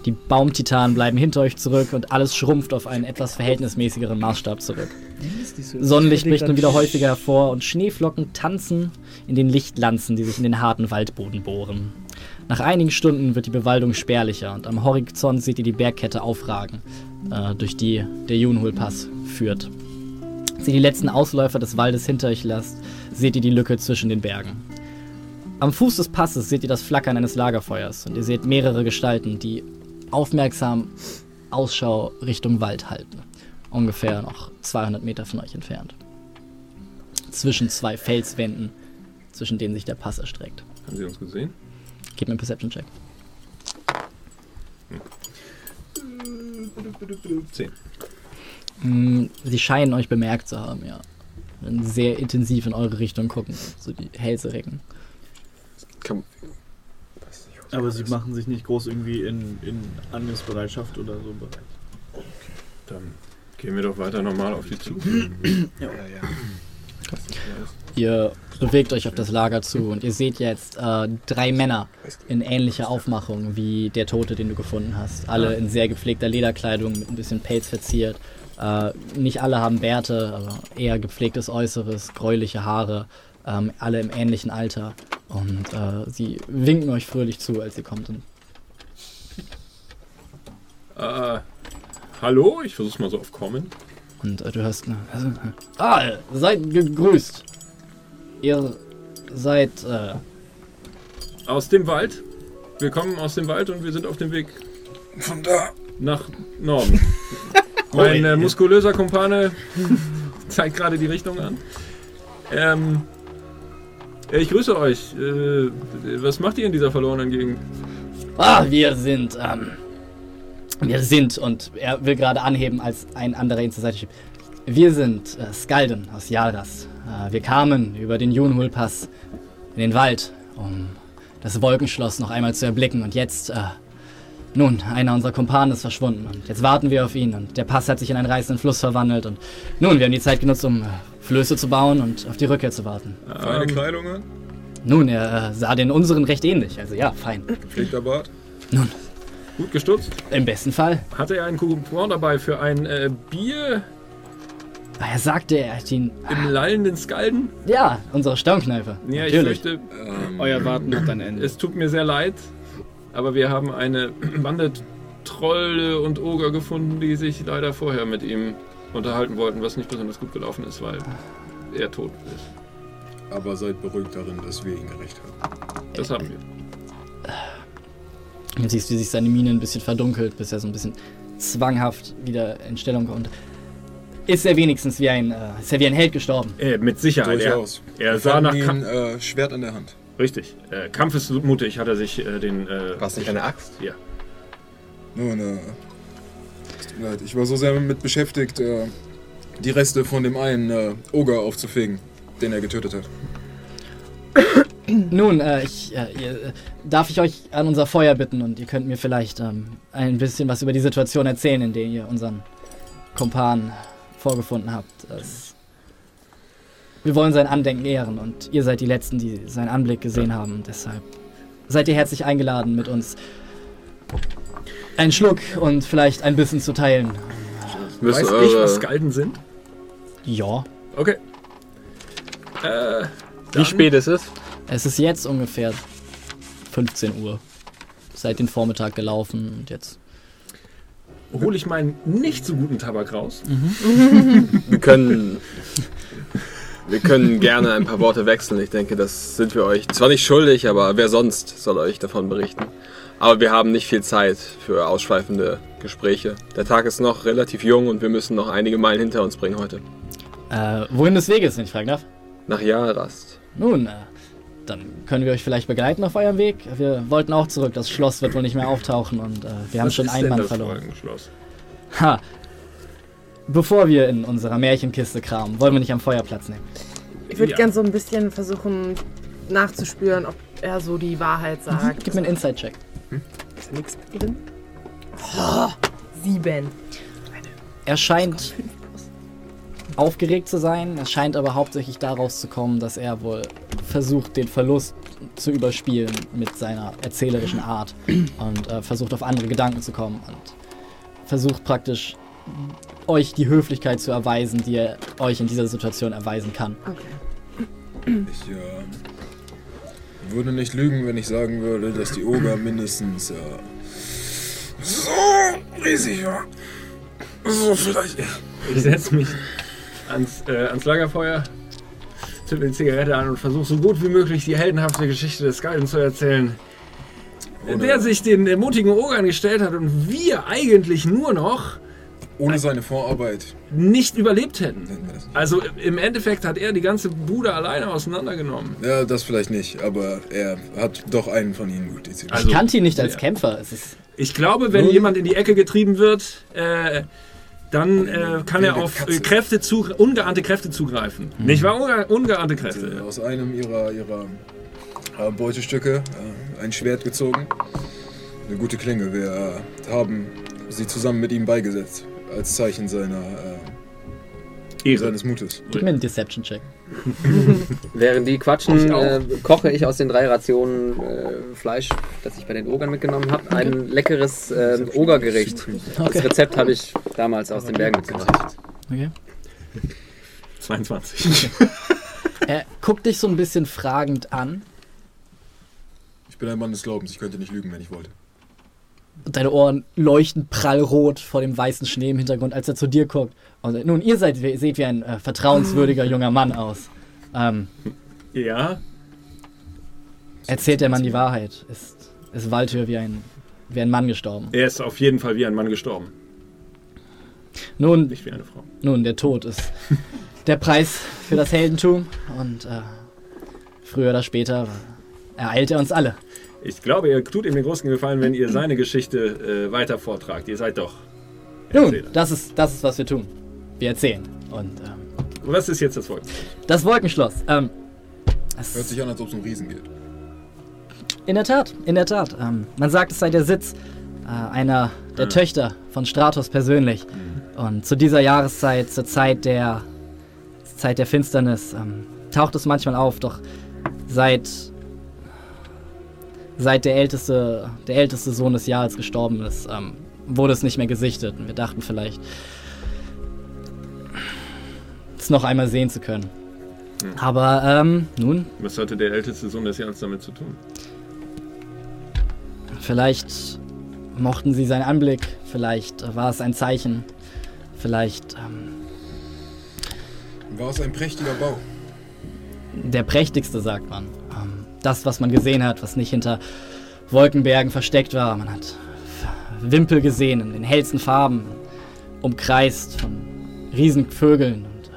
Die Baumtitanen bleiben hinter euch zurück und alles schrumpft auf einen etwas verhältnismäßigeren Maßstab zurück. Sonnenlicht bricht nun wieder häufiger hervor und Schneeflocken tanzen in den Lichtlanzen, die sich in den harten Waldboden bohren. Nach einigen Stunden wird die Bewaldung spärlicher und am Horizont seht ihr die Bergkette aufragen, äh, durch die der Junhul-Pass führt. Als ihr die letzten Ausläufer des Waldes hinter euch lasst, seht ihr die Lücke zwischen den Bergen. Am Fuß des Passes seht ihr das Flackern eines Lagerfeuers und ihr seht mehrere Gestalten, die aufmerksam Ausschau Richtung Wald halten. Ungefähr noch 200 Meter von euch entfernt. Zwischen zwei Felswänden, zwischen denen sich der Pass erstreckt. Haben Sie uns gesehen? Gebt mir einen Perception-Check. Zehn. Mm, Sie scheinen euch bemerkt zu haben, ja. Sehr intensiv in eure Richtung gucken, so die Hälse recken. Kann, Aber sie machen sich nicht groß irgendwie in, in Angriffsbereitschaft oder so bereit. Dann gehen wir doch weiter normal auf die zu. Ihr bewegt euch auf das Lager zu und ihr seht jetzt äh, drei Männer in ähnlicher Aufmachung wie der Tote, den du gefunden hast. Alle in sehr gepflegter Lederkleidung mit ein bisschen Pelz verziert. Äh, nicht alle haben Bärte, aber eher gepflegtes Äußeres, gräuliche Haare. Ähm, alle im ähnlichen Alter. Und äh, sie winken euch fröhlich zu, als ihr kommt. Und Äh, hallo? Ich versuch's mal so auf Common. Und äh, du hörst. ne, Ah, seid gegrüßt. Ihr seid. Äh, Aus dem Wald. Wir kommen aus dem Wald und wir sind auf dem Weg von da. nach Norden. mein äh, muskulöser Kumpane zeigt gerade die Richtung an. Ähm, äh, ich grüße euch. Äh, was macht ihr in dieser verlorenen Gegend? ah, wir sind. Ähm, wir sind. Und er will gerade anheben, als ein anderer ihn zur Seite schiebt. Wir sind äh, Skalden aus Jalras. Äh, wir kamen über den Junhul-Pass in den Wald, um das Wolkenschloss noch einmal zu erblicken. Und jetzt. Äh, nun, einer unserer Kumpanen ist verschwunden und jetzt warten wir auf ihn und der Pass hat sich in einen reißenden Fluss verwandelt und nun, wir haben die Zeit genutzt, um äh, Flöße zu bauen und auf die Rückkehr zu warten. Feine Ähm, Kleidung an, Nun, er äh, sah den unseren recht ähnlich, also ja, fein. gepflegter Bart. gut gestutzt. Im besten Fall. Hatte er einen Coupon dabei für ein äh, Bier Ah, Er sagte, er hat ihn. im lallenden Skalden? Ja, unsere Stammkneipe. Ja, ich Natürlich. fürchte, Ähm, Euer Warten hat ein Ende. es tut mir sehr leid, aber wir haben eine Bande Trolle und Oger gefunden, die sich leider vorher mit ihm unterhalten wollten, was nicht besonders gut gelaufen ist, weil er tot ist. aber seid beruhigt darin, dass wir ihn gerecht haben. Das haben wir. Jetzt siehst du, wie sich seine Miene ein bisschen verdunkelt, bis er so ein bisschen zwanghaft wieder in Stellung kommt. Ist er wenigstens wie ein, äh, ist er wie ein Held gestorben? Äh, mit Sicherheit. Er, Durchaus. er Wir sah nach fanden Kam ihn, äh, Schwert in der Hand. Richtig. Äh, kampfesmutig hat er sich äh, den. Äh, war es nicht eine Axt? Ja. Äh, es tut mir leid. Ich war so sehr damit beschäftigt, äh, die Reste von dem einen äh, Oger aufzufegen, den er getötet hat. Nun, äh, ich, äh, äh, darf ich euch an unser Feuer bitten und ihr könnt mir vielleicht ähm, ein bisschen was über die Situation erzählen, in der ihr unseren Kumpan vorgefunden habt. Es, wir wollen sein Andenken ehren und ihr seid die Letzten, die seinen Anblick gesehen haben. Deshalb seid ihr herzlich eingeladen, mit uns einen Schluck und vielleicht ein bisschen zu teilen. Müssen Weiß ich, was Skalden sind? Ja. Okay. Äh, wie spät ist es? Es ist jetzt ungefähr 15 Uhr. Seit den Vormittag gelaufen und jetzt. hole ich meinen nicht so guten Tabak raus. Wir können. Wir können gerne ein paar Worte wechseln. Ich denke, das sind wir euch zwar nicht schuldig, aber wer sonst soll euch davon berichten? Aber wir haben nicht viel Zeit für ausschweifende Gespräche. Der Tag ist noch relativ jung und wir müssen noch einige Meilen hinter uns bringen heute. Äh, wohin des Weges, wenn ich fragen darf? Nach Jalrast. Nun, äh, dann können wir euch vielleicht begleiten auf eurem Weg. Wir wollten auch zurück. Das Schloss wird wohl nicht mehr auftauchen und äh, wir haben Was schon einen Mann das verloren. Ha! bevor wir in unserer Märchenkiste kramen, wollen wir nicht am Feuer Platz nehmen. Ich würde Ja. gern so ein bisschen versuchen nachzuspüren, ob er so die Wahrheit sagt. Gib mir einen Inside-Check. Ist nichts drin? Oh, sieben. Er scheint aufgeregt zu sein. Es scheint aber hauptsächlich daraus zu kommen, dass er wohl versucht, den Verlust zu überspielen mit seiner erzählerischen Art und äh, versucht, auf andere Gedanken zu kommen und versucht praktisch euch die Höflichkeit zu erweisen, die er euch in dieser Situation erweisen kann. Okay. Ich äh, würde nicht lügen, wenn ich sagen würde, dass die Oger mindestens äh, so riesig war. So vielleicht. Ich setze mich ans, äh, ans Lagerfeuer, zünde eine Zigarette an und versuche so gut wie möglich die heldenhafte Geschichte des Skalden zu erzählen. Der sich den mutigen Ogern gestellt hat und wir eigentlich nur noch Ohne seine Vorarbeit nicht überlebt hätten. nicht. Also im Endeffekt hat er die ganze Bude alleine auseinandergenommen. Ja, das vielleicht nicht, aber er hat doch einen von ihnen gut dezidiert. Also- ich kannte ihn nicht als ja. Kämpfer. Es ist Ich glaube, wenn Nun- jemand in die Ecke getrieben wird, äh, dann äh, kann er auf Katze. Kräfte zu, ungeahnte Kräfte zugreifen. Nicht wahr? Unge ungeahnte Kräfte. aus einem ihrer, ihrer äh, Beutestücke äh, ein Schwert gezogen. Eine gute Klinge. Wir äh, haben sie zusammen mit ihm beigesetzt. Als Zeichen seiner, äh, Ehre. seines Mutes. Gib mir einen Deception-Check. Während die quatschen, äh, koche ich aus den drei Rationen äh, Fleisch, das ich bei den Ogern mitgenommen habe, ein leckeres äh, Ogergericht. Okay. Das Rezept habe ich damals aus den Bergen mitgebracht. Okay. 22. Er guckt dich so ein bisschen fragend an. Ich bin ein Mann des Glaubens. Ich könnte nicht lügen, wenn ich wollte. Und deine Ohren leuchten prallrot vor dem weißen Schnee im Hintergrund, als er zu dir guckt. Und nun, ihr seid, seht wie ein äh, vertrauenswürdiger junger Mann aus. Ähm, ja, erzählt der Mann die Wahrheit? Ist, ist Waltür wie ein, wie ein Mann gestorben? er ist auf jeden Fall wie ein Mann gestorben, Nun, nicht wie eine Frau. nun, der Tod ist der Preis für das Heldentum. Und äh, früher oder später ereilt er uns alle. Ich glaube, ihr tut ihm den großen Gefallen, wenn ihr seine Geschichte äh, weiter vortragt. Ihr seid doch. Nun, Erzähler. das ist, das ist, was wir tun. Wir erzählen. Und ähm, Was ist jetzt das Volk? das Wolkenschloss. Ähm, es- Hört sich an, als ob es um Riesen geht. In der Tat, in der Tat. Ähm, man sagt, es sei der Sitz äh, einer der Töchter von Stratos persönlich. Und zu dieser Jahreszeit, zur Zeit der Zeit der Finsternis, ähm, taucht es manchmal auf. Doch seit seit der älteste der älteste Sohn des Jahres gestorben ist, ähm, wurde es nicht mehr gesichtet. Und wir dachten vielleicht, es noch einmal sehen zu können. Aber ähm, nun, Was hatte der älteste Sohn des Jahres damit zu tun? Vielleicht mochten sie seinen Anblick, vielleicht war es ein Zeichen, vielleicht ähm, War es ein prächtiger Bau? der prächtigste, sagt man. Das, was man gesehen hat, was nicht hinter Wolkenbergen versteckt war. Man hat Wimpel gesehen in den hellsten Farben, umkreist von Riesenvögeln und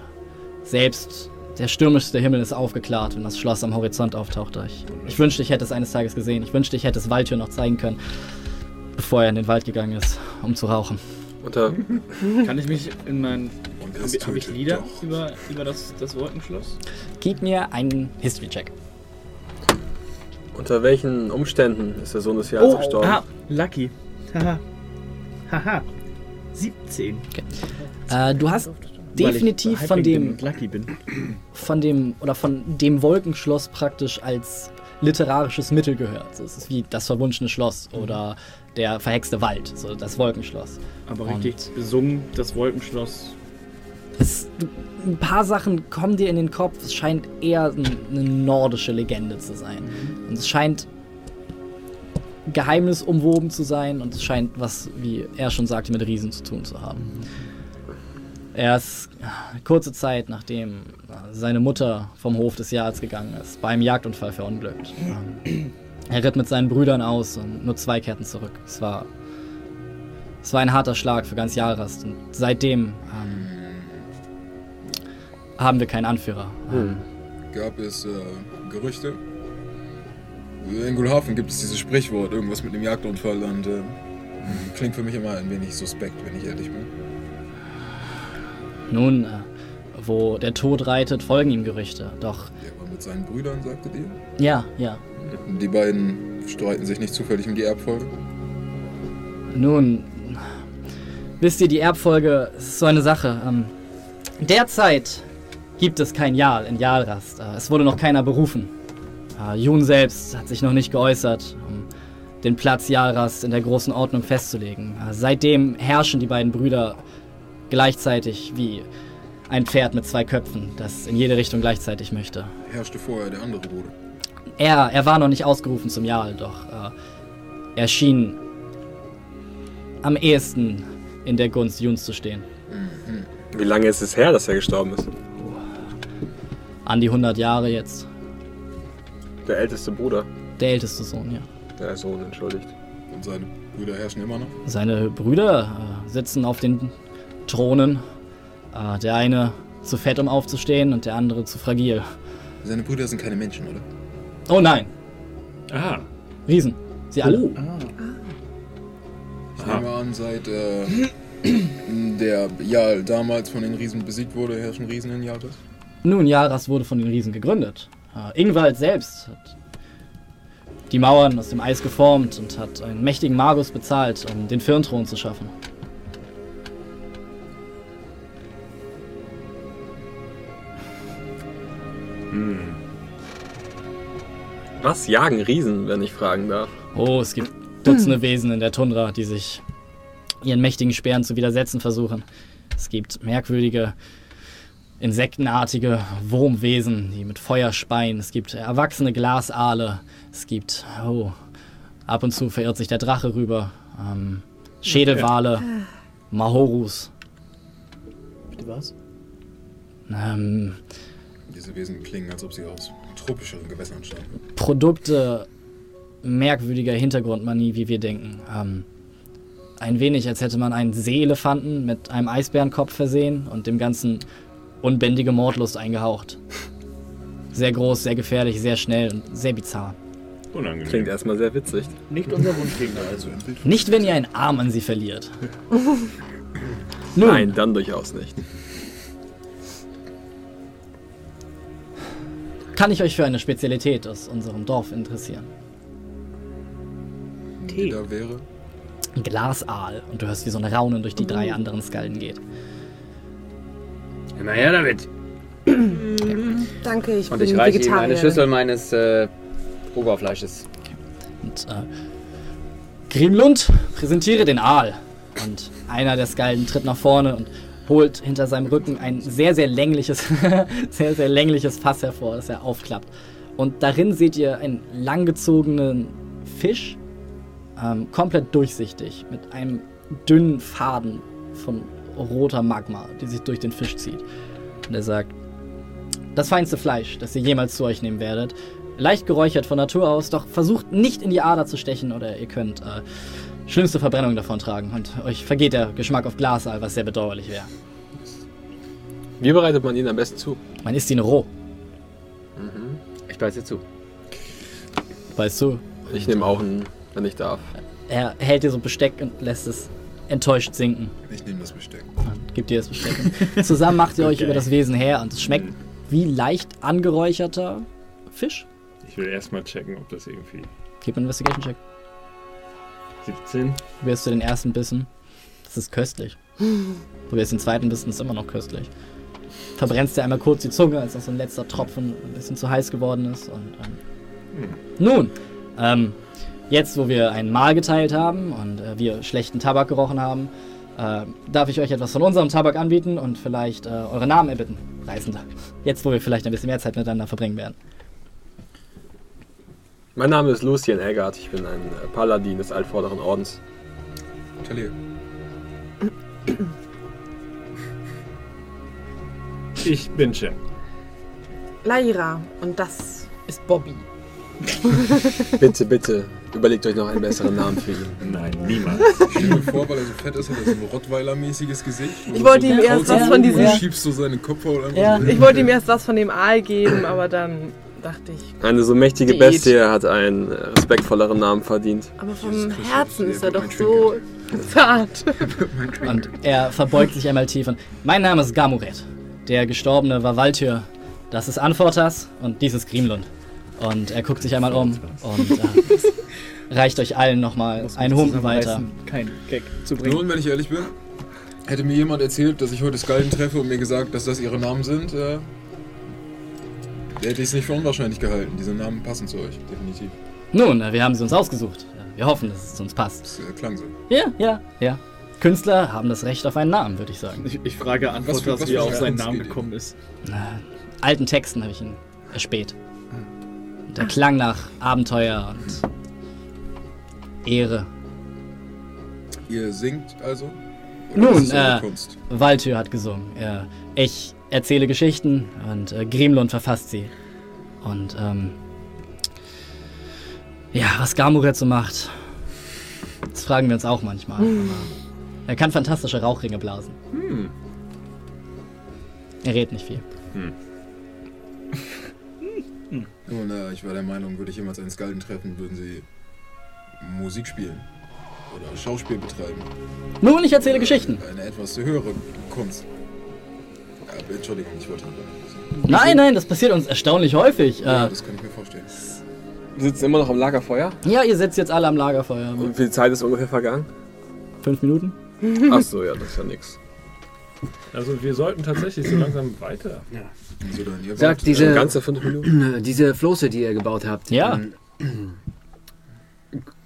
selbst der stürmischste Himmel ist aufgeklärt, wenn das Schloss am Horizont auftauchte. Ich, ich wünschte, ich hätte es eines Tages gesehen. Ich wünschte, ich hätte es Waldtür noch zeigen können, bevor er in den Wald gegangen ist, um zu rauchen. Unter, Kann ich mich in mein. Und Habe hab ich Lieder doch. über, über das, das Wolkenschloss? Gib mir einen History-Check. Unter welchen Umständen ist der Sohn des Jahres gestorben? ah, Lucky. Haha. Haha. 17. Äh, du hast definitiv von dem, und Lucky bin. von dem oder von dem Wolkenschloss praktisch als literarisches Mittel gehört. So, es ist wie das verwunschene Schloss oder der verhexte Wald, so das Wolkenschloss. Aber Und- richtig besungen, das Wolkenschloss. Es, du, ein paar Sachen kommen dir in den Kopf. Es scheint eher ein- eine nordische Legende zu sein. Und es scheint geheimnisumwoben zu sein und es scheint was, wie er schon sagte, mit Riesen zu tun zu haben. Er ist äh, kurze Zeit nachdem seine Mutter vom Hof des Jahres gegangen ist, bei einem Jagdunfall verunglückt. Er ritt mit seinen Brüdern aus und nur zwei kehrten zurück. Es war, es war ein harter Schlag für ganz Jahrest und seitdem ähm, haben wir keinen Anführer. Ähm, Gab es äh, Gerüchte? In Gulhafen gibt es dieses Sprichwort, irgendwas mit dem Jagdunfall und äh, klingt für mich immer ein wenig suspekt, wenn ich ehrlich bin. Nun, äh, wo der Tod reitet, folgen ihm Gerüchte. Doch, Der war mit seinen Brüdern, sagtet ihr? ja, ja. Die beiden streiten sich nicht zufällig um die Erbfolge. Nun, wisst ihr, die Erbfolge ist so eine Sache. Ähm, derzeit gibt es kein Jarl in Jarlrast. Äh, es wurde noch keiner berufen. Äh, Jun selbst hat sich noch nicht geäußert, um den Platz Jarlrast in der großen Ordnung festzulegen. Äh, seitdem herrschen die beiden Brüder gleichzeitig wie ein Pferd mit zwei Köpfen, das in jede Richtung gleichzeitig möchte. Herrschte vorher der andere Bruder. Er, er war noch nicht ausgerufen zum Jarl, doch äh, er schien am ehesten in der Gunst Juns zu stehen. Wie lange ist es her, dass er gestorben ist? An die 100 Jahre jetzt. Der älteste Bruder. Der älteste Sohn, ja. Der Sohn, entschuldigt. Und seine Brüder herrschen immer noch. Seine Brüder äh, sitzen auf den Thronen. Äh, der eine zu fett, um aufzustehen, und der andere zu fragil. Seine Brüder sind keine Menschen, oder? Oh nein, Aha. Riesen. Sie alle. Ich nehme an, seit äh, der Jarl damals von den Riesen besiegt wurde, herrschen Riesen in Jaltas. Nun, Jaras wurde von den Riesen gegründet. Äh, Ingwald selbst hat die Mauern aus dem Eis geformt und hat einen mächtigen Magus bezahlt, um den Firnthron zu schaffen. Was jagen Riesen, wenn ich fragen darf? Oh, es gibt Dutzende Wesen in der Tundra, die sich ihren mächtigen Speeren zu widersetzen versuchen. Es gibt merkwürdige, insektenartige Wurmwesen, die mit Feuer speien. Es gibt erwachsene Glasaale. Es gibt, oh, ab und zu verirrt sich der Drache rüber. Ähm, Schädelwale, Mahorus. Bitte was? Ähm, Diese Wesen klingen, als ob sie aus tropischeren Gewässern stammen. Produkte merkwürdiger Hintergrundmanie, wie wir denken. Ähm, ein wenig, als hätte man einen Seeelefanten mit einem Eisbärenkopf versehen und dem Ganzen unbändige Mordlust eingehaucht. Sehr groß, sehr gefährlich, sehr schnell und sehr bizarr. Unangenehm. Klingt erstmal sehr witzig. Nicht unser Wunschgegner also. Nicht, wenn ihr einen Arm an sie verliert. Nein, dann durchaus nicht. kann ich euch für eine Spezialität aus unserem Dorf interessieren? Die da wäre. Ein Glasaal. Und du hörst, wie so ein Raunen durch die drei anderen Skalden geht. Immer her damit. Danke, ich Und bin ich reiche ihm eine Schüssel meines äh, Oberfleisches. Und äh, Grimlund, präsentiere den Aal. Und einer der Skalden tritt nach vorne und holt hinter seinem Rücken ein sehr, sehr längliches, sehr, sehr längliches Fass hervor, das er aufklappt. Und darin seht ihr einen langgezogenen Fisch, ähm, komplett durchsichtig, mit einem dünnen Faden von roter Magma, die sich durch den Fisch zieht. Und er sagt, das feinste Fleisch, das ihr jemals zu euch nehmen werdet. Leicht geräuchert von Natur aus, doch versucht nicht in die Ader zu stechen oder ihr könnt äh, schlimmste Verbrennung davon tragen und euch vergeht der Geschmack auf Glasaal, was sehr bedauerlich wäre. Wie bereitet man ihn am besten zu? Man isst ihn roh, Ich beiß dir zu. weißt du. Ich nehme auch einen, wenn ich darf. Er hält dir so Besteck und lässt es enttäuscht sinken. Ich nehme das Besteck. Und gibt dir das Besteck. Zusammen macht ihr euch Okay. über das Wesen her und es schmeckt Mhm. wie leicht angeräucherter Fisch. Ich will erstmal checken, ob das irgendwie. Gib mir einen Investigation-Check. 17. Probierst du den ersten Bissen? Das ist köstlich. Probierst den zweiten Bissen, ist immer noch köstlich. Verbrennst dir einmal kurz die Zunge, als noch so ein letzter Tropfen ein bisschen zu heiß geworden ist. Und, ähm, Nun, ähm, jetzt wo wir ein Mahl geteilt haben und äh, wir schlechten Tabak gerochen haben, äh, darf ich euch etwas von unserem Tabak anbieten und vielleicht äh, eure Namen erbitten, Reisender. Jetzt, wo wir vielleicht ein bisschen mehr Zeit miteinander verbringen werden. Mein Name ist Lucien Eggert. Ich bin ein äh, Paladin des Altvorderen Ordens. Talir. Ich bin Cem. Laira. Und das ist Bobby. Bitte, bitte, überlegt euch noch einen besseren Namen für ihn. Nein, niemals. Stell dir vor, weil er so fett ist, hat er so ein Rottweiler-mäßiges Gesicht. Ich wollte so ihm erst was von Du diesem. schiebst so seine Kopfhaut einfach Ja. so Ich wollte ihm erst was von dem Aal geben, aber dann dachte ich. Eine so mächtige Diät. Bestie hat einen respektvolleren Namen verdient. Aber vom Herzen ist er doch so zart. Und er verbeugt sich einmal tief und mein Name ist Gamuret. Der Gestorbene war Valtyr. Das ist Anfortas und dies ist Grimlund. Und er guckt sich einmal um und äh, reicht euch allen nochmal einen Humpen weiter. Kein Gag zu bringen. Nun, wenn ich ehrlich bin, hätte mir jemand erzählt, dass ich heute Skalden treffe und mir gesagt, dass das ihre Namen sind, äh, hätte ich es nicht für unwahrscheinlich gehalten. Diese Namen passen zu euch, definitiv. Nun, äh, wir haben sie uns ausgesucht. Äh, Wir hoffen, dass es uns passt. Das äh, klang so. Ja, ja, ja. Künstler haben das Recht auf einen Namen, würde ich sagen. Ich, ich frage Was Antwort, für- dass was wie er für auf seinen Namen gekommen ist. Äh, alten Texten habe ich ihn erspäht. Der klang nach Abenteuer und Ehre. Ihr singt also? Nun, es eure äh, Kunst? Waltür hat gesungen. Ja, ich erzähle Geschichten und äh, Grimlund verfasst sie. Und ähm, ja, was Gamuret so macht, das fragen wir uns auch manchmal. Aber er kann fantastische Rauchringe blasen. Er redet nicht viel. Nun, äh, ich war der Meinung, würde ich jemals einen Skalden treffen, würden sie Musik spielen. Oder Schauspiel betreiben. Nun, ich erzähle Geschichten. Eine etwas höhere Kunst. Entschuldigung, ich wollte nicht. Nein, nein, das passiert uns erstaunlich häufig. Ja, Äh, das kann ich mir vorstellen. Wir sitzen immer noch am Lagerfeuer. ja, ihr sitzt jetzt alle am Lagerfeuer. Und wie viel Zeit ist ungefähr vergangen? Fünf Minuten? Ach so, ja, das ist ja nix. Also wir sollten tatsächlich so langsam weiter. Also dann, ihr Sagt diese, Ganze fünf Minuten. diese Floße, die ihr gebaut habt. Ja. ähm,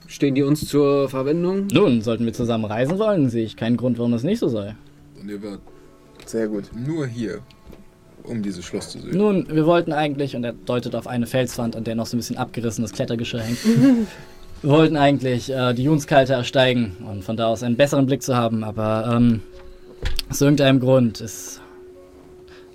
Stehen die uns zur Verwendung? Nun, sollten wir zusammen reisen wollen, sehe ich keinen Grund, warum das nicht so sei. Und ihr wart Sehr gut. nur hier, um dieses Schloss zu sehen. Nun, wir wollten eigentlich, und er deutet auf eine Felswand, an der noch so ein bisschen abgerissenes Klettergeschirr hängt. wir wollten eigentlich äh, die Junskalte ersteigen und von da aus einen besseren Blick zu haben, aber ähm, aus irgendeinem Grund ist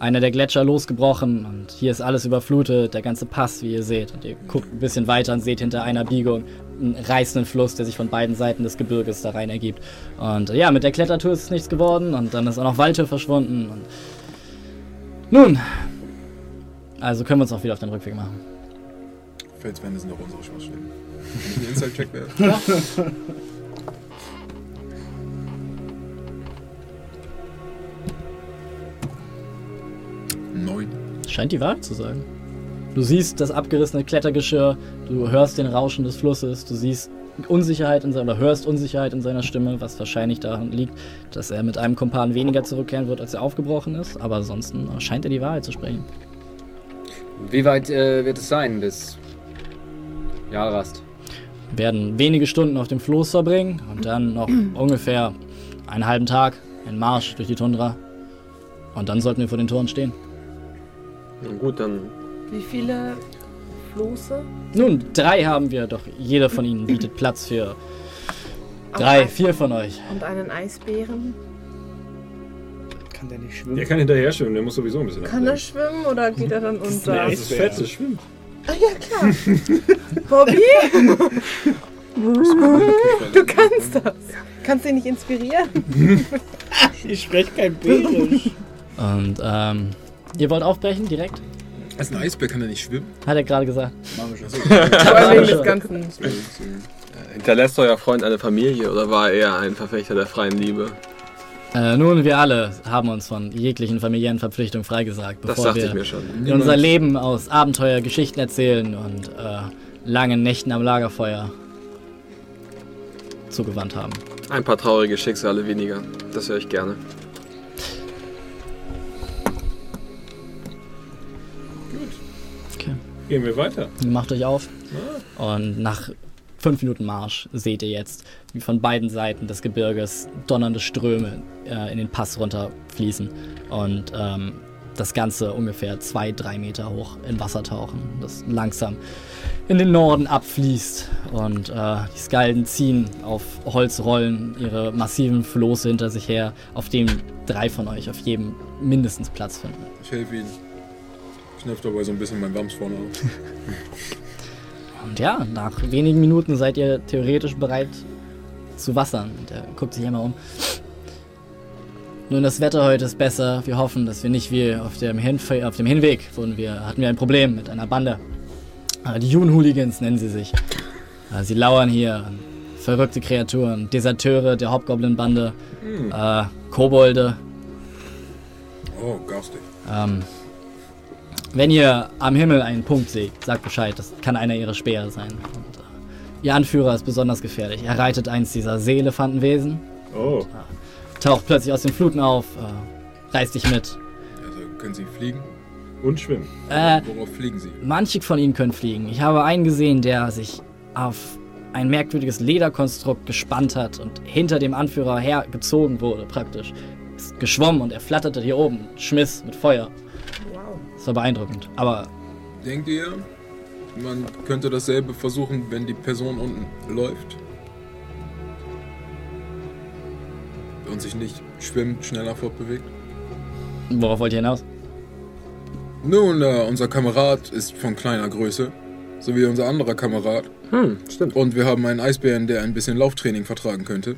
einer der Gletscher losgebrochen und hier ist alles überflutet, der ganze Pass, wie ihr seht. Und ihr guckt ein bisschen weiter und seht hinter einer Biegung einen reißenden Fluss, der sich von beiden Seiten des Gebirges da rein ergibt. Und ja, mit der Klettertour ist es nichts geworden und dann ist auch noch Walter verschwunden. Und nun, also können wir uns auch wieder auf den Rückweg machen. Felswände sind doch unsere Schwachstellen. Einen Inside-Check werden? Neun. Scheint die Wahrheit zu sagen. Du siehst das abgerissene Klettergeschirr, du hörst den Rauschen des Flusses, du siehst Unsicherheit in seiner, oder hörst Unsicherheit in seiner Stimme, was wahrscheinlich daran liegt, dass er mit einem Kumpan weniger zurückkehren wird, als er aufgebrochen ist. Aber ansonsten scheint er die Wahrheit zu sprechen. Wie weit äh, wird es sein bis Jahrast? Wir werden wenige Stunden auf dem Floß verbringen und dann noch ungefähr einen halben Tag, einen Marsch durch die Tundra. Und dann sollten wir vor den Toren stehen. Na gut, dann Wie viele Floße? Nun, drei haben wir, doch jeder von ihnen bietet Platz für drei, vier von euch. Und einen Eisbären? Kann der nicht Der schwimmen? kann hinterher schwimmen, der muss sowieso ein bisschen Kann er ablenken. schwimmen oder geht er dann unter? Ja, das ist fett, das schwimmt. Ah ja, klar. Bobby, du kannst das. Kannst du ihn nicht inspirieren? Ich spreche kein Bärisch. Und ähm, ihr wollt aufbrechen direkt? Als ein Eisbär kann er nicht schwimmen. Hat er gerade gesagt. Des Ganzen. hinterlässt euer Freund eine Familie oder war er ein Verfechter der freien Liebe? Äh, nun, wir alle haben uns von jeglichen familiären Verpflichtungen freigesagt, Das bevor wir ich mir schon. in unser Leben aus Abenteuer, Geschichten erzählen und äh, langen Nächten am Lagerfeuer zugewandt haben. Ein paar traurige Schicksale weniger. Das höre ich gerne. Gehen wir weiter. Macht euch auf und nach fünf Minuten Marsch seht ihr jetzt, wie von beiden Seiten des Gebirges donnernde Ströme äh, in den Pass runterfließen und ähm, das Ganze ungefähr zwei, drei Meter hoch in Wasser tauchen, das langsam in den Norden abfließt und äh, die Skalden ziehen auf Holzrollen ihre massiven Floße hinter sich her, auf dem drei von euch auf jedem mindestens Platz finden. Ich helfe ihm. Knöpf dabei so ein bisschen mein Wams vorne auf. Und ja, nach wenigen Minuten seid ihr theoretisch bereit zu wassern. Und er guckt sich einmal um. Nun, das Wetter heute ist besser. Wir hoffen, dass wir nicht wie auf dem, Hinf auf dem Hinweg wurden wir, hatten wir ein Problem mit einer Bande. Äh, die Jun-Hooligans nennen sie sich. Äh, sie lauern hier. Verrückte Kreaturen, Deserteure der Hobgoblin-Bande, äh, Kobolde. Oh, garstig. Ähm, wenn ihr am Himmel einen Punkt seht, sagt Bescheid, das kann einer ihrer Speere sein. Und, äh, ihr Anführer ist besonders gefährlich. Er reitet eins dieser Seeelefantenwesen, Oh, taucht plötzlich aus den Fluten auf, äh, reißt dich mit. Also können Sie fliegen? und schwimmen. Äh, Worauf fliegen Sie? manche von ihnen können fliegen. Ich habe einen gesehen, der sich auf ein merkwürdiges Lederkonstrukt gespannt hat und hinter dem Anführer hergezogen wurde, praktisch. Ist geschwommen und er flatterte hier oben, schmiss mit Feuer. Das war beeindruckend. Aber Denkt ihr, man könnte dasselbe versuchen, wenn die Person unten läuft? Und sich nicht schwimmt, schneller fortbewegt? worauf wollt ihr hinaus? Nun, äh, unser Kamerad ist von kleiner Größe, so wie unser anderer Kamerad. Hm, stimmt. Und wir haben einen Eisbären, der ein bisschen Lauftraining vertragen könnte.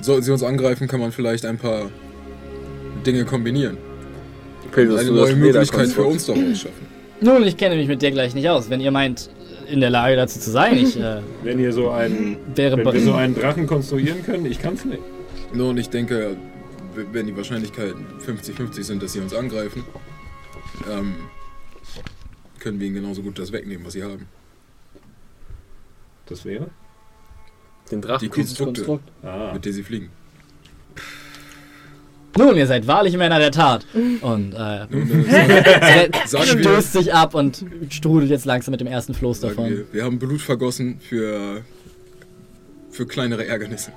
Sollten sie uns angreifen, kann man vielleicht ein paar Dinge kombinieren. Das Eine neue Möglichkeit für uns daraus schaffen. Nun, ich kenne mich mit dir gleich nicht aus. Wenn ihr meint, in der Lage dazu zu sein, ich äh, Wenn ihr so einen, wäre wenn wir so einen Drachen konstruieren können, ich kann's nicht. Nun, ich denke, wenn die Wahrscheinlichkeiten 50-50 sind, dass sie uns angreifen, ähm, können wir ihnen genauso gut das wegnehmen, was sie haben. Das wäre? Den Die Drachen. Konstrukte, Ah. mit denen sie fliegen. Nun, ihr seid wahrlich Männer der Tat. Und äh, stößt sich ab und strudelt jetzt langsam mit dem ersten Floß sagen davon. wir, wir haben Blut vergossen für, für kleinere Ärgernisse.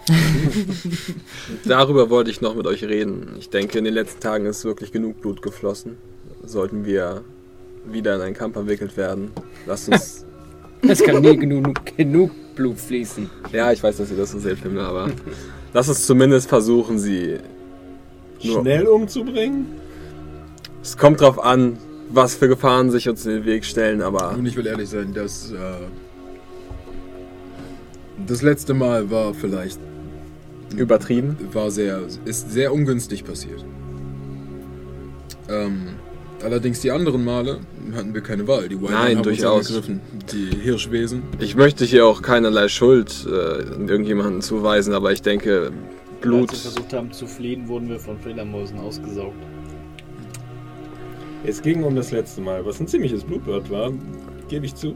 Darüber wollte ich noch mit euch reden. Ich denke, in den letzten Tagen ist wirklich genug Blut geflossen. Sollten wir wieder in einen Kampf verwickelt werden, lasst uns. Es kann nie genug, genug Blut fließen. ja, ich weiß, dass ihr das so seht, Filme, aber lasst uns zumindest versuchen, sie. Schnell umzubringen? es kommt drauf an, was für Gefahren sich uns in den Weg stellen, aber Und ich will ehrlich sein, dass äh, das letzte Mal war vielleicht übertrieben. war sehr ist sehr ungünstig passiert. Ähm, allerdings die anderen Male hatten wir keine Wahl. Die Wildmen Nein, haben durchaus. uns angegriffen. Die Hirschwesen. Ich möchte hier auch keinerlei Schuld äh, irgendjemanden zuweisen, aber ich denke, Blut. Als wir versucht haben zu fliehen, wurden wir von Fledermäusen ausgesaugt. Es ging um das letzte Mal, was ein ziemliches Blutbad war, gebe ich zu.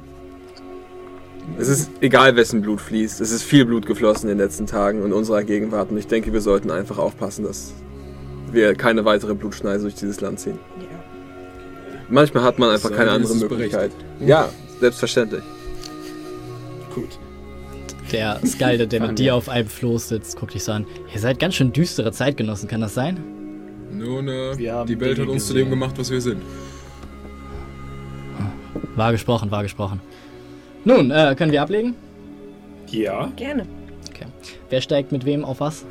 Es ist egal, wessen Blut fließt. Es ist viel Blut geflossen in den letzten Tagen in unserer Gegenwart und ich denke, wir sollten einfach aufpassen, dass wir keine weitere Blutschneise durch dieses Land ziehen. Ja. Manchmal hat man einfach Sei keine andere Möglichkeit. Ja, selbstverständlich. Gut. Der Skalde, der mit dir auf einem Floß sitzt, guckt dich so an. Ihr seid ganz schön düstere Zeitgenossen, kann das sein? Nun, äh, die Welt hat uns zu dem gemacht, was wir sind. Wahr gesprochen, wahr gesprochen. Nun, äh, können wir ablegen? Ja. Gerne. Wer steigt mit wem auf was?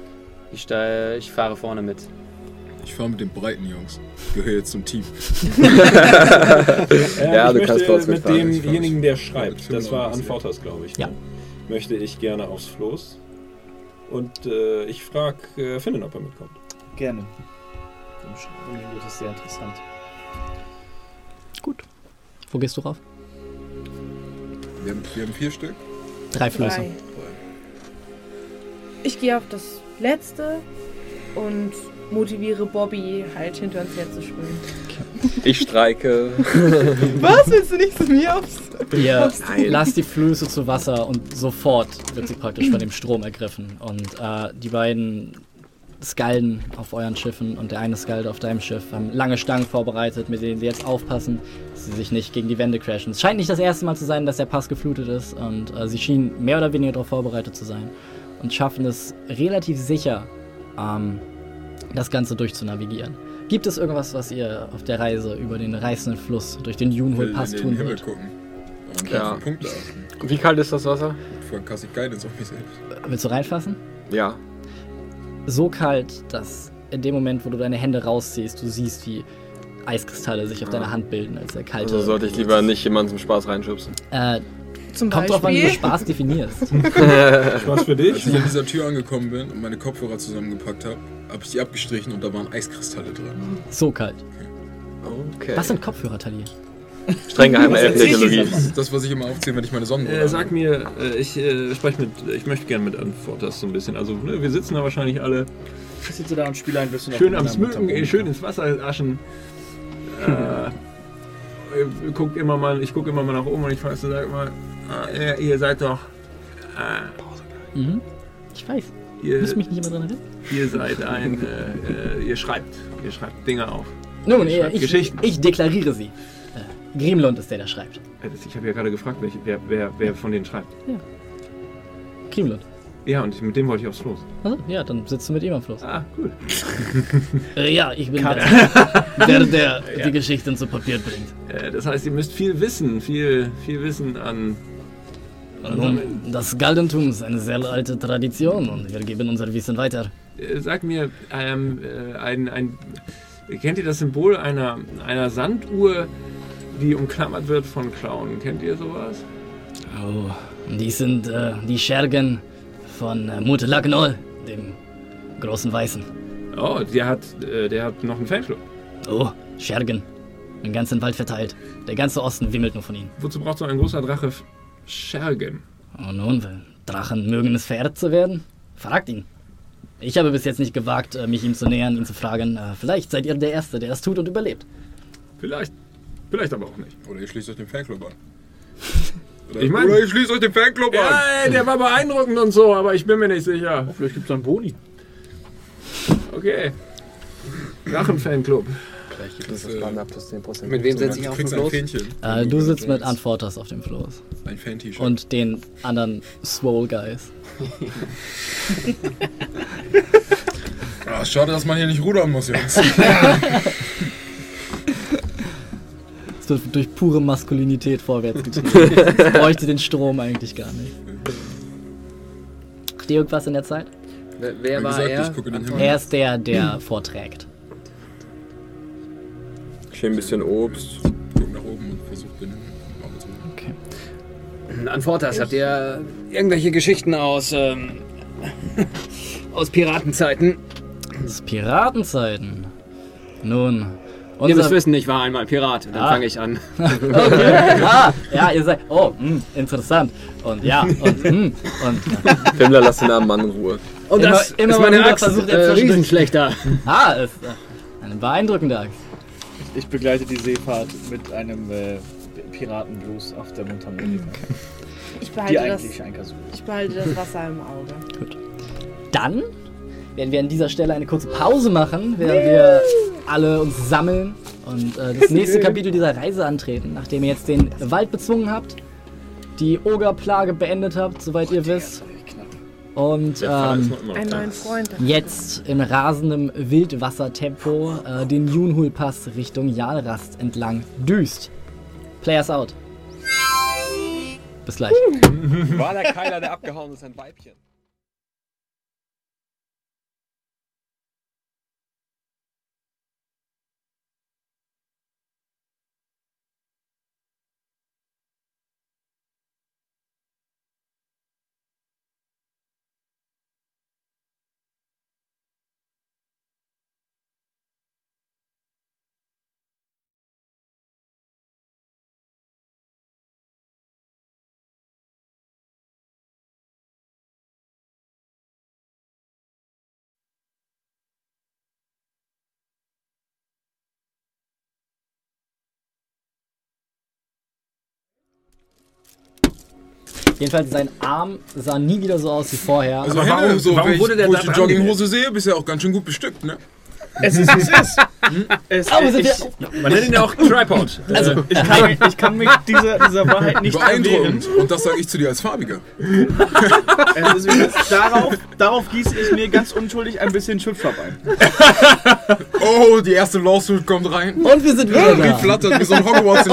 Ich, steig, ich fahre vorne mit. Ich fahre mit den breiten Jungs. Ich gehöre jetzt zum Team. Ja, ich du kannst möchte kurz mit ich demjenigen, der schreibt, mit das war Anfortas, glaube ich. Ja. ne? Möchte ich gerne aufs Floß. Und äh, ich frage äh, Finnen, ob er mitkommt. Gerne. Dem Schreiben wird es sehr interessant. Wo gehst du rauf? Wir haben, wir haben vier Stück. Drei Flüsse. Drei. Ich gehe auf das letzte und motiviere Bobby halt hinter uns her zu schwimmen. Ich streike. Was? Willst du nicht zu mir aufs? Ihr Nein. lasst die Flöße zu Wasser und sofort wird sie praktisch von dem Strom ergriffen. Und äh, die beiden Skalden auf euren Schiffen und der eine Skalde auf deinem Schiff haben lange Stangen vorbereitet, mit denen sie jetzt aufpassen, dass sie sich nicht gegen die Wände crashen. Es scheint nicht das erste Mal zu sein, dass der Pass geflutet ist und äh, sie schienen mehr oder weniger darauf vorbereitet zu sein und schaffen es relativ sicher, ähm, das Ganze durchzunavigieren. Gibt es irgendwas, was ihr auf der Reise über den reißenden Fluss durch den Junhol Pass den tun Himmel wollt? gucken. Und Ja. ja. Punkte achten. Wie kalt ist das Wasser? Ich Guidance auf mich selbst. Willst du reinfassen? Ja. so kalt, dass in dem Moment, wo du deine Hände rausziehst, du siehst, wie Eiskristalle sich auf deiner Hand bilden, als der kalte. Also sollte ich lieber nicht jemanden zum Spaß reinschubsen. Äh, Zum kommt drauf an, wie du Beispiel. Spaß definierst. Spaß für dich? Als ich an dieser Tür angekommen bin und meine Kopfhörer zusammengepackt habe, habe ich die abgestrichen und da waren Eiskristalle drin. So kalt. Okay. Was sind Kopfhörer, Tali? Streng geheime Elfentechnologie. Das ist das, was ich immer aufziehe, wenn ich meine Sonnenbrille Äh, sag mir, äh, ich äh, spreche mit, ich möchte gerne mit Antworters so ein bisschen. Also ne, wir sitzen da wahrscheinlich alle Ich sitze da und spiele ein bisschen schön auf am Smücken, eh, schön ins Wasser aschen. Äh, ich guck immer mal, ich gucke immer mal nach oben und ich frage so, sag mal, ah, ihr, ihr seid doch, äh, Mhm. Ich weiß. Ihr, musst mich nicht immer dran erinnern. ihr seid ein, äh, äh, ihr schreibt, ihr schreibt Dinge auf. Nun, Ich ich, schreib ich, Geschichten. ich deklariere sie. Äh, Grimlund ist der, der schreibt. Äh, Ich habe ja gerade gefragt, welche, wer, wer, wer von denen schreibt. Grimlund. Ja, und mit dem wollte ich aufs Floß. Also, ja, dann sitzt du mit ihm am Fluss. Ah, gut. Äh, ja, ich bin der, der, der Ja. die Geschichten zu Papier bringt. Äh, das heißt, ihr müsst viel wissen, viel, viel Wissen an. Nun, das Galdentum ist eine sehr alte Tradition und wir geben unser Wissen weiter. Äh, sag mir, ähm, äh, ein, ein, kennt ihr das Symbol einer, einer Sanduhr, die umklammert wird von Klauen? Kennt ihr sowas? Oh, die sind äh, die Schergen von äh, Mut Lagnol, dem großen Weißen. Oh, der hat, äh, der hat noch einen Fanclub. Oh, Schergen. Im ganzen Wald verteilt. Der ganze Osten wimmelt nur von ihnen. Wozu braucht so ein großer Drache Schergen? Und nun, wenn Drachen mögen es verehrt zu werden? Fragt ihn. Ich habe bis jetzt nicht gewagt, äh, mich ihm zu nähern, ihn zu fragen. Äh, Vielleicht seid ihr der Erste, der es tut und überlebt. Vielleicht, vielleicht aber auch nicht. Oder ihr schließt euch den Fanclub an. Oder, Ich mein- oder ihr schließt euch den Fanclub an. Ja, ey, der war beeindruckend und so, aber ich bin mir nicht sicher. Vielleicht gibt es einen Boni. Okay. Drachen-Fanclub. Vielleicht gibt es Das, das äh, Banner plus 10%. Mit wem setze ich du auf den Floß? Äh, du sitzt mit Antworters auf dem Floß. Ein Fan-T-Shirt. Und den anderen Swole Guys. Ah, schade, dass man hier nicht rudern muss, Jungs. Es wird durch pure Maskulinität vorwärts getrieben. Es bräuchte den Strom eigentlich gar nicht. Ihr irgendwas in der Zeit? Wer, wer war gesagt, er? ich gucke in den Himmel. Er ist der, der vorträgt. Schön ein bisschen Obst. Guck nach oben und versuch den Auge zu Okay. Habt ihr irgendwelche Geschichten aus, ähm, aus Piratenzeiten? Ist Piratenzeiten. Nun, Ihr müsst unser... wissen, ich war einmal Pirat. Dann Ah. fange ich an. Okay. Ah, ja, ihr seid... Oh, mh, interessant. Und ja, und... Mh, und Fimmler, lass den armen Mann in Ruhe. Und Immer- das immer ist mal meine Axt, versucht er äh, Riesenschlechter. ah, ist äh, eine beeindruckende Axt. Ich begleite die Seefahrt mit einem äh, Piratenblues auf der Mundharmonika. Ich Die behalte, das, ich behalte das Wasser im Auge. Dann werden wir an dieser Stelle eine kurze Pause machen, während wir alle uns sammeln und äh, das nächste Kapitel dieser Reise antreten, nachdem ihr jetzt den Wald bezwungen habt, die Ogerplage beendet habt, soweit ihr wisst, und ähm, Einen neuen Freund. jetzt in rasendem Wildwassertempo äh, den Junhul-Pass Richtung Jalrast entlang düst. Players out. Bis gleich. War der Keiler, der abgehauen ist, ein Weibchen? Jedenfalls sein Arm sah nie wieder so aus wie vorher. Also warum- so, warum wenn ich, wurde der wo ich die Jogginghose sehe, bist du ja auch ganz schön gut bestückt, ne? Es ist, wie es ist. Es, Aber sind ich, wir, Man nennt ihn ja auch Tripod. also, ich, kann, ich kann mich dieser, dieser Wahrheit nicht erwehren. Beeindruckend. Und das sage ich zu dir als Farbiger. Es ist, wie gesagt, darauf, darauf gieße ich mir ganz unschuldig ein bisschen Schüpfschwapp ein. Oh, die erste Lawsuit kommt rein. und wir sind wieder Wie da. flattert wie so ein hogwarts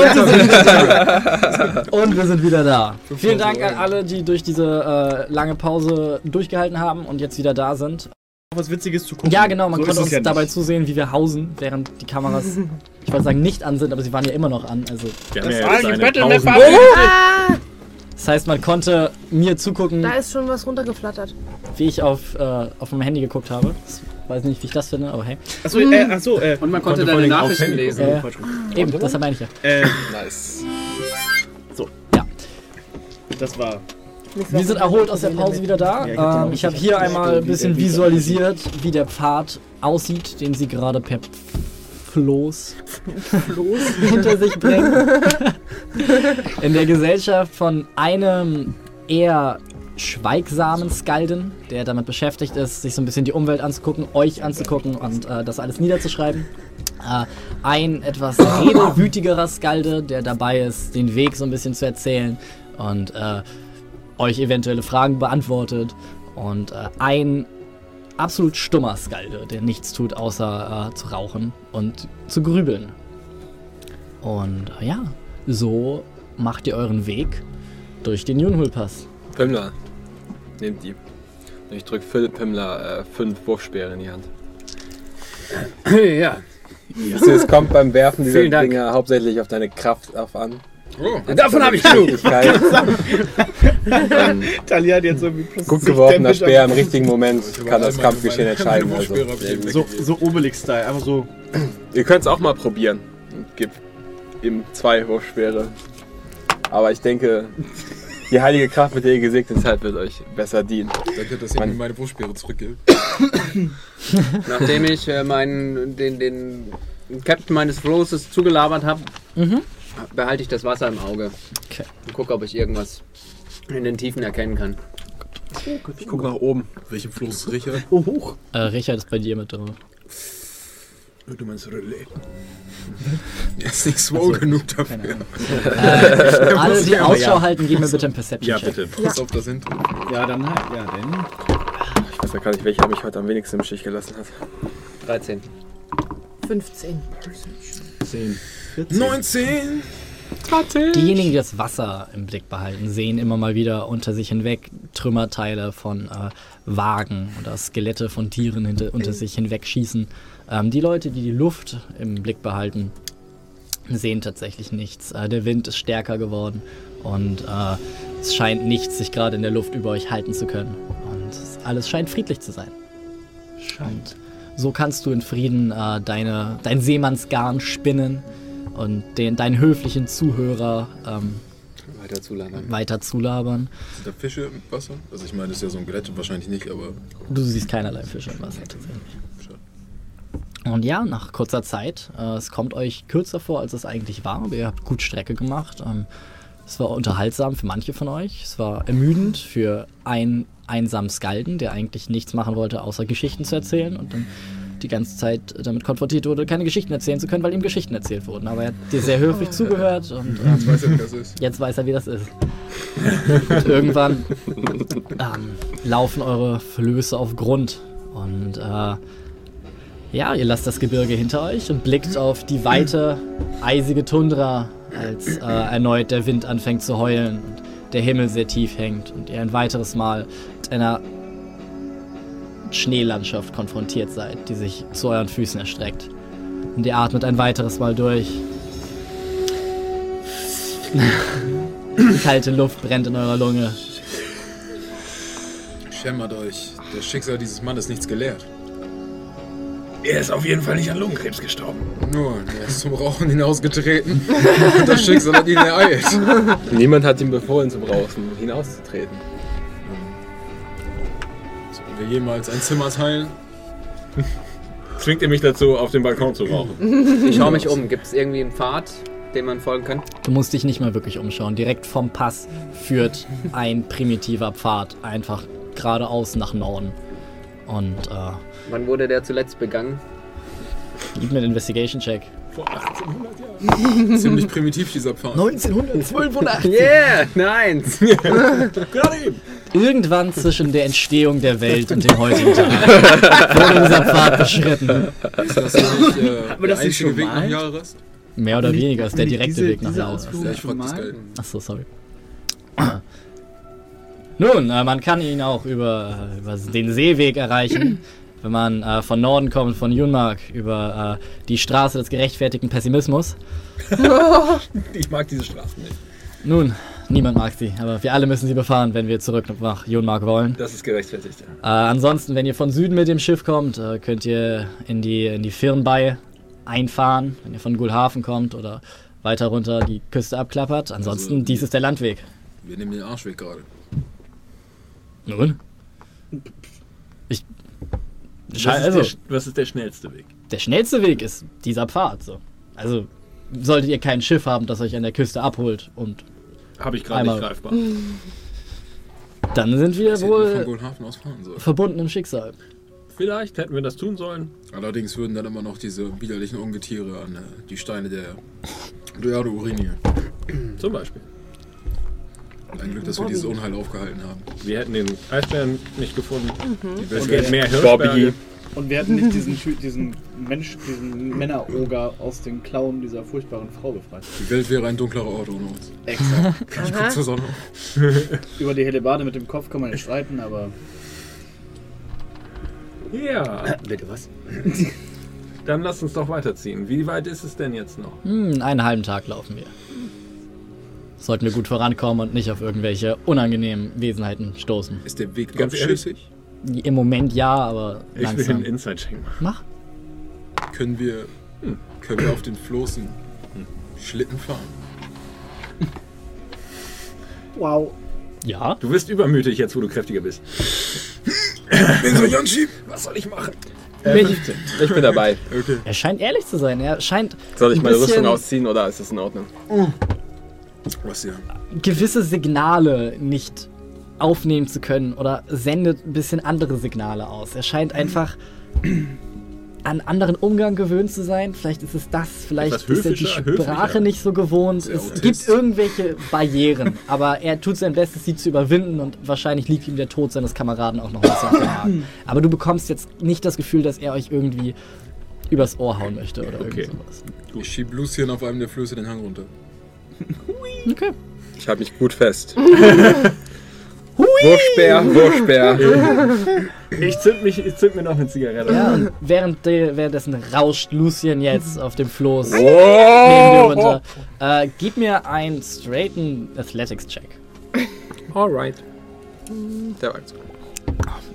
Und wir sind wieder da. Vielen Dank an alle, die durch diese äh, lange Pause durchgehalten haben und jetzt wieder da sind. Was Witziges zu gucken. Ja, genau, man So konnte uns ja dabei nicht. zusehen, wie wir hausen, während die Kameras, ich wollte sagen, nicht an sind, aber sie waren ja immer noch an. Also, Das ja eine Battle Map Pausen- Ah! heißt, man konnte mir zugucken, Da ist schon was runtergeflattert. wie ich auf, äh, auf meinem Handy geguckt habe. Das weiß nicht, wie ich das finde, aber hey. Achso, äh, achso, äh, Und man konnte Konnte deine Nachrichten lesen. Äh, eben, das meine ich ja. äh, Nice. das war. Wir sind erholt aus der Pause wieder da. Ähm, ich habe hier einmal ein bisschen visualisiert, wie der Pfad aussieht, den sie gerade per Floß, hinter sich bringen. In der Gesellschaft von einem eher schweigsamen Skalden, der damit beschäftigt ist, sich so ein bisschen die Umwelt anzugucken, euch anzugucken und äh, das alles niederzuschreiben. Äh, ein etwas redewütigerer Skalde, der dabei ist, den Weg so ein bisschen zu erzählen und äh, euch eventuelle Fragen beantwortet. Und äh, ein absolut stummer Skalde, der nichts tut, außer äh, zu rauchen und zu grübeln. Und äh, ja, so macht ihr euren Weg durch den Junhul-Pass. Pimmler. Nehmt die. Und ich drück Philipp Pimmler äh, fünf Wurfspeere in die Hand. Ja. Also, es kommt beim Werfen dieser. Dinger hauptsächlich auf deine Kraft auf an. Oh, Davon habe ich genug. Talia hat jetzt irgendwie plus gut 60 geworfener Speer im richtigen Moment kann das Kampfgeschehen entscheiden. Also. So, so Obelix-Style, einfach so. Ihr könnt es auch mal probieren. Und Gib ihm zwei Wurfspeere. Aber ich denke, die heilige Kraft, mit der ihr gesegnet seid, wird euch besser dienen. Danke, dass ihr mir meine Wurfspeere zurückgibt. Nachdem ich äh, meinen, den, den Captain meines Floßes zugelabert habe, Mhm. Behalte ich das Wasser im Auge. Okay. Und gucke, ob ich irgendwas in den Tiefen erkennen kann. Ich guck nach oben. Welchen Floß, Richard? Oh, hoch. Äh, Richard ist bei dir mit drin. Du meinst Relais. Er ist nicht swole genug dafür. Äh, alle, die Ausschau ja. halten, geben mir bitte einen Ja, Perception-Check. bitte. Pass auf das Intro. Ja, dann halt. Ja, denn. Ich weiß ja gar nicht, welcher mich heute am wenigsten im Stich gelassen hat. 13. 15. 10. 14. 19! Diejenigen, die das Wasser im Blick behalten, sehen immer mal wieder unter sich hinweg Trümmerteile von äh, Wagen oder Skelette von Tieren hinter, unter sich hinweg schießen. Ähm, die Leute, die die Luft im Blick behalten, sehen tatsächlich nichts. Äh, der Wind ist stärker geworden und äh, es scheint nichts sich gerade in der Luft über euch halten zu können. Und es, alles scheint friedlich zu sein. Und so kannst du in Frieden äh, deine, dein Seemannsgarn spinnen und den, deinen höflichen Zuhörer ähm, Weiter zulabern. weiter zulabern. Sind da Fische im Wasser? Also ich meine, das ist ja so ein Gelätte, wahrscheinlich nicht, aber Du siehst keinerlei Fische im Wasser tatsächlich. Und ja, nach kurzer Zeit, äh, es kommt euch kürzer vor, als es eigentlich war, aber ihr habt gut Strecke gemacht. Ähm, es war unterhaltsam für manche von euch. Es war ermüdend für einen einsamen Skalden, der eigentlich nichts machen wollte, außer Geschichten zu erzählen und dann die ganze Zeit damit konfrontiert wurde, keine Geschichten erzählen zu können, weil ihm Geschichten erzählt wurden. Aber er hat dir sehr höflich zugehört und ähm, ich weiß ja, wie das ist. Jetzt weiß er, wie das ist. Und irgendwann ähm, laufen eure Flöße auf Grund. Und äh, ja, ihr lasst das Gebirge hinter euch und blickt auf die weite, eisige Tundra, als äh, erneut der Wind anfängt zu heulen und der Himmel sehr tief hängt und ihr ein weiteres Mal mit einer Schneelandschaft konfrontiert seid, die sich zu euren Füßen erstreckt. Und ihr atmet ein weiteres Mal durch. Kalte Luft brennt in eurer Lunge. Schämmert euch. Das Schicksal dieses Mannes ist nichts gelehrt. Er ist auf jeden Fall nicht an Lungenkrebs gestorben. Nur, er ist zum Rauchen hinausgetreten und das Schicksal hat ihn ereilt. Niemand hat ihm befohlen, zum Draußen hinauszutreten. Wir jemals ein Zimmer teilen? Zwingt ihr mich dazu, auf dem Balkon zu rauchen? Ich schaue mich um. Gibt es irgendwie einen Pfad, dem man folgen kann? Du musst dich nicht mal wirklich umschauen. Direkt vom Pass führt ein primitiver Pfad einfach geradeaus nach Norden. Und äh, Wann wurde der zuletzt begangen? gib mir einen Investigation-Check. Vor 1800 Jahren. Ziemlich primitiv, dieser Pfad. 1985. Yeah, nein. Gerade eben. Irgendwann zwischen der Entstehung der Welt und dem heutigen Tag wurde dieser Pfad beschritten. Ist das nicht äh, das der einzige schon Weg nach? Jahres? Mehr oder Nicht- weniger ist der direkte diese- Weg nach Jahres. Ja, ich das geil. Achso, sorry. Nun, äh, man kann ihn auch über, über den Seeweg erreichen, wenn man äh, von Norden kommt, von Junmark, über äh, die Straße des gerechtfertigten Pessimismus. Ich mag diese Straßen nicht. Nun, Niemand mag sie, aber wir alle müssen sie befahren, wenn wir zurück nach Jonmark wollen. Das ist gerechtfertigt, ja. Äh, ansonsten, wenn ihr von Süden mit dem Schiff kommt, äh, könnt ihr in die, in die Firnbei einfahren, wenn ihr von Gulhafen kommt oder weiter runter die Küste abklappert. Ansonsten, Also- dies ist der Landweg. Wir nehmen den Arschweg gerade. Nun? Ich. Was, ist Also, der, was ist der schnellste Weg? der schnellste Weg ist dieser Pfad. So. Also, solltet ihr kein Schiff haben, das euch an der Küste abholt und Habe ich gerade nicht greifbar. dann sind wir wohl verbunden im Schicksal. Vielleicht hätten wir das tun sollen. Allerdings würden dann immer noch diese widerlichen Ungetiere an äh, die Steine der Duerde urinieren. Zum Beispiel. Ein Glück, dass wir dieses Unheil aufgehalten haben. Wir hätten den Eisbären nicht gefunden. Die Und Welt wir hätten mehr Bobby. Und wir hätten nicht diesen, diesen Mensch, diesen Männeroger aus den Klauen dieser furchtbaren Frau befreit. Die Welt wäre ein dunklerer Ort ohne uns. Exakt. Ich guck zur Sonne. Über die Hellebarde mit dem Kopf kann man nicht streiten, aber. Ja, Bitte was? dann lass uns doch weiterziehen. Wie weit ist es denn jetzt noch? Hm, einen halben Tag laufen wir. Sollten wir gut vorankommen und nicht auf irgendwelche unangenehmen Wesenheiten stoßen. Ist der Weg Ganz ehrlich? Im Moment ja, aber Ich will langsam. einen Inside-Check machen. Mach. Können wir, können wir auf den Floßen Schlitten fahren? Wow. Ja. Du wirst übermütig jetzt, wo du kräftiger bist. Wen soll ich anschieben? Was soll ich machen? Äh, 15. Ich bin dabei. Okay. Er scheint ehrlich zu sein. Er scheint Soll ich Ein meine bisschen- Rüstung ausziehen oder ist das in Ordnung? Was ja? gewisse Signale nicht aufnehmen zu können oder sendet ein bisschen andere Signale aus. Er scheint einfach an anderen Umgang gewöhnt zu sein. Vielleicht ist es das, vielleicht Etwas ist er die. Sprache nicht so gewohnt. Es gibt irgendwelche Barrieren, aber er tut sein Bestes, sie zu überwinden und wahrscheinlich liegt ihm der Tod seines Kameraden auch noch ein bisschen Magen. Aber du bekommst jetzt nicht das Gefühl, dass er euch irgendwie übers Ohr hauen möchte oder Okay. irgend sowas. Ich schieb Lucien auf einem der Flöße den Hang runter. Okay. Ich halte mich gut fest. Wurfspeer, Wurfspeer. Ich zünd, mich, ich zünd mir noch eine Zigarette. Ja, und während de, währenddessen rauscht Lucien jetzt auf dem Floß neben dir Oh! runter. Äh, gib mir einen straighten Athletics-Check. Alright. Der war jetzt.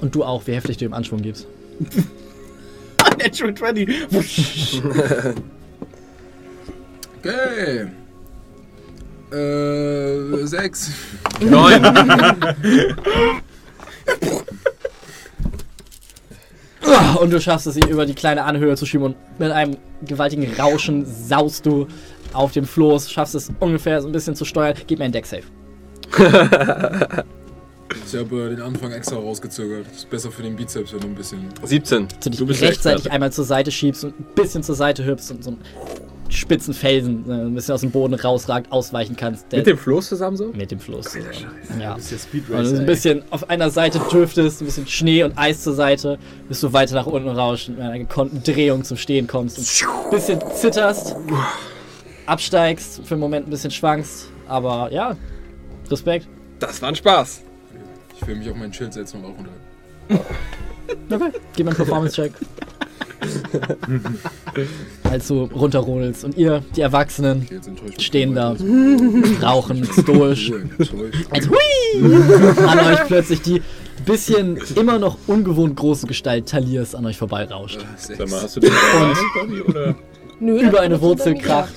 Und du auch, wie heftig du ihm Anschwung gibst. Natural 20. Okay. Äh, sechs. Neun. Ah, Und du schaffst es, ihn über die kleine Anhöhe zu schieben und mit einem gewaltigen Rauschen saust du auf dem Floß, schaffst es ungefähr so ein bisschen zu steuern. Gib mir einen Deck-Save. Ich habe äh, den Anfang extra rausgezögert. Ist besser für den Bizeps, wenn du ein bisschen. 17. Dass du dich rechtzeitig einmal zur Seite schiebst und ein bisschen zur Seite hüpfst und so einen spitzen Felsen äh, ein bisschen aus dem Boden rausragt, ausweichen kannst. Der- Mit dem Floß zusammen so? mit dem Fluss. Ja. ist der Speed Und du ein bisschen auf einer Seite dürftest, ein bisschen Schnee und Eis zur Seite, bis du weiter nach unten rauschst und mit einer gekonnten Drehung zum Stehen kommst und ein bisschen zitterst, absteigst, für einen Moment ein bisschen schwankst, aber ja, Respekt. Das war ein Spaß. Ich will mich auf mein Schild setzen und auch unterhalten. Okay, gib mir einen Performance-Check. Als du runterrodelst und ihr, die Erwachsenen, stehen da, rauchen stoisch. Als hui! an euch plötzlich die bisschen immer noch ungewohnt große Gestalt Taliers an euch vorbeirauscht. Äh, Sag mal, hast du den Bobby, oder? Nö, Über eine Wurzel kracht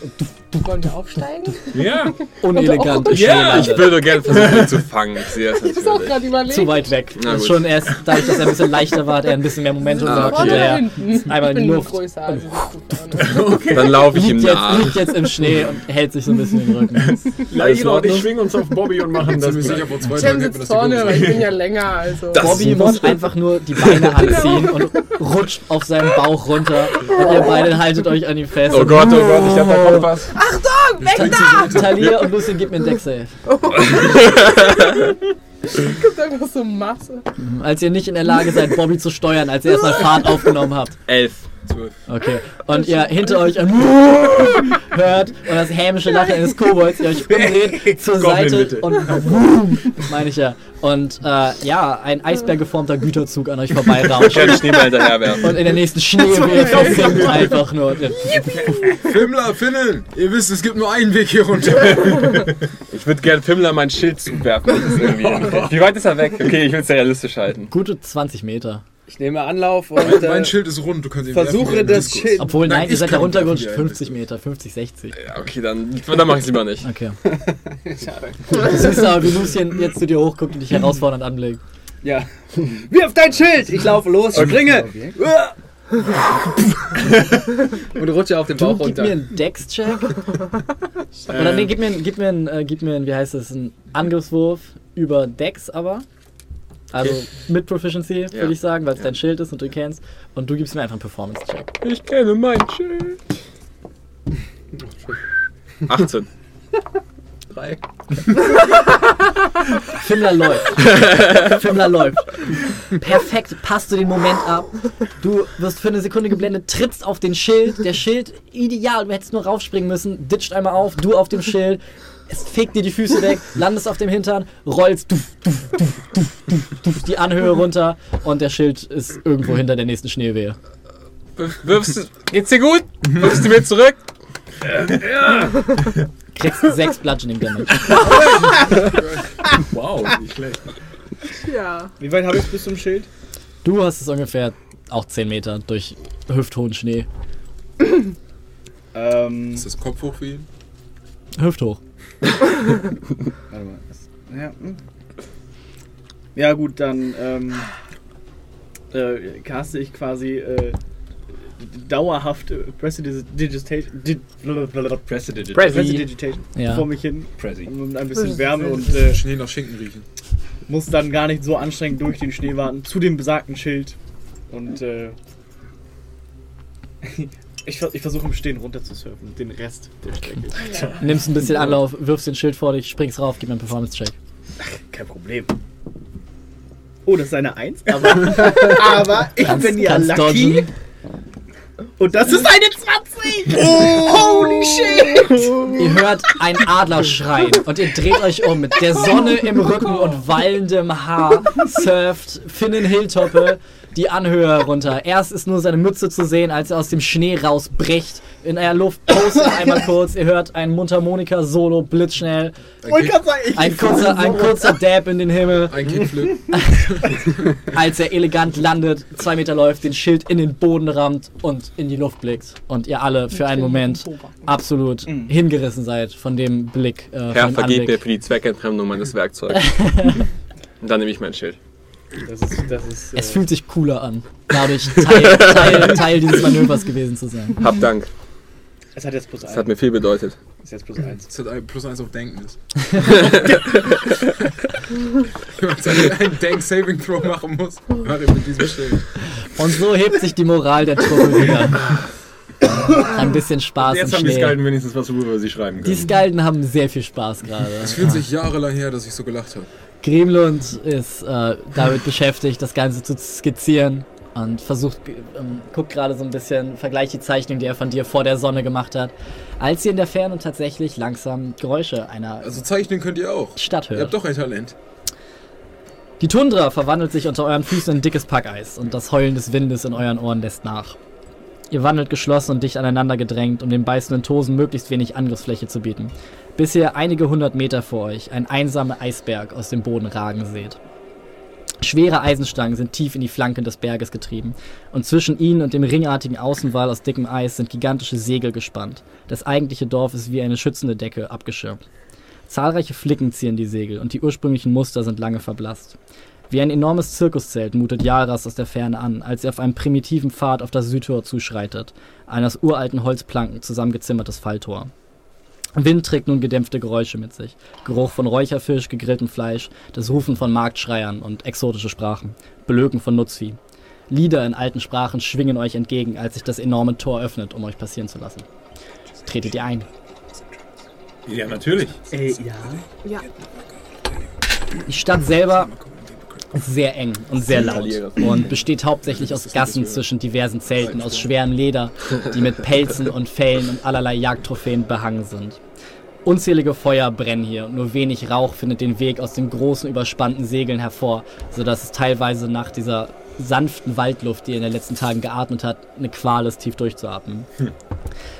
Wollen wir aufsteigen? Ja, unelegant im Schnee Ja, ich würde gerne versuchen, ihn zu fangen. Ich sehe das Ich hab's auch gerade überlegt. Zu weit weg. Na Das ist schon erst dadurch, dass er ein bisschen leichter war, hat er ein bisschen mehr Momentum Ah, gehabt. okay. Der hinten? einmal in ich die Luft. größer, also vorne. Dann laufe ich ihm nach. liegt jetzt im Schnee und hält sich so ein bisschen in den Rücken. Laila und ich schwingen uns auf Bobby und machen das. Wir sitzt das vorne, aber ich bin ja länger, also. Bobby muss einfach nur die Beine anziehen und rutscht auf seinen Bauch runter. Und ihr beide haltet euch an ihm fest. Oh Gott, oh Gott, ich hab da Kompass. Weg da! Talia und Lucien, gib mir einen Deck-Save. Gibt einfach so Masse. Als ihr nicht in der Lage seid, Bobby zu steuern, als ihr erstmal Fahrt aufgenommen habt. Elf. Zwölf. Okay. Und ihr hinter euch ein hört und das hämische Lachen eines Kobolds, ihr euch umdreht zur Goblin, Seite bitte. und meine ich ja. Und äh, ja, ein eisbergeformter Güterzug an euch. Ich werde Schneeball hinterherwerfen. Und in der nächsten Schneewehe versinkt einfach nur. Fimmler, Finnen! Ihr wisst, es gibt nur einen Weg hier runter. Ich würde gerne Pimmler mein Schild zuwerfen. Wie weit ist er weg? Okay, ich will es realistisch halten. Gute 20 Meter. Ich nehme Anlauf und äh, mein Schild ist rund, du kannst ihn versuche das. Schild. Obwohl, nein, Nein, ihr seid wie ein 50 Meter, 50, 60. Ja, okay, dann, dann mache ich es lieber nicht. Okay. Du siehst aber, wie Lucien jetzt zu dir hochguckt und dich herausfordernd anblickt. Ja. Wirf dein Schild! Ich laufe los, springe! Und rutsche auf den Du, Bauch gib runter. mir einen Dex-Check. Oder nee, gib mir, einen- gib, mir einen, äh, gib mir einen, wie heißt das, einen Angriffswurf über Dex aber. Also mit Proficiency, würde Ja. ich sagen, weil es dein Schild ist und du kennst. Und du gibst mir einfach einen Performance-Check. Ich kenne mein Schild. 18. Drei. Fimmler läuft. Fimmler läuft. Perfekt passt du den Moment ab. Du wirst für eine Sekunde geblendet, trittst auf den Schild. Der Schild, ideal, du hättest nur raufspringen müssen. Ditcht einmal auf, du auf dem Schild. Es fegt dir die Füße weg, landest auf dem Hintern, rollst duf, duf, duf, duf, duf, duf, die Anhöhe runter und der Schild ist irgendwo hinter der nächsten Schneewehe. Wirf- Wirfst du. Geht's dir gut? Wirfst du mir zurück? Kriegst sechs Bludgeoning Damage. Wow, nicht schlecht. Ja. Wie weit habe ich bis zum Schild? Du hast es ungefähr auch 10 Meter durch hüfthohen Schnee. Ähm, Ist das Kopf hoch für ihn? Hüfthoch. Warte mal. Ja, hm. ja gut, dann ähm, äh, caste ich quasi äh, dauerhaft äh, Prestidigitation di- blablabla, Prestidigitation. Prestidigitation Ja. vor mich hin Prezi. und ein bisschen Wärme und äh, Schnee nach Schinken riechen. muss dann gar nicht so anstrengend durch den Schnee warten zu dem besagten Schild und äh, ich, ich versuche im Stehen runter zu surfen, den Rest der Strecke. Nimmst ein bisschen Anlauf, wirfst den Schild vor dich, springst rauf, gib mir einen Performance-Check. Kein Problem. Oh, das ist eine 1, aber, aber ich bin ja kannst lucky. dodgen. Und das ist eine 20! Holy shit! Ihr hört ein Adler schreien und ihr dreht euch um. Mit der Sonne im Rücken und wallendem Haar surft Finnen Hilltoppe die Anhöhe herunter. Erst ist nur seine Mütze zu sehen, als er aus dem Schnee rausbricht. In der Luft postet einmal kurz. Ihr hört ein Mundharmonika-Solo blitzschnell. Ein kurzer, ein kurzer Dab in den Himmel. Ein Kickflip. als er elegant landet, zwei Meter läuft, den Schild in den Boden rammt und in die Luft blickt. Und ihr alle für einen Moment absolut hingerissen seid von dem Blick. Äh, Herr, vergib mir für die Zweckentfremdung meines Werkzeugs. Und dann nehme ich mein Schild. Das ist, das ist, Es äh, fühlt sich cooler an, dadurch Teil, Teil, Teil dieses Manövers gewesen zu sein. Hab Dank. Es hat jetzt plus Das 1. hat mir viel bedeutet. ist jetzt plus 1. Das hat plus eins auf Denken man seinen- einen Denk-Saving Throw machen muss, mach ich mit diesem Schild. Und so hebt sich die Moral der Truppe wieder. Ein bisschen Spaß Jetzt im haben die. Skalden wenigstens was, worüber sie schreiben Die können. Skalden haben sehr viel Spaß gerade. Es fühlt sich jahrelang her, dass ich so gelacht habe. Grimlund ist äh, damit beschäftigt, das Ganze zu skizzieren und versucht, ähm, guckt gerade so ein bisschen, vergleicht die Zeichnung, die er von dir vor der Sonne gemacht hat, als ihr in der Ferne tatsächlich langsam Geräusche einer Also zeichnen könnt ihr auch. Stadt Ihr hört. habt doch ein Talent. Die Tundra verwandelt sich unter euren Füßen in dickes Packeis und das Heulen des Windes in euren Ohren lässt nach. Ihr wandelt geschlossen und dicht aneinander gedrängt, um den beißenden Tosen möglichst wenig Angriffsfläche zu bieten, bis ihr einige hundert Meter vor euch einen einsamen Eisberg aus dem Boden ragen seht. Schwere Eisenstangen sind tief in die Flanken des Berges getrieben, und zwischen ihnen und dem ringartigen Außenwall aus dickem Eis sind gigantische Segel gespannt. Das eigentliche Dorf ist wie eine schützende Decke abgeschirmt. Zahlreiche Flicken zieren die Segel und die ursprünglichen Muster sind lange verblasst. Wie ein enormes Zirkuszelt mutet Jaras aus der Ferne an, als er auf einem primitiven Pfad auf das Südtor zuschreitet, ein aus uralten Holzplanken zusammengezimmertes Falltor. Wind trägt nun gedämpfte Geräusche mit sich. Geruch von Räucherfisch, gegrilltem Fleisch, das Rufen von Marktschreiern und exotische Sprachen, Belöken von Nutzvieh. Lieder in alten Sprachen schwingen euch entgegen, als sich das enorme Tor öffnet, um euch passieren zu lassen. Tretet ihr ein. Ja, natürlich. Ey, ja. Ja. Die Stadt selber ist sehr eng und sehr laut und besteht hauptsächlich aus Gassen zwischen diversen Zelten aus schwerem Leder, die mit Pelzen und Fellen und allerlei Jagdtrophäen behangen sind. Unzählige Feuer brennen hier und nur wenig Rauch findet den Weg aus den großen überspannten Segeln hervor, sodass es teilweise nach dieser sanften Waldluft, die ihr in den letzten Tagen geatmet hat, eine Qual ist, tief durchzuatmen.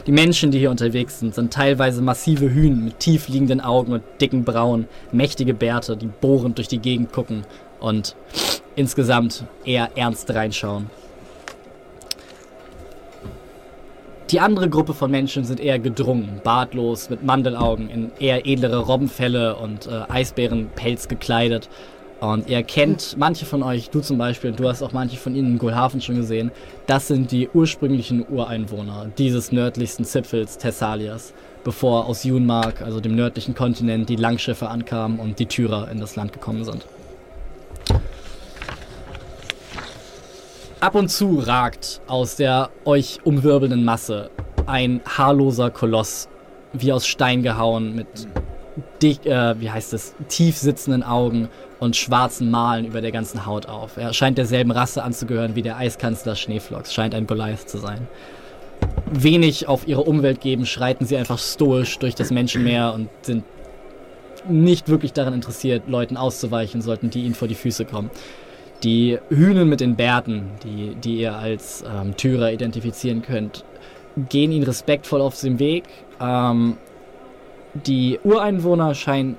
Die Menschen, die hier unterwegs sind, sind teilweise massive Hühn mit tief liegenden Augen und dicken Brauen, mächtige Bärte, die bohrend durch die Gegend gucken und insgesamt eher ernst reinschauen. Die andere Gruppe von Menschen sind eher gedrungen, bartlos, mit Mandelaugen, in eher edlere Robbenfelle und äh, Eisbärenpelz gekleidet. Und ihr kennt manche von euch, du zum Beispiel, du hast auch manche von ihnen in Golhafen schon gesehen. Das sind die ursprünglichen Ureinwohner dieses nördlichsten Zipfels Thessalias, bevor aus Junmark, also dem nördlichen Kontinent, die Langschiffe ankamen und die Tyrer in das Land gekommen sind. Ab und zu ragt aus der euch umwirbelnden Masse ein haarloser Koloss, wie aus Stein gehauen, mit dick, äh, wie heißt es, tief sitzenden Augen und schwarzen Malen über der ganzen Haut auf. Er scheint derselben Rasse anzugehören wie der Eiskanzler Schneeflocks, scheint ein Goliath zu sein. Wenig auf ihre Umwelt geben, schreiten sie einfach stoisch durch das Menschenmeer und sind nicht wirklich daran interessiert, Leuten auszuweichen, sollten die ihnen vor die Füße kommen. Die Hühnen mit den Bärten, die, die ihr als ähm, Tyrer identifizieren könnt, gehen ihnen respektvoll auf den Weg. Ähm, die Ureinwohner scheinen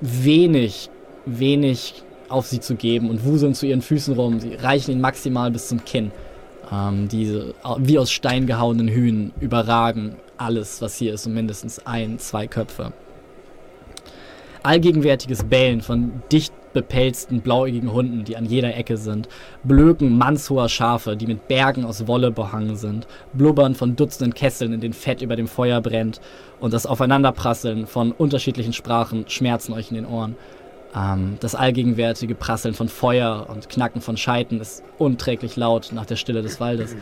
wenig, wenig auf sie zu geben und wuseln zu ihren Füßen rum. Sie reichen ihnen maximal bis zum Kinn. Ähm, diese wie aus Stein gehauenen Hühnen überragen alles, was hier ist, um mindestens ein, zwei Köpfe. Allgegenwärtiges Bellen von dicht bepelzten, blauäugigen Hunden, die an jeder Ecke sind, Blöken mannshoher Schafe, die mit Bergen aus Wolle behangen sind, Blubbern von Dutzenden Kesseln, in denen Fett über dem Feuer brennt und das Aufeinanderprasseln von unterschiedlichen Sprachen schmerzen euch in den Ohren. Ähm, das allgegenwärtige Prasseln von Feuer und Knacken von Scheiten ist unträglich laut nach der Stille des Waldes.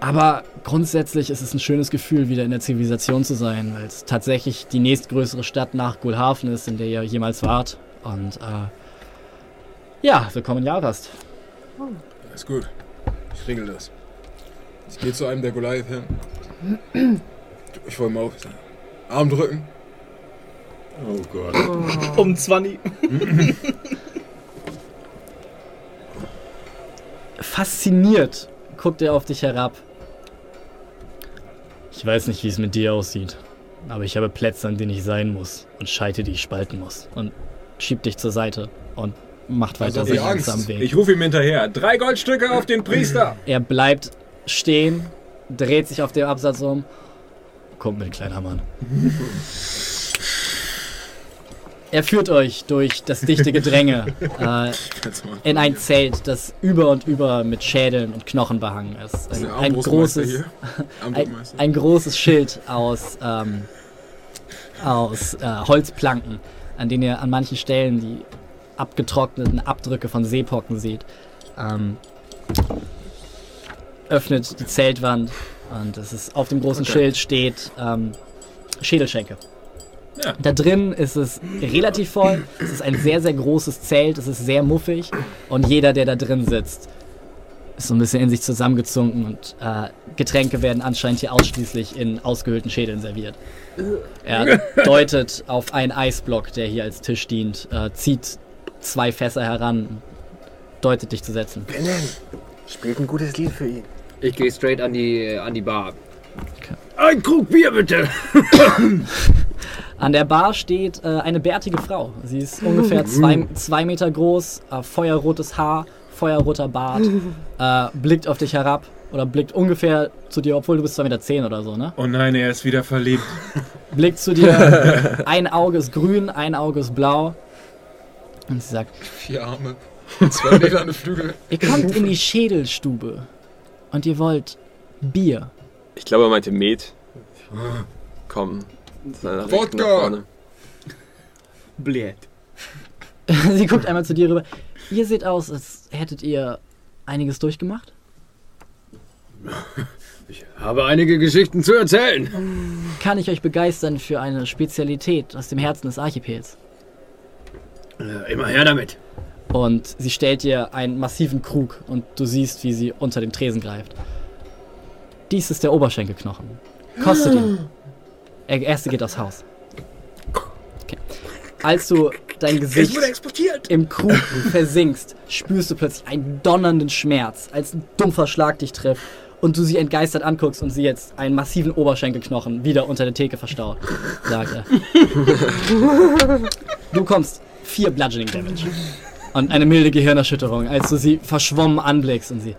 Aber grundsätzlich ist es ein schönes Gefühl, wieder in der Zivilisation zu sein, weil es tatsächlich die nächstgrößere Stadt nach Gulhafen ist, in der ihr jemals wart. Und äh, ja, willkommen in Jarast. Ist gut. Ich regel das. Ich gehe zu einem der Goliath hin. Ich wollte mal auf. Arm drücken. Oh Gott. Um 20. Fasziniert guckt er auf dich herab. Ich weiß nicht, wie es mit dir aussieht, aber ich habe Plätze, an denen ich sein muss und Scheite, die ich spalten muss. Und schiebt dich zur Seite und macht weiter Also, sich die Angst. am Weg. Ich rufe ihm hinterher. Drei Goldstücke auf den Priester. Er bleibt stehen, dreht sich auf dem Absatz um. Kommt mit, kleiner Mann. Er führt euch durch das dichte Gedränge äh, in ein Zelt, das über und über mit Schädeln und Knochen behangen ist. Ein, ein, großes, ein, ein großes Schild aus, ähm, aus äh, Holzplanken, an denen ihr an manchen Stellen die abgetrockneten Abdrücke von Seepocken seht. Ähm, öffnet die Zeltwand und es ist auf dem großen Okay. Schild steht ähm, Schädelschenke. Ja. Da drin ist es relativ voll. Es ist ein sehr, sehr großes Zelt. Es ist sehr muffig. Und jeder, der da drin sitzt, ist so ein bisschen in sich zusammengezunken. Und äh, Getränke werden anscheinend hier ausschließlich in ausgehöhlten Schädeln serviert. Er deutet auf einen Eisblock, der hier als Tisch dient, äh, zieht zwei Fässer heran, deutet dich zu setzen. Spielt ein gutes Lied für ihn. Ich gehe straight an die, an die Bar. Ein Krug Bier bitte! An der Bar steht äh, eine bärtige Frau. Sie ist ungefähr zwei, zwei Meter groß, äh, feuerrotes Haar, feuerroter Bart, äh, blickt auf dich herab oder blickt ungefähr zu dir, obwohl du bist 2,10 Meter zehn oder so, ne? Oh nein, er ist wieder verliebt. Blickt zu dir, ein Auge ist grün, ein Auge ist blau. Und sie sagt, Vier Arme. Zwei lederne Flügel. ihr kommt in die Schädelstube und ihr wollt Bier. Ich glaube, er meinte Met. Komm. Wodka. Blät. sie guckt einmal zu dir rüber. Ihr seht aus, als hättet ihr einiges durchgemacht. Ich habe einige Geschichten zu erzählen. Kann ich euch begeistern für eine Spezialität aus dem Herzen des Archipels? Äh, immer her damit. Und sie stellt dir einen massiven Krug und du siehst, wie sie unter dem Tresen greift. Dies ist der Oberschenkelknochen. Kostet ihn. Der erste geht aufs Haus. Okay. Als du dein Gesicht im Krug versinkst, spürst du plötzlich einen donnernden Schmerz, als ein dumpfer Schlag dich trifft und du sie entgeistert anguckst und sie jetzt einen massiven Oberschenkelknochen wieder unter der Theke verstaut, sagt er. Du bekommst vier Bludgeoning Damage und eine milde Gehirnerschütterung, als du sie verschwommen anblickst und sie.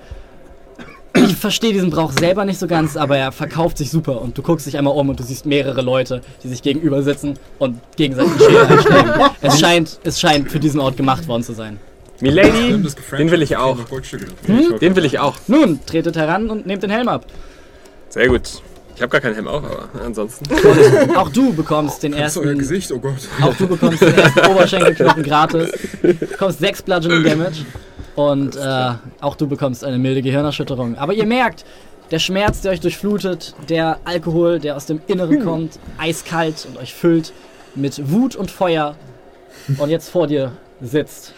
Ich verstehe diesen Brauch selber nicht so ganz, aber er verkauft sich super und du guckst dich einmal um und du siehst mehrere Leute, die sich gegenüber sitzen und gegenseitig die Schere einschlagen. Es scheint, es scheint für diesen Ort gemacht worden zu sein. Milady, gefranchise, den will ich auch. dafür. Den will ich auch. Nun, tretet heran und nehmt den Helm ab. Sehr gut. Ich habe gar keinen Helm auf, aber ansonsten. Auch du bekommst den ist euer ersten. Gesicht, oh Gott. Auch du bekommst den ersten Oberschenkelknochen gratis. Du bekommst 6 Bludgeoning Damage. Und äh, auch du bekommst eine milde Gehirnerschütterung. Aber ihr merkt, der Schmerz, der euch durchflutet, der Alkohol, der aus dem Inneren kommt, eiskalt und euch füllt mit Wut und Feuer. Und jetzt vor dir sitzt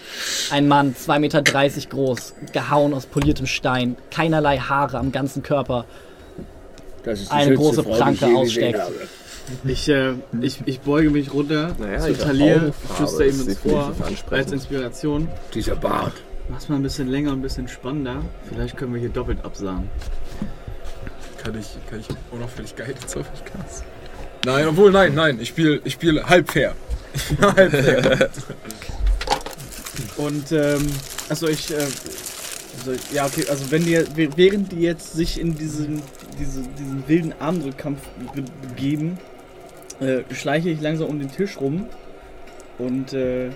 ein Mann, 2,30 Meter groß, gehauen aus poliertem Stein, keinerlei Haare am ganzen Körper, Das ist die eine große Frau, gesehen aussteckt. Ich, äh, ich, ich beuge mich runter Naja, zu Talir, flüster ihm ins Ohr ansprechend. als Inspiration. Dieser Bart. Mach's mal ein bisschen länger und ein bisschen spannender. Vielleicht können wir hier doppelt absagen. Kann ich, kann ich unauffällig mich casten? Nein, obwohl, nein, nein. Ich spiele ich spiel halb fair. halb fair. Und, ähm, also ich, äh, also, ja, okay, also wenn die, während die jetzt sich in diesen, diese, diesen wilden Armdrückkampf be begeben, äh, schleiche ich langsam um den Tisch rum und, äh,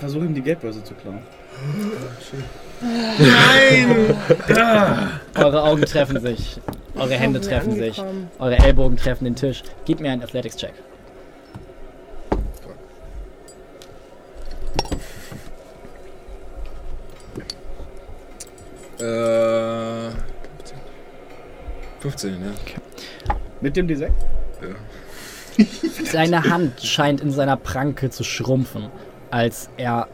versuche ihm die Geldbörse zu klauen. Eure Augen treffen sich. Eure Hände treffen sich. Eure Ellbogen treffen den Tisch. Gib mir einen Athletics-Check. äh, 15, ja. Mit dem D6? Seine Hand scheint in seiner Pranke zu schrumpfen, als er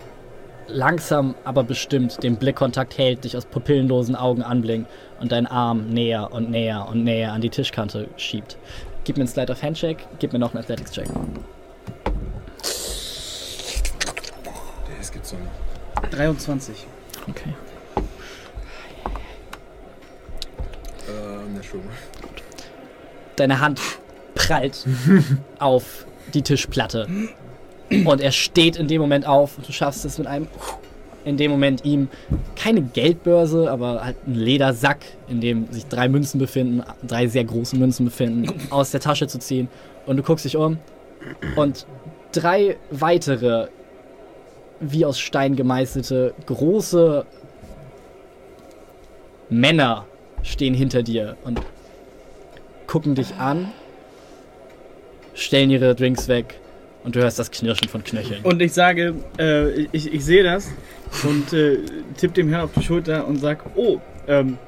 langsam, aber bestimmt den Blickkontakt hält, dich aus pupillenlosen Augen anblinkt und deinen Arm näher und näher und näher an die Tischkante schiebt. Gib mir einen Slide of Handshake, gib mir noch einen Athletics-Check. Das gibt's doch nicht. 23. Okay. Äh, ne, schon. Deine Hand prallt auf die Tischplatte. Und er steht in dem Moment auf und du schaffst es mit einem in dem Moment ihm keine Geldbörse, aber halt einen Ledersack, in dem sich drei Münzen befinden, drei sehr große Münzen befinden, aus der Tasche zu ziehen. Und du guckst dich um und drei weitere, wie aus Stein gemeißelte, große Männer stehen hinter dir und gucken dich an, stellen ihre Drinks weg und du hörst das Knirschen von Knöcheln. Und ich sage, äh, ich, ich sehe das und äh, tipp dem Herrn auf die Schulter und sag, oh, ähm,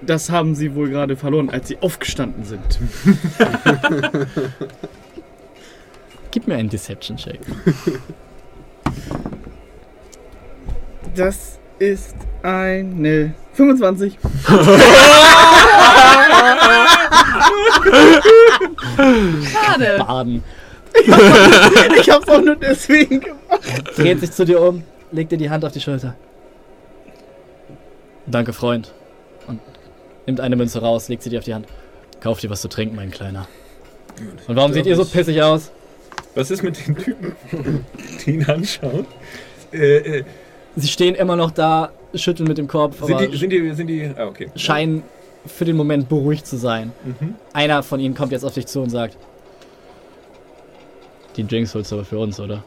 das haben sie wohl gerade verloren, als sie aufgestanden sind. Gib mir einen Deception-Check. Das ist eine 25. Schade. Baden. Ich hab's auch nur deswegen gemacht. Dreht sich zu dir um, legt dir die Hand auf die Schulter. Danke, Freund. Und nimmt eine Münze raus, legt sie dir auf die Hand. Kauf dir was zu trinken, mein Kleiner. Und warum seht ihr so pissig aus? Was ist mit den Typen, die ihn anschauen? Äh, äh, Sie stehen immer noch da, schütteln mit dem Kopf, aber sind, die, sind die, sind die, ah, okay. scheinen für den Moment beruhigt zu sein. Mhm. Einer von ihnen kommt jetzt auf dich zu und sagt: Die Drinks holst du aber für uns, oder?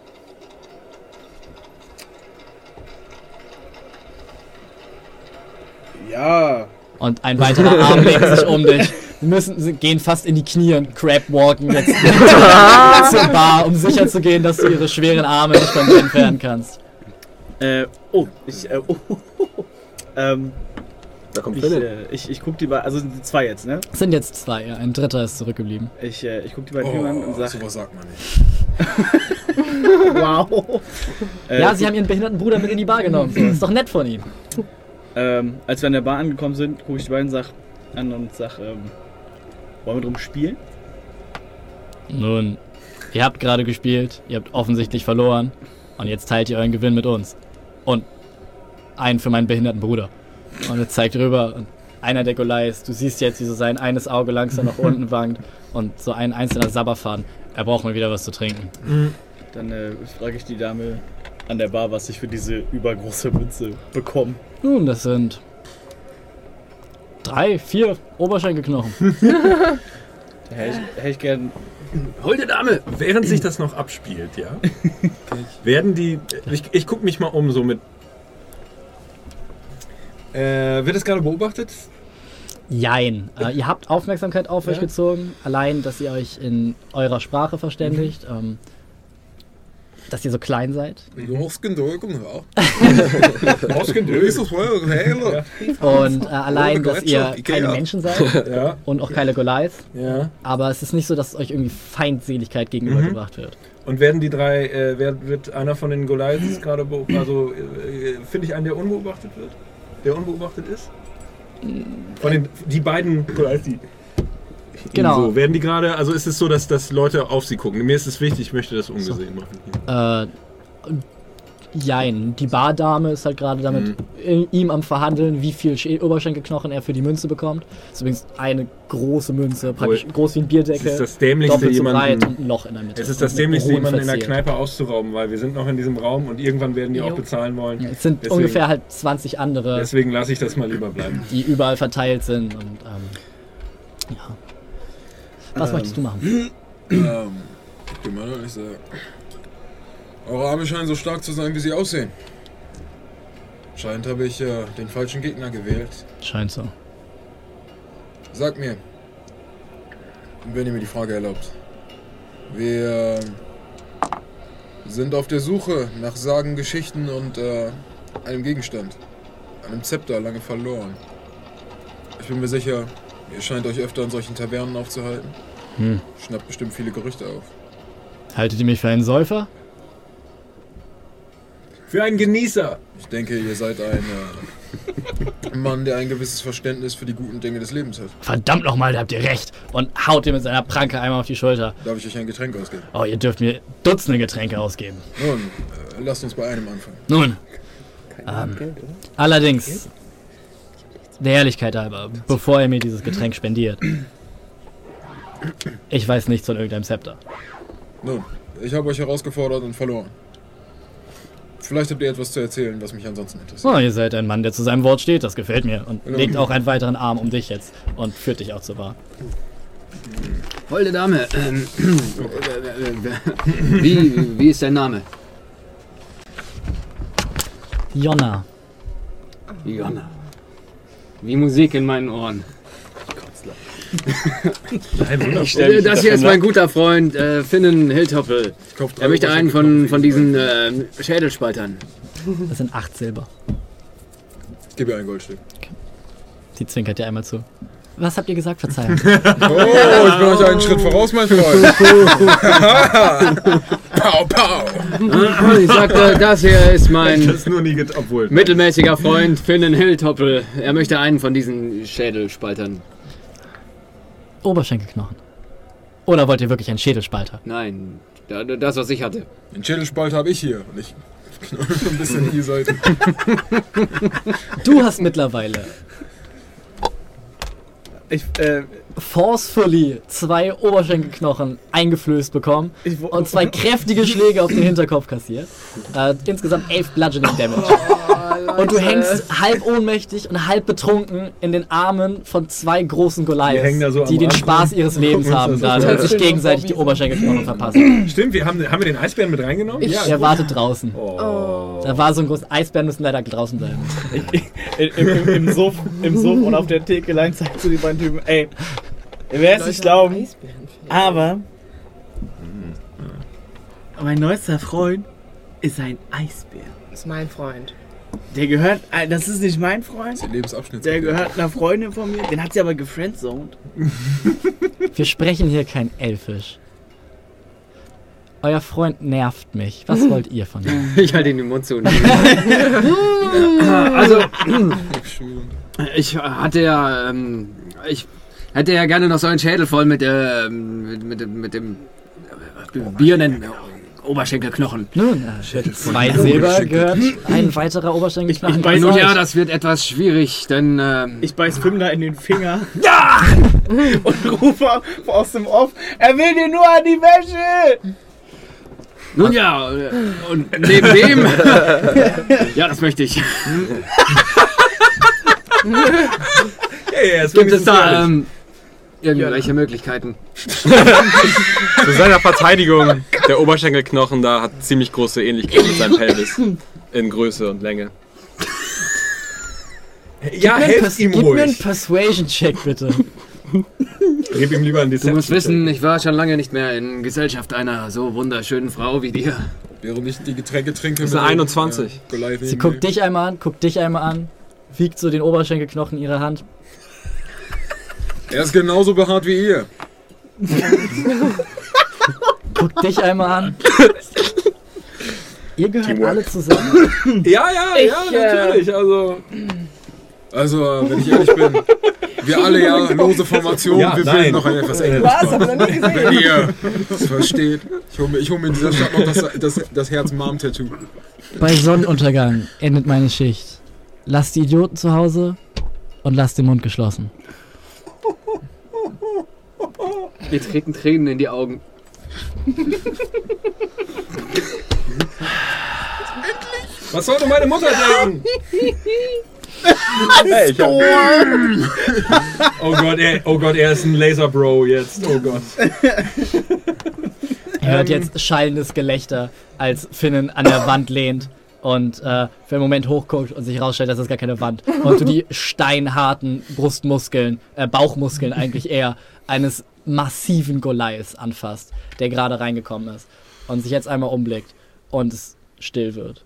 Ja. Und ein weiterer Arm legt sich um dich. Sie müssen, sie gehen fast in die Knie und crab-walken jetzt zur Bar, um sicher zu gehen, dass du ihre schweren Arme nicht von dir entfernen kannst. Äh, oh, ich, äh, oh, ähm, Da kommt ich, Philipp. äh, ich, ich guck die beiden, also sind zwei jetzt, ne? Es sind jetzt zwei, ja. Ein dritter ist zurückgeblieben. Ich, äh, ich guck die beiden Typen an und Oh, sag, sowas sagt man nicht. wow. Äh, Ja, sie haben ihren behinderten Bruder mit in die Bar genommen. Ist doch nett von ihnen. Ähm, als wir an der Bar angekommen sind, gucke ich die beiden sag, an und sag, ähm, wollen wir drum spielen? Nun, ihr habt gerade gespielt, ihr habt offensichtlich verloren und jetzt teilt ihr euren Gewinn mit uns. Und einen für meinen behinderten Bruder. Und er zeigt rüber und einer der Goliaths, du siehst jetzt, wie so sein eines Auge langsam nach unten wankt und so ein einzelner Sabberfaden. Er braucht mal wieder was zu trinken. Dann äh, frage ich die Dame an der Bar, was ich für diese übergroße Münze bekomme. Nun, das sind drei, vier Oberschenkelknochen. Da hätte ich, hätte ich gern. Holde Dame, während sich das noch abspielt, ja, werden die. Ich, ich gucke mich mal um, so mit. Äh, wird das gerade beobachtet? Jein. Äh, ihr habt Aufmerksamkeit auf euch Ja. gezogen. Allein, dass ihr euch in eurer Sprache verständigt. Ähm, dass ihr so klein seid. Und äh, allein, dass ihr keine Menschen seid Ja, und auch keine Goliaths. ja. Aber es ist nicht so, dass euch irgendwie Feindseligkeit gegenübergebracht wird. Und werden die drei, äh, wer, wird einer von den Goliaths gerade beobachtet? Also, äh, finde ich einen, der unbeobachtet wird? Der unbeobachtet ist? Von den, die beiden Goliaths, die. Genau. So, werden die gerade, also ist es so, dass, dass Leute auf sie gucken? Mir ist es wichtig, ich möchte das ungesehen machen. Äh, jein. Die Bardame ist halt gerade damit Mhm. in, ihm am Verhandeln, wie viel Sch- Oberschenkelknochen er für die Münze bekommt. Das ist übrigens eine große Münze, praktisch groß wie ein Es Bierdeckel. ist das dämlichste, doppelt so breit jemanden. und ein Loch in der Mitte. Es ist das dämlichste, jemanden in der. Kneipe auszurauben, weil wir sind noch in diesem Raum und irgendwann werden die auch Jo. bezahlen wollen. Ja, Es sind Deswegen- ungefähr halt 20 andere, Deswegen lasse ich das mal lieber bleiben. die überall verteilt sind. Und, ähm, ja. Was Ähm. möchtest du machen? Ähm, ich bin mal ehrlich sagen. Eure Arme scheinen so stark zu sein, wie sie aussehen. Scheint habe ich äh, den falschen Gegner gewählt. Scheint so. Sagt mir, wenn ihr mir die Frage erlaubt. Wir sind auf der Suche nach Sagen, Geschichten und äh, einem Gegenstand. Einem Zepter, lange verloren. Ich bin mir sicher, ihr scheint euch öfter in solchen Tavernen aufzuhalten. Hm. Schnappt bestimmt viele Gerüchte auf. Haltet ihr mich für einen Säufer? Für einen Genießer! Ich denke, ihr seid ein äh, Mann, der ein gewisses Verständnis für die guten Dinge des Lebens hat. Verdammt nochmal, da habt ihr recht. Und haut ihr mit seiner Pranke einmal auf die Schulter. Darf ich euch ein Getränk ausgeben? Oh, ihr dürft mir Dutzende Getränke ausgeben. Nun, äh, lasst uns bei einem anfangen. Nun, ähm, allerdings, der Ehrlichkeit halber, bevor ihr mir dieses Getränk spendiert. Ich weiß nichts von irgendeinem Zepter. Nun, ich habe euch herausgefordert und verloren. Vielleicht habt ihr etwas zu erzählen, was mich ansonsten interessiert. Oh, ihr seid ein Mann, der zu seinem Wort steht, das gefällt mir. Und Ja. legt auch einen weiteren Arm um dich jetzt und führt dich auch zur Bar. Holde Dame, ähm, wie, wie ist dein Name? Jonna, Jonna. Wie Musik in meinen Ohren. Äh, Das hier ist mein guter Freund äh, Finnen Hilltoppel. Ich Er möchte einen von, von diesen äh, Schädelspaltern. das sind acht Silber. Ich gebe ihr ein Goldstück. Sie zwinkert dir einmal zu. Was habt ihr gesagt? Verzeihung. Oh, ich bin euch einen Schritt voraus, mein Freund. pow, pow. Ich sagte, das hier ist mein Das nur nie obwohl. mittelmäßiger Freund Finnen Hilltoppel. Er möchte einen von diesen Schädelspaltern. Oberschenkelknochen. Oder wollt ihr wirklich einen Schädelspalter? Nein, da- das, was ich hatte. Den Schädelspalt habe ich hier. Und ich knoll ein bisschen in die Seite. Du hast mittlerweile Ich, äh, forcefully zwei Oberschenkelknochen eingeflößt bekommen ich, und zwei kräftige Schläge auf den Hinterkopf kassiert. Äh, insgesamt elf Bludgeoning Damage. Und du hängst halb ohnmächtig und halb betrunken in den Armen von zwei großen Goliaths, so die den Rand Spaß ihres Lebens haben gerade und sich gegenseitig die Oberschenkelknochen verpassen. Stimmt, wir haben, haben wir den Eisbären mit reingenommen? Ich- Er wartet draußen. Oh. Da war so ein großes Eisbären, müssen leider draußen bleiben. Im, im, im, Suff, Im Suff und auf der Theke lang zeigt zu die beiden Typen, ey, ihr werdet es nicht glauben, aber mein neuester Freund ist ein Eisbär. Das ist mein Freund. Der gehört, äh, das ist nicht mein Freund, Der Lebensabschnitt. der gehört einer Freundin von mir, den hat sie aber gefriendzoned. Wir sprechen hier kein Elfisch. Euer Freund nervt mich. Was wollt ihr von ihm? Ich halte ihm den Mund zu. also, ich hatte ja, ähm, ich hätte ja gerne noch so einen Schädel voll mit, ähm, mit, mit, dem- mit dem äh, bierenden Oberschenkelknochen. Nun, äh, zwei Silber gehört ein weiterer Oberschenkelknochen. Ich Nun auch ja, das wird etwas schwierig, denn ähm, Ich beiß Fimmler in den Finger. Ja! Und rufe aus dem Off, er will dir nur an die Wäsche! nun ja, äh, und neben dem, ja, das möchte ich. Hey, er Gibt es da ähm, irgendwelche Möglichkeiten? Zu seiner Verteidigung, der Oberschenkelknochen da hat ziemlich große Ähnlichkeit mit seinem Pelvis. In Größe und Länge. ja, helft ihm Gib mir einen ruhig. Persuasion-Check, bitte. Gib ihm lieber einen Du Deception. musst wissen, ich war schon lange nicht mehr in Gesellschaft einer so wunderschönen Frau wie dir. Während ich die Getränke trinke. Das ist eine 21. Ja, Sie guckt dich einmal an, guckt dich einmal an, wiegt so den Oberschenkelknochen in ihrer Hand. Er ist genauso behaart wie ihr. Guckt dich einmal an. Ihr gehört alle zusammen. Ja, ja, ja, Ich, äh, natürlich. Also, Also, wenn ich ehrlich bin, wir alle ja lose Formation, Ja, wir nein. noch ein etwas engeres Was? Hab ich noch nie gesehen. Wenn ihr das versteht. Ich hole mir, ich hol mir in dieser Stadt noch das, das, das Herz-Mom-Tattoo. Bei Sonnenuntergang endet meine Schicht. Lasst die Idioten zu Hause und lasst den Mund geschlossen. Wir treten Tränen in die Augen. was sollte meine Mutter denken? Hey, ich hab, Oh Gott, er, oh Gott, er ist ein Laser-Bro jetzt. Oh Gott. Ihr hört jetzt schallendes Gelächter, als Finnen an der Wand lehnt und äh, für einen Moment hochguckt und sich herausstellt, das ist gar keine Wand. Und du die steinharten Brustmuskeln, äh, Bauchmuskeln eigentlich eher, eines massiven Goliaths anfasst, der gerade reingekommen ist und sich jetzt einmal umblickt und es still wird.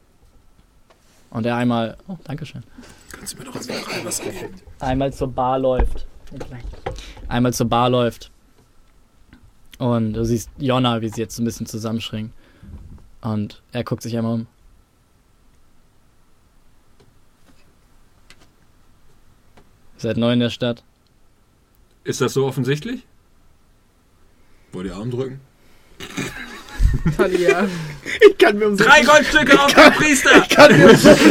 Und er einmal, oh, Dankeschön. Kannst du mir doch jetzt wieder rein, was angeht? einmal zur Bar läuft. Einmal zur Bar läuft. Und du siehst Jonna, wie sie jetzt so ein bisschen zusammenschringt. Und er guckt sich einmal um. Seid neu in der Stadt. Ist das so offensichtlich? Wollt ihr Arm drücken? Talia. Ich kann mir um so Drei Goldstücke auf den Priester!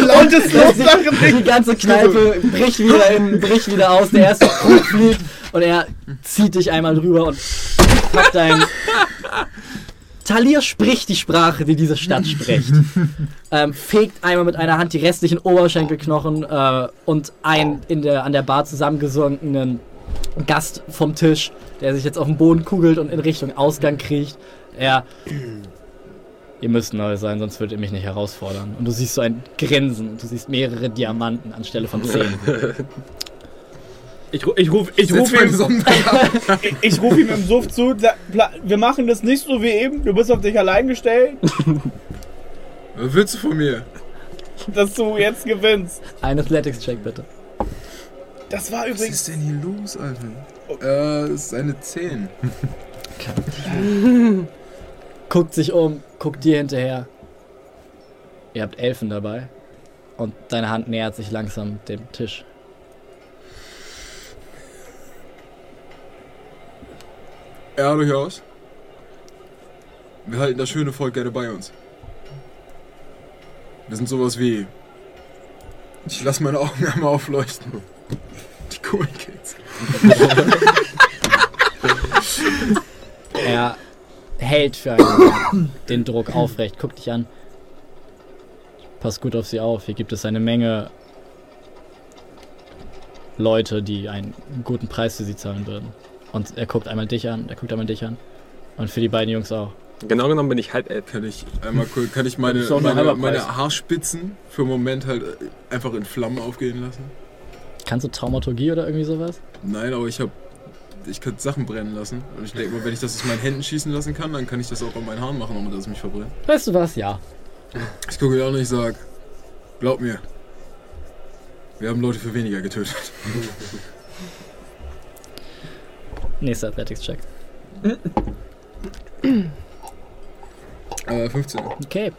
lautes Loslachen Die ganze Kneipe bricht wieder, in, bricht wieder aus. Der erste Krug fliegt und er zieht dich einmal drüber und packt dein. Talir spricht die Sprache, die diese Stadt spricht. ähm, fegt einmal mit einer Hand die restlichen Oberschenkelknochen äh, und einen in der, an der Bar zusammengesunkenen Gast vom Tisch, der sich jetzt auf den Boden kugelt und in Richtung Ausgang kriecht. Er. Ihr müsst neu sein, sonst würdet ihr mich nicht herausfordern. Und du siehst so ein Grinsen und du siehst mehrere Diamanten anstelle von zehn. Ich, ich ruf, ich ruf ihm, ich, ich ruf ihm im Suff zu, wir machen das nicht so wie eben, du bist auf dich allein gestellt, Was willst du von mir? dass du jetzt gewinnst. Ein Athletics-Check bitte. Das war Was übrigens... ist denn hier los, Alter? Äh, es ist eine 10. Guckt sich um, guckt dir hinterher. Ihr habt Elfen dabei. Und deine Hand nähert sich langsam dem Tisch. Ja, durchaus. Wir halten das schöne Volk gerne bei uns. Wir sind sowas wie. Ich lasse meine Augen einmal aufleuchten. Die Cool Kids. Er hält für einen den Druck aufrecht, guckt dich an. Pass gut auf sie auf. Hier gibt es eine Menge Leute, die einen guten Preis für sie zahlen würden. Und er guckt einmal dich an, er guckt einmal dich an. Und für die beiden Jungs auch. genau genommen bin ich halb elf. Kann ich einmal cool, kann ich meine, meine, meine Haarspitzen für einen Moment halt äh, einfach in Flammen aufgehen lassen? Kannst du Traumaturgie oder irgendwie sowas? Nein, aber ich habe ich kann Sachen brennen lassen. Und ich denke mal, wenn ich das aus meinen Händen schießen lassen kann, dann kann ich das auch an meinen Haaren machen, ohne dass es mich verbrennt. Weißt du was? Ja. Ich gucke auch nicht, ich sag, glaub mir, wir haben Leute für weniger getötet. Nächster Athletics-Check. Äh, 15. Okay.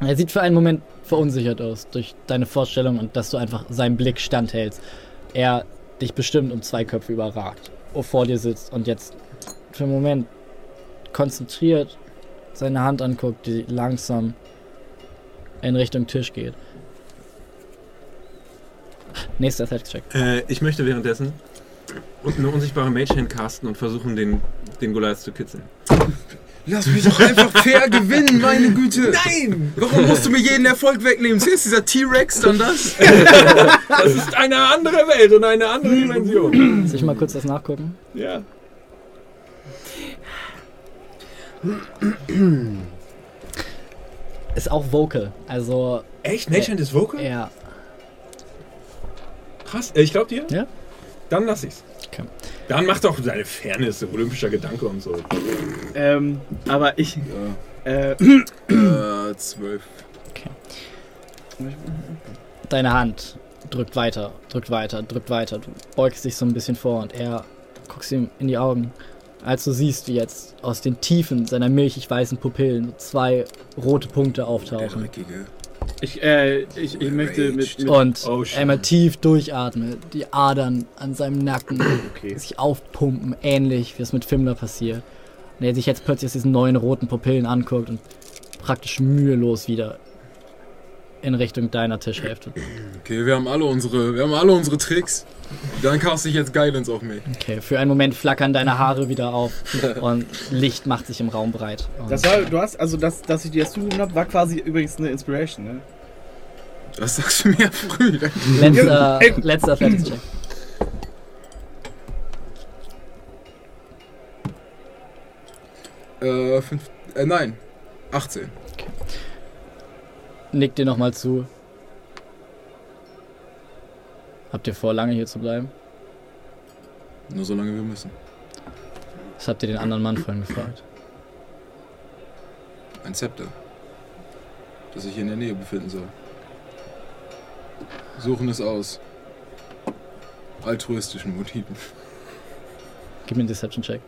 Er sieht für einen Moment verunsichert aus durch deine Vorstellung und dass du einfach seinem Blick standhältst. Er dich bestimmt um zwei Köpfe überragt, vor dir sitzt und jetzt für einen Moment konzentriert seine Hand anguckt, die langsam in Richtung Tisch geht. Nächster Athletic-Check. Äh, ich möchte währenddessen eine unsichtbare Mage-Hand casten und versuchen, den, den Goliath zu kitzeln. Lass mich doch einfach fair gewinnen, meine Güte. Nein! Warum musst du mir jeden Erfolg wegnehmen? Zuerst dieser T-Rex, dann das? Das ist eine andere Welt und eine andere Dimension. Soll ich mal kurz das nachgucken? Ja. Ist auch Vocal. Also, Echt? Mage-Hand ist Vocal? ja. Krass. Äh, Ich glaub dir? Ja. Dann lass ich's. Okay. Dann mach doch deine Fairness, olympischer Gedanke und so. Ähm, aber ich. Äh, Äh, 12. Deine Hand drückt weiter, drückt weiter, drückt weiter. Du beugst dich so ein bisschen vor und er guckst ihm in die Augen. Als du siehst, wie jetzt aus den Tiefen seiner milchig weißen Pupillen zwei rote Punkte auftauchen. Dreckige. Ich, äh, ich, ich möchte mit. mit Und Oh, einmal tief durchatmet, die Adern an seinem Nacken okay. sich aufpumpen, ähnlich wie es mit Fimmler passiert. Und er sich jetzt plötzlich aus diesen neuen roten Pupillen anguckt und praktisch mühelos wieder in Richtung deiner Tischhälfte. Okay, wir haben alle unsere, wir haben alle unsere Tricks. Dann caste ich jetzt Guidance auf mich. Okay, für einen Moment flackern deine Haare wieder auf und Licht macht sich im Raum breit. Und Das war, du hast, also, das, dass ich dir das zugegeben habe, war quasi übrigens eine Inspiration, ne? Das sagst du mir früh. letzter, letzter Athletics-Check. Äh, fünf, äh, nein. 18. Nickt dir nochmal zu. Habt ihr vor, lange hier zu bleiben? Nur solange wir müssen. Das habt ihr den anderen Mann vorhin gefragt. Ein Zepter. Das sich in der Nähe befinden soll. Suchen es aus. Altruistischen Motiven. Gib mir einen Deception-Check.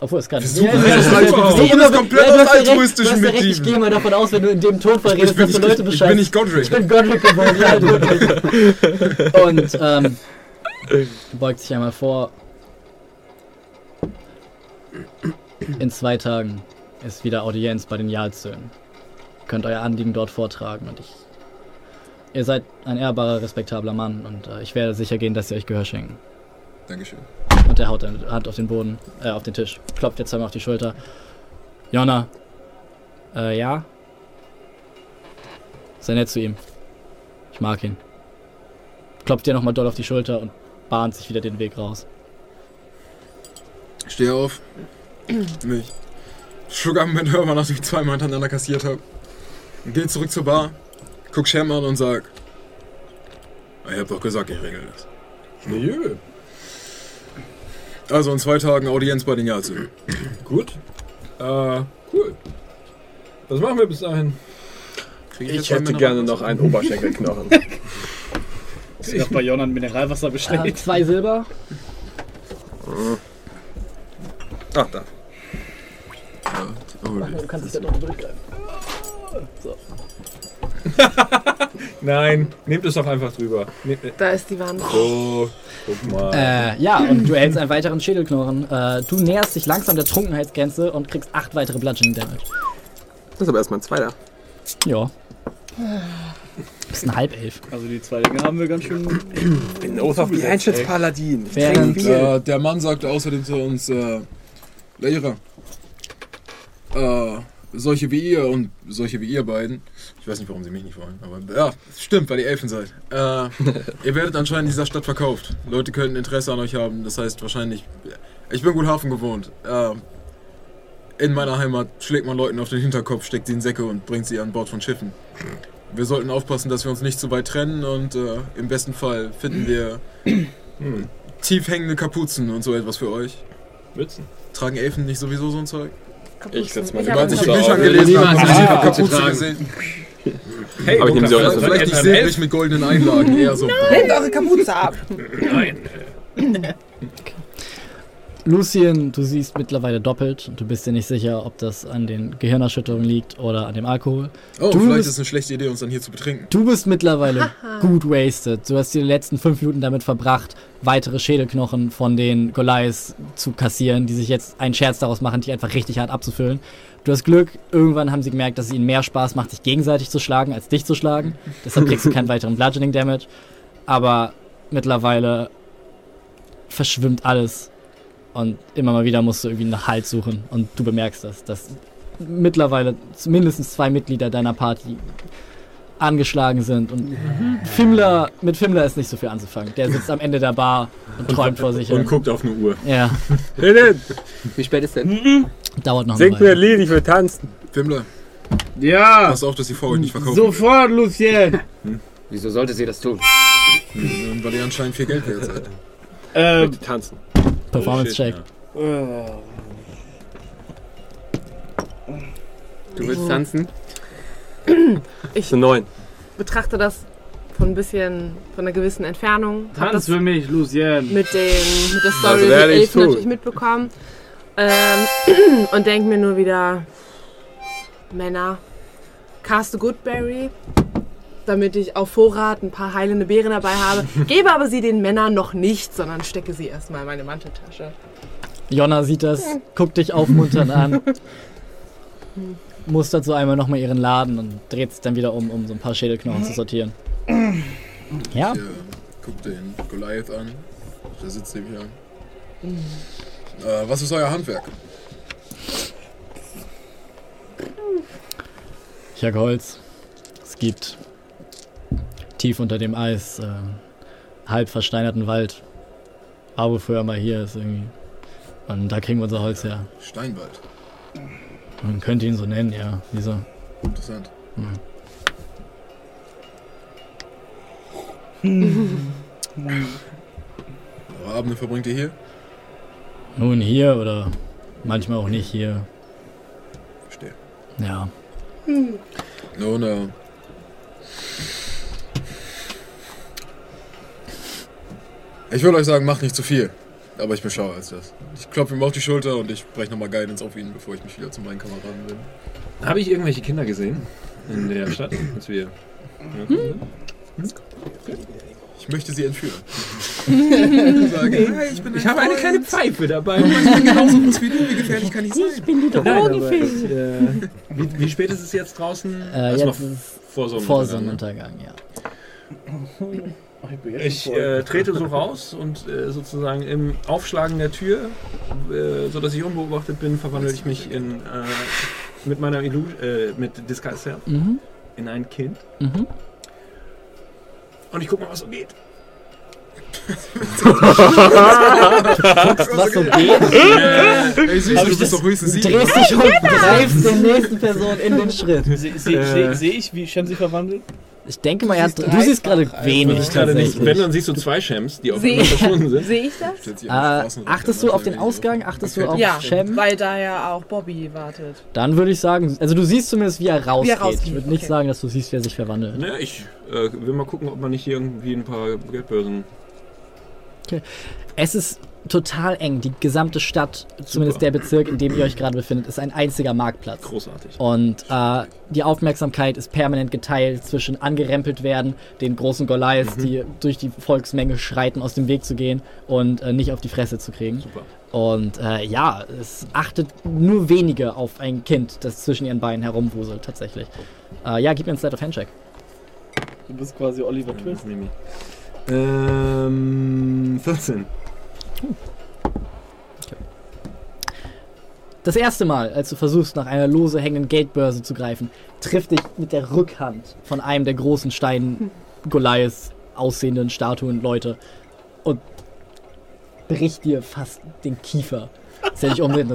Obwohl, es kann nicht. Suchen Ja, es ja, aus ja, komplett ja, du recht, altruistischen du recht, Ich Motiven. gehe mal davon aus, wenn du in dem Ton Ich redest, dass ich, du Leute ich, Bescheid bin nicht Godric. Ich bin Godric geworden, ja, wirklich. Und ähm, beugt sich einmal vor. In zwei Tagen ist wieder Audienz bei den Jarlsöhnen. Könnt euer Anliegen dort vortragen und ich. Ihr seid ein ehrbarer, respektabler Mann und äh, ich werde sicher gehen, dass sie euch Gehör schenken. Dankeschön. Und er haut eine Hand auf den Boden, äh, auf den Tisch. Klopft jetzt einmal auf die Schulter. Jonna. Äh, ja? Sei nett zu ihm. Ich mag ihn. Klopft dir nochmal doll auf die Schulter und bahnt sich wieder den Weg raus. Steh auf. Mich. Schluck ab mit Hörner, nachdem ich zweimal hintereinander kassiert habe. Geh zurück zur Bar. Guck Shem an und sag. Ich hab doch gesagt, ich regel das. Nö. Also in zwei Tagen Audienz bei den Jarlsöhnen. Gut. Äh, cool. Was machen wir bis dahin? Krieg Ich hätte gerne noch einen Oberschenkelknochen. Ich hab bei Jonan Mineralwasser Äh, bestellt. zwei Silber. Ach, da. Oh, Du kannst dich da noch durchgreifen. Nein, nehmt es doch einfach drüber. Nehmt, äh, Da ist die Wand. so, guck mal. Äh, ja, und du erhältst einen weiteren Schädelknochen. Äh, du näherst dich langsam der Trunkenheitsgrenze und kriegst acht weitere Bludgeoning Damage. Das ist aber erstmal ein zweiter. Ja. Bist ein Halbelf. Also die zwei Dinge haben wir ganz schön. Bin Oath of the Ancients Paladin. Während, Äh, der Mann sagte außerdem zu uns, äh, Lehrer, äh, solche wie ihr und solche wie ihr beiden, ich weiß nicht, warum sie mich nicht wollen, aber ja, stimmt, weil ihr Elfen seid. Äh, ihr werdet anscheinend in dieser Stadt verkauft. Leute könnten Interesse an euch haben, das heißt wahrscheinlich, ich bin gut Hafen gewohnt. Äh, in meiner Heimat schlägt man Leuten auf den Hinterkopf, steckt sie in Säcke und bringt sie an Bord von Schiffen. Wir sollten aufpassen, dass wir uns nicht zu weit trennen und äh, im besten Fall finden wir Hm. tief hängende Kapuzen und so etwas für euch. Mützen. Tragen Elfen nicht sowieso so ein Zeug? Ich setz mal Ich die hab Weil sich die Kapuze Bücher gelesen sie eine die Kapuze Kapuze gesehen. Hey, Aber ich nehme sie auch Opa, erst Vielleicht nicht silbrig mit goldenen Einlagen, eher so. Nehmt eure Kapuze ab! Nein. Lucien, du siehst mittlerweile doppelt. Du bist dir nicht sicher, ob das an den Gehirnerschütterungen liegt oder an dem Alkohol. Oh, Du vielleicht bist- ist es eine schlechte Idee, uns dann hier zu betrinken. Du bist mittlerweile gut wasted. Du hast die letzten fünf Minuten damit verbracht, weitere Schädelknochen von den Goliaths zu kassieren, die sich jetzt einen Scherz daraus machen, dich einfach richtig hart abzufüllen. Du hast Glück, irgendwann haben sie gemerkt, dass es ihnen mehr Spaß macht, sich gegenseitig zu schlagen, als dich zu schlagen. Deshalb kriegst du keinen weiteren Bludgeoning Damage. Aber mittlerweile verschwimmt alles. Und immer mal wieder musst du irgendwie nach Halt suchen. Und du bemerkst das, dass mittlerweile mindestens zwei Mitglieder deiner Party angeschlagen sind. Und Fimmler, mit Fimmler ist nicht so viel anzufangen. Der sitzt am Ende der Bar und träumt vor sich Und hin. guckt auf eine Uhr. Ja, Wie spät ist denn? Dauert noch Sing mir ein. Lied, ich will tanzen. Fimmler, Ja, pass auf, dass die Frau euch nicht verkaufen. sofort, Lucien. Wieso sollte sie das tun? Ähm, Weil ihr anscheinend viel Geld wert seid. Ähm, Die tanzen. Performance-Check. äh, Du willst tanzen? Ich 9. betrachte das von ein bisschen, von einer gewissen Entfernung. Hab tanz das für mich, Lucien. mit, den, mit der Story Also der werde ich natürlich mitbekommen. Ähm, und denke mir nur wieder, Männer, caste Goodberry, damit ich auf Vorrat ein paar heilende Beeren dabei habe. Gebe aber sie den Männern noch nicht, sondern stecke sie erstmal in meine Manteltasche. Jonna sieht das, guckt dich aufmunternd an, mustert so einmal nochmal ihren Laden und dreht sich dann wieder um, um so ein paar Schädelknochen zu sortieren. Ja, Ihr guckt den Goliath an. Der sitzt neben hier. Äh, was ist euer Handwerk? ich hack Holz. Es gibt tief unter dem Eis äh, halb versteinerten Wald. Wohl früher mal hier ist irgendwie. Und da kriegen wir unser Holz her. Steinwald. Man könnte ihn so nennen, ja. Wieso? Interessant. Eure Abende verbringt ihr hier? Nun hier oder manchmal auch nicht hier. Verstehe. Ja. Nun, äh. Ich würde euch sagen, macht nicht zu viel. Aber ich bin schlauer als das. Ich klopfe ihm auf die Schulter und ich breche nochmal Guidance auf ihn, bevor ich mich wieder zu meinen Kameraden wende. Habe ich irgendwelche Kinder gesehen in der Stadt, als wir. Ich möchte sie entführen. ich hey, ich bin Ich habe eine kleine Pfeife dabei. Ich bin genauso groß wie du. Wie gefährlich kann ich sein? Nein, aber ich, äh, wie, wie spät ist es jetzt draußen? Äh, Erstmal jetzt ist vor vor Sonnenuntergang. Sonnenuntergang, ja. Ich äh, trete so raus und äh, sozusagen im Aufschlagen der Tür, äh, sodass ich unbeobachtet bin, verwandle ich mich in, äh, mit meiner Illu äh, mit Disguise Mhm. in ein Kind. Mhm. Und ich guck mal, was so geht. Was so geht, Ey, süß, du bist doch höchstens sieben. drehst dich um, greifst der nächsten Person in den Schritt. Sehe seh, Äh. seh, seh ich, wie Shem sich verwandelt? Ich denke mal, er hat, du siehst gerade wenig Ich gerade nicht. Wenn, dann siehst du zwei Shams, die auf Sehe einmal ich, verschwunden sind. sehe ich das? Äh, achtest du auf den. Ausgang? Achtest du Okay. auf Ja, Shem? weil da ja auch Bobby wartet. Dann würde ich sagen, also du siehst zumindest, wie er rausgeht. rausgeht, Ich würde nicht okay. sagen, dass du siehst, wer sich verwandelt. Ne, ich äh, will mal gucken, ob man nicht hier irgendwie ein paar Geldbörsen. Es ist total eng. Die gesamte Stadt, zumindest der Bezirk, in dem ihr euch gerade befindet, ist ein einziger Marktplatz. Großartig. Und äh, die Aufmerksamkeit ist permanent geteilt zwischen angerempelt werden, den großen Goliaths, die durch die Volksmenge schreiten, aus dem Weg zu gehen und äh, nicht auf die Fresse zu kriegen. Super. Und äh, ja, es achtet nur wenige auf ein Kind, das zwischen ihren Beinen herumwuselt, tatsächlich. Äh, ja, gib mir einen Slide of Handcheck. Du bist quasi Oliver Twist. Ähm, 14. Das erste Mal, als du versuchst, nach einer lose hängenden Geldbörse zu greifen, trifft dich mit der Rückhand von einem der großen Stein Goliaths aussehenden Statuen Leute und bricht dir fast den Kiefer. Als er dich umdreht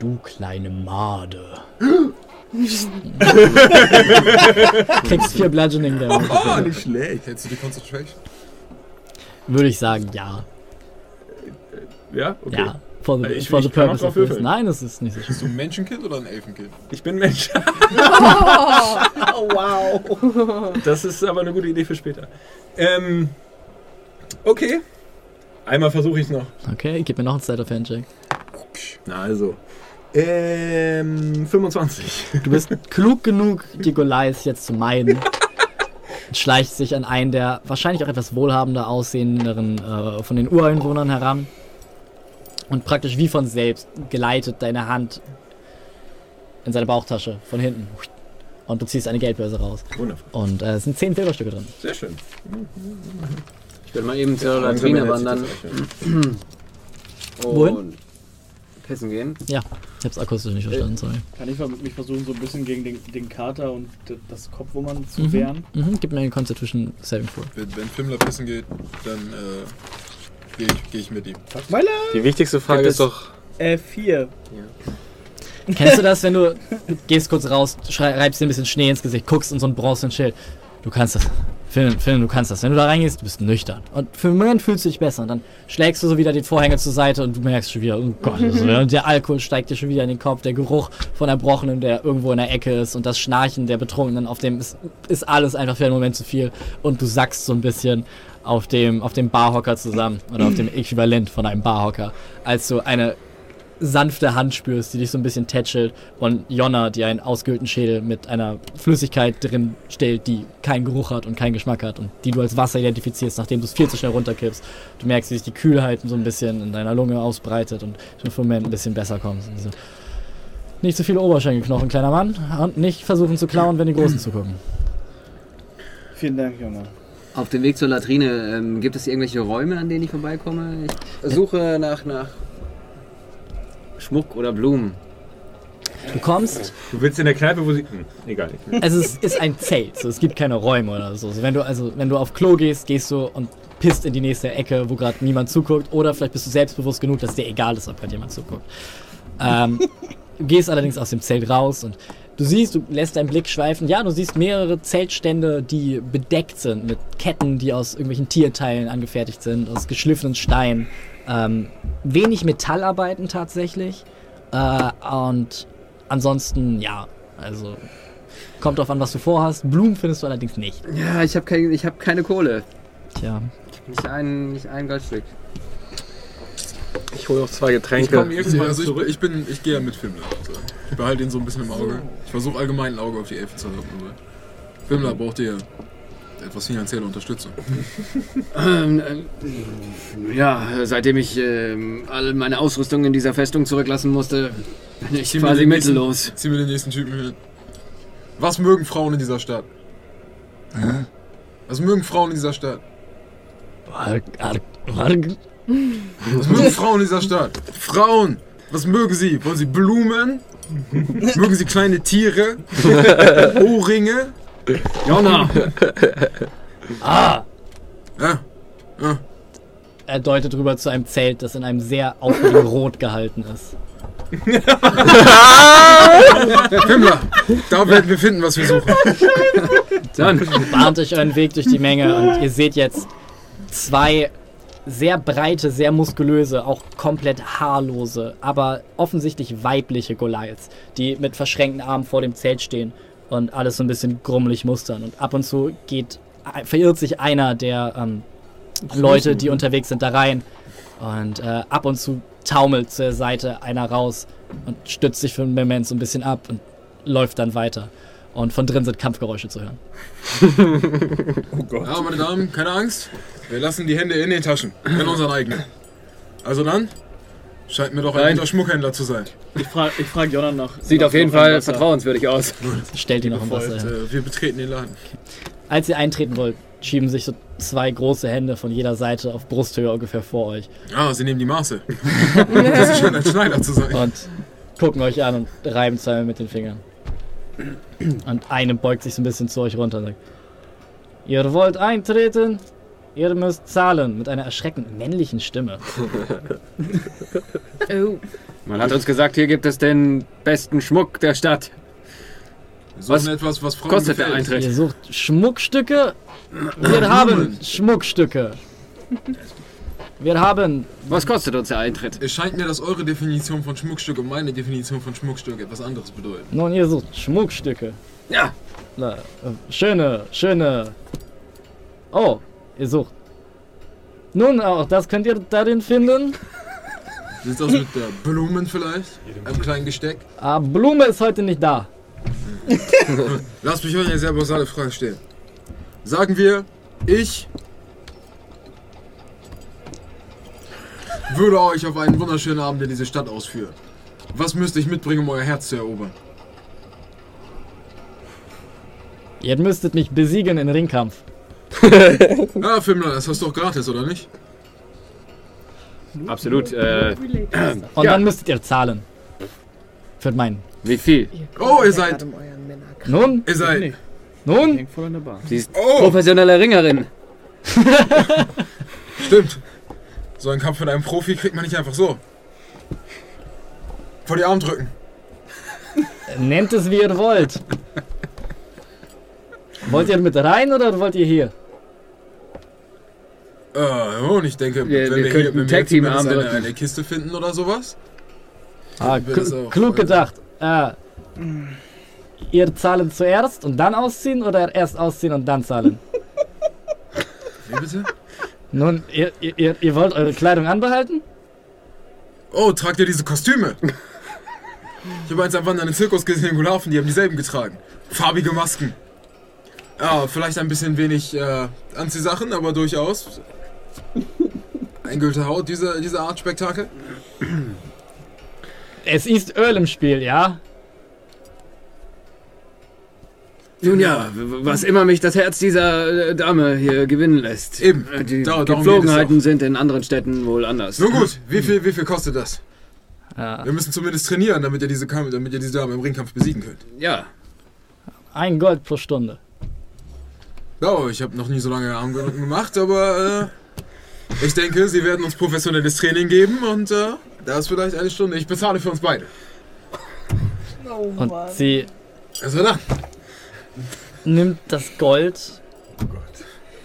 Du kleine Made. Kriegst vier Bludgeoning Damage. Oh, nicht schlecht. Hältst du die Concentration? Würde ich sagen, ja. Ja, okay. Ja. For the, Also ich- for the ich kann auch purpose drauf of this. Nein, das ist nicht so schlimm. Bist du ein Menschenkind oder ein Elfenkind? Ich bin Mensch. Oh, wow. Das ist aber eine gute Idee für später. Ähm, okay. Einmal versuche ich es noch. Okay, gib mir noch einen Sleight of Hand Check. Na also. Ähm, 25. Du bist klug genug, die Goliath jetzt zu meiden. Schleicht sich an einen der wahrscheinlich auch etwas wohlhabender aussehenderen äh, von den Ureinwohnern heran. Und praktisch wie von selbst geleitet deine Hand in seine Bauchtasche von hinten. Und du ziehst eine Geldbörse raus. Wundervoll. Und äh, es sind 10 Silberstücke drin. Sehr schön. Ich will mal eben zur Latrine wandern. Wohin? und pissen gehen. Ja, ich hab's akustisch nicht verstanden, sorry. Kann ich mal- mich versuchen, so ein bisschen gegen den, den Kater und das Kopfwummern zu Mhm. wehren? Mhm, gib mir einen Constitution Saving Throw. Wenn, wenn Fimmler pissen geht, dann äh, gehe ich, geh ich mit ihm. Die wichtigste Frage ist doch, Äh, vier. Kennst du das, wenn du gehst kurz raus, schrei- reibst dir ein bisschen Schnee ins Gesicht, guckst in so ein bronzenen Schild? Du kannst das. Phil, Phil, du kannst das. Wenn du da reingehst, du bist nüchtern. Und für einen Moment fühlst du dich besser. Und dann schlägst du so wieder den Vorhänger zur Seite und du merkst schon wieder, oh Gott, und der Alkohol steigt dir schon wieder in den Kopf. Der Geruch von Erbrochenem, der irgendwo in der Ecke ist und das Schnarchen der Betrunkenen auf dem ist, ist alles einfach für einen Moment zu viel. Und du sackst so ein bisschen auf dem, auf dem Barhocker zusammen oder auf dem Äquivalent von einem Barhocker, als du eine sanfte Hand spürst, die dich so ein bisschen tätschelt und Jonna, die einen ausgehöhlten Schädel mit einer Flüssigkeit drin stellt, die keinen Geruch hat und keinen Geschmack hat und die du als Wasser identifizierst, nachdem du es viel zu schnell runterkippst. Du merkst, wie sich die Kühlheit so ein bisschen in deiner Lunge ausbreitet und du einen Moment ein bisschen besser kommst. So. Nicht zu viele Oberschenkelknochen, kleiner Mann, und nicht versuchen zu klauen, wenn die Großen zugucken. Vielen Dank, Junge. Auf dem Weg zur Latrine, ähm, gibt es irgendwelche Räume, an denen ich vorbeikomme? Ich suche nach, nach Schmuck oder Blumen. Du kommst Du willst in der Kneipe, wo sie. Hm, egal. Ich, Also es ist ein Zelt, so, es gibt keine Räume oder so. so wenn du also wenn du auf Klo gehst, gehst du und pisst in die nächste Ecke, wo gerade niemand zuguckt, oder vielleicht bist du selbstbewusst genug, dass dir egal ist, ob gerade jemand zuguckt. Ähm, du gehst allerdings aus dem Zelt raus und du siehst, du lässt deinen Blick schweifen. Ja, du siehst mehrere Zeltstände, die bedeckt sind mit Ketten, die aus irgendwelchen Tierteilen angefertigt sind, aus geschliffenen Steinen. Ähm, wenig Metallarbeiten tatsächlich. Äh, und ansonsten, ja, also kommt drauf an, was du vorhast. Blumen findest du allerdings nicht. Ja, ich habe kein, ich hab keine Kohle. Tja, Nicht ein, nicht ein Goldstück. Ich hole noch zwei ich Getränke. irgendwann Also ich, ich bin, ich gehe ja mit Fimmler. Also ich behalte ihn so ein bisschen im Auge. Ich versuche allgemein ein Auge auf die Elfe zu haben. Aber Fimmler braucht ihr etwas finanzielle Unterstützung. Ähm, äh, ja, seitdem ich ähm, all meine Ausrüstung in dieser Festung zurücklassen musste, bin ich Zieh quasi den nächsten- mittellos. Zieh mir den nächsten Typen mit. Was mögen Frauen in dieser Stadt? Was mögen Frauen in dieser Stadt? Was mögen Frauen in dieser Stadt? Frauen! Was mögen sie? Wollen sie Blumen? mögen sie kleine Tiere? Ohrringe? Jonna! Ah! Ja. ja. Er deutet rüber zu einem Zelt, das in einem sehr auffälligen Rot gehalten ist. Fimmler, da werden wir finden, was wir suchen. Dann. Bahnt euch euren Weg durch die Menge und ihr seht jetzt zwei sehr breite, sehr muskulöse, auch komplett haarlose, aber offensichtlich weibliche Goliaths, die mit verschränkten Armen vor dem Zelt stehen und alles so ein bisschen grummelig mustern. Und ab und zu geht, verirrt sich einer der ähm, Leute, die unterwegs sind, da rein. Und äh, ab und zu taumelt zur Seite einer raus und stützt sich für einen Moment so ein bisschen ab und läuft dann weiter. Und von drin sind Kampfgeräusche zu hören. Ja, meine Damen, keine Angst. Wir lassen die Hände in den Taschen. In unseren eigenen. Also dann, scheint mir doch ein Nein. guter Schmuckhändler zu sein. Ich frage ich frag Jonna nach. Sieht nach auf jeden noch Fall Wasser. vertrauenswürdig aus. Stellt ihn noch im Wasser hin. äh, wir betreten den Laden. Als ihr eintreten wollt, schieben sich so zwei große Hände von jeder Seite auf Brusthöhe ungefähr vor euch Ah, sie nehmen die Maße. das scheint ein Schneider zu sein. und gucken euch an und reiben zweimal mit den Fingern. Und eine beugt sich so ein bisschen zu euch runter und sagt: Ihr wollt eintreten? Ihr müsst zahlen. Mit einer erschreckend männlichen Stimme. Oh. Man hat uns gesagt, hier gibt es den besten Schmuck der Stadt. Wir suchen Was etwas, was Frauen kostet der gefällt. Eintritt? Ihr sucht Schmuckstücke? Wir haben Schmuckstücke. Wir haben Was kostet uns der Eintritt? Es scheint mir, dass eure Definition von Schmuckstück und meine Definition von Schmuckstück etwas anderes bedeuten. Nun, ihr sucht Schmuckstücke. Ja. Na, äh, schöne, schöne. Oh, ihr sucht Nun, auch das könnt ihr darin finden. Wie sieht's aus mit der Blumen vielleicht? Einem kleinen Gesteck? Ah, Blume ist heute nicht da. Lass mich euch eine sehr basale Frage stellen. Sagen wir, ich würde euch auf einen wunderschönen Abend in diese Stadt ausführen. Was müsste ich mitbringen, um euer Herz zu erobern? Ihr müsstet mich besiegen in Ringkampf. Ah, Fimmler, das hast du doch gratis, oder nicht? Absolut. Äh, Und Ja. dann müsstet ihr zahlen. Für mein. wie viel? Oh, ihr seid. Nun, Ihr seid. nun, Hängt voll an der Bar. Sie ist Oh, professionelle Ringerin. stimmt. So einen Kampf mit einem Profi kriegt man nicht einfach so. Vor die Arme drücken. nennt es wie ihr wollt. Wollt ihr mit rein oder wollt ihr hier? Äh, und ich denke, Wir- wenn wir wir, hier wir Tag Team eine, eine Kiste finden oder sowas. Ah, auch, klug also. gedacht. Äh, ihr zahlen zuerst und dann ausziehen oder erst ausziehen und dann zahlen? Wie bitte? Nun, ihr, ihr- ihr, wollt eure Kleidung anbehalten? Oh, tragt ihr diese Kostüme? Ich habe eins am wandernden Zirkus gesehen in Gulafen, die haben dieselben getragen. Farbige Masken. Ja, vielleicht ein bisschen wenig äh, Anziehsachen, aber durchaus. Eingüllte Haut, diese, diese Art Spektakel. Es ist Öl im Spiel, ja? Nun ja, was immer mich das Herz dieser äh, Dame hier gewinnen lässt. Eben. Äh, Die Da- auch. sind in anderen Städten wohl anders. Nun gut, wie viel, wie viel kostet das? ja. Wir müssen zumindest trainieren, damit ihr diese, damit ihr diese Dame im Ringkampf besiegen könnt. Ja, Ein Gold pro Stunde. Oh, ich habe noch nie so lange Armgurten gemacht, aber äh, ich denke, sie werden uns professionelles Training geben und äh, da ist vielleicht eine Stunde. Ich bezahle für uns beide. Und sie Also dann. Nimmt das Gold,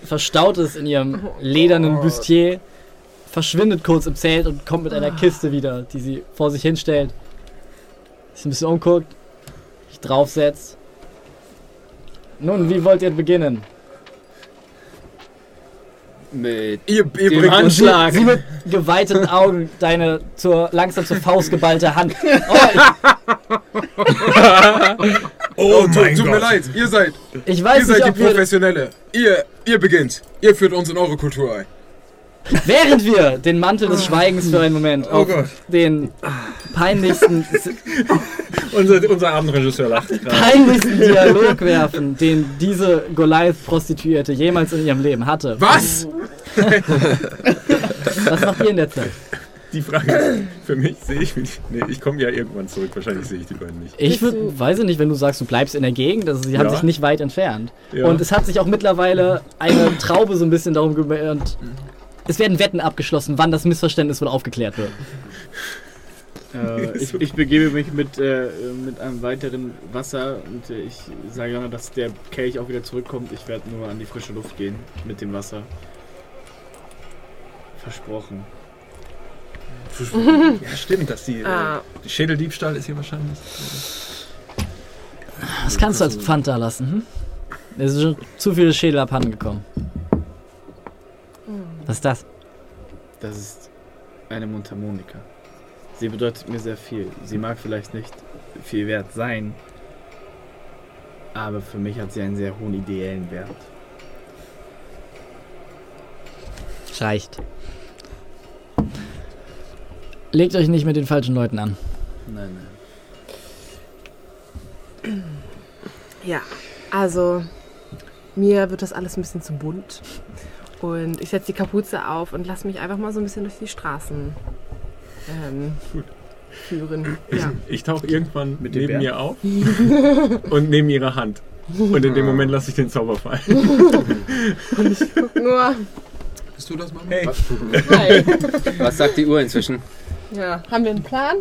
verstaut es in ihrem ledernen Bustier, verschwindet kurz im Zelt und kommt mit einer Kiste wieder, die sie vor sich hinstellt. Sich ein bisschen umguckt, sich draufsetzt. Nun, wie wollt ihr beginnen? mit Ihr, ihr dem Anschlag. Sie mit geweiteten Augen deine zur, langsam zur Faust geballte Hand. Oh, Oh, tut, tut mir leid, ihr seid, ich ihr weiß seid nicht, die Professionelle. Ihr, ihr beginnt. Ihr führt uns in eure Kultur ein. während wir den Mantel des Schweigens für einen Moment auf Gott. den peinlichsten Unser, unser Abendregisseur lacht gerade. peinlichsten Dialog werfen, den diese Goliath-Prostituierte jemals in ihrem Leben hatte. Was? Was macht ihr in der Zeit? Die Frage ist, für mich sehe ich mich. Nee, ich komme ja irgendwann zurück. Wahrscheinlich sehe ich die beiden nicht. Ich würd, weiß ich nicht, wenn du sagst, du bleibst in der Gegend, also sie haben Ja. sich nicht weit entfernt. Ja. Und es hat sich auch mittlerweile eine Traube so ein bisschen darum gekümmert. Es werden Wetten abgeschlossen, wann das Missverständnis wohl aufgeklärt wird. Äh, ich, ich begebe mich mit, äh, mit einem weiteren Wasser und äh, ich sage Jana, dass der Kelch auch wieder zurückkommt. Ich werde nur an die frische Luft gehen mit dem Wasser. Versprochen. Ja, stimmt, dass die, Ah. äh, die Schädeldiebstahl ist hier wahrscheinlich. Das kannst du als Pfand da lassen, hm? Es sind schon zu viele Schädel abhanden gekommen. Was ist das? Das ist eine Mundharmonika. Sie bedeutet mir sehr viel. Sie mag vielleicht nicht viel wert sein, aber für mich hat sie einen sehr hohen ideellen Wert. Reicht. Legt euch nicht mit den falschen Leuten an. Nein, nein. Ja, also mir wird das alles ein bisschen zu bunt. Und ich setze die Kapuze auf und lasse mich einfach mal so ein bisschen durch die Straßen ähm, führen. Ja. Ich tauche irgendwann Mit neben Bären? ihr auf und neben ihre Hand. Und in dem Moment lasse ich den Zauber fallen. Nur, Bist du das, Mama? Hey. nein. Was sagt die Uhr inzwischen? Ja, haben wir einen Plan?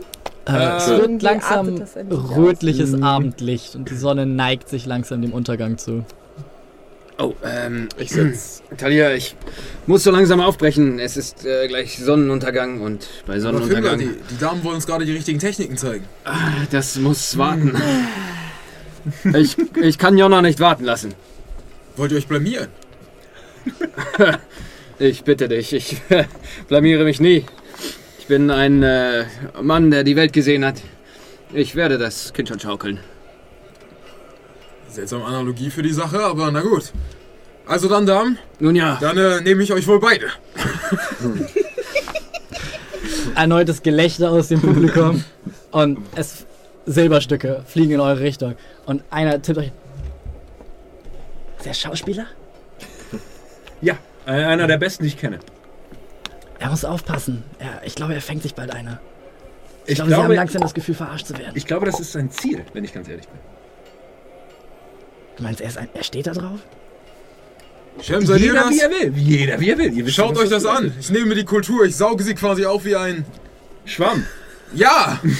Äh, es Irgendwie wird langsam endlich aus. rötliches Abendlicht und die Sonne neigt sich langsam dem Untergang zu. Oh, ähm, Ich setz. Talia, ich muss so langsam aufbrechen. Es ist äh, gleich Sonnenuntergang und bei Sonnenuntergang. die, die Damen wollen uns gerade die richtigen Techniken zeigen. Das muss warten. Ich, ich kann Jonna nicht warten lassen. Wollt ihr euch blamieren? Ich bitte dich, ich blamiere mich nie. Ich bin ein äh, Mann, der die Welt gesehen hat. Ich werde das Kind schon schaukeln. Seltsame Analogie für die Sache, aber na gut. Also dann, Damen, Nun ja, dann äh, nehme ich euch wohl beide. Erneutes Gelächter aus dem Publikum und es Silberstücke fliegen in eure Richtung und einer tippt euch. Ist der Schauspieler? Ja, äh, einer der besten, die ich kenne. Er muss aufpassen. Er, ich glaube, er fängt sich bald einer. Ich, Ich glaube, sie haben glaube, langsam das Gefühl, verarscht zu werden. ich glaube, das ist sein Ziel, wenn ich ganz ehrlich bin. Du meinst, er, ist ein, er steht da drauf? Jeder wie er will. Jeder wie er will. Ihr Schaut euch das an. Ich nehme die Kultur, ich sauge sie quasi auf wie ein... Schwamm. Ja!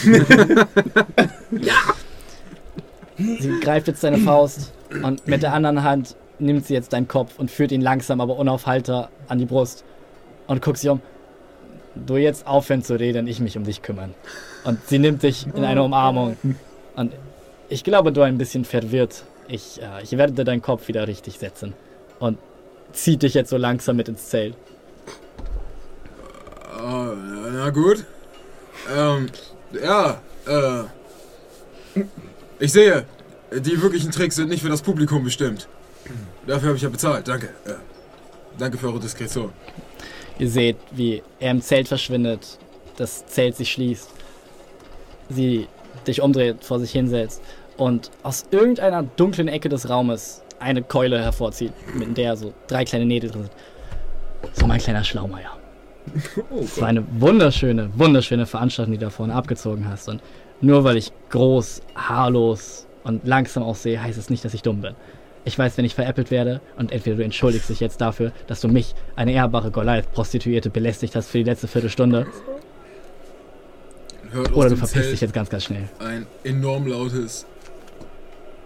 Sie greift jetzt deine Faust und mit der anderen Hand nimmt sie jetzt deinen Kopf und führt ihn langsam, aber unaufhalter an die Brust und guckt sich um. Du jetzt aufhören zu reden, ich mich um dich kümmern. Und sie nimmt dich in eine Umarmung. Und ich glaube, du ein bisschen verwirrt. Ich, äh, ich werde dir deinen Kopf wieder richtig setzen. Und zieht dich jetzt so langsam mit ins Zelt. Oh, na gut. Ähm, ja, äh... Ich sehe, die wirklichen Tricks sind nicht für das Publikum bestimmt. Dafür habe ich ja bezahlt, danke. Äh, danke für eure Diskretion. Ihr seht, wie er im Zelt verschwindet, das Zelt sich schließt, sie dich umdreht, vor sich hinsetzt und aus irgendeiner dunklen Ecke des Raumes eine Keule hervorzieht, mit der so drei kleine Nähte drin sind. So mein kleiner Schlaumeier. Es war eine wunderschöne, wunderschöne Veranstaltung, die du da vorne abgezogen hast. Und nur weil ich groß, haarlos und langsam aussehe, heißt es nicht, dass ich dumm bin. Ich weiß, wenn ich veräppelt werde und entweder du entschuldigst dich jetzt dafür, dass du mich, eine ehrbare Goliath-Prostituierte, belästigt hast für die letzte Viertelstunde, Hört oder du verpisst Zelt dich jetzt ganz, ganz schnell. ein enorm lautes...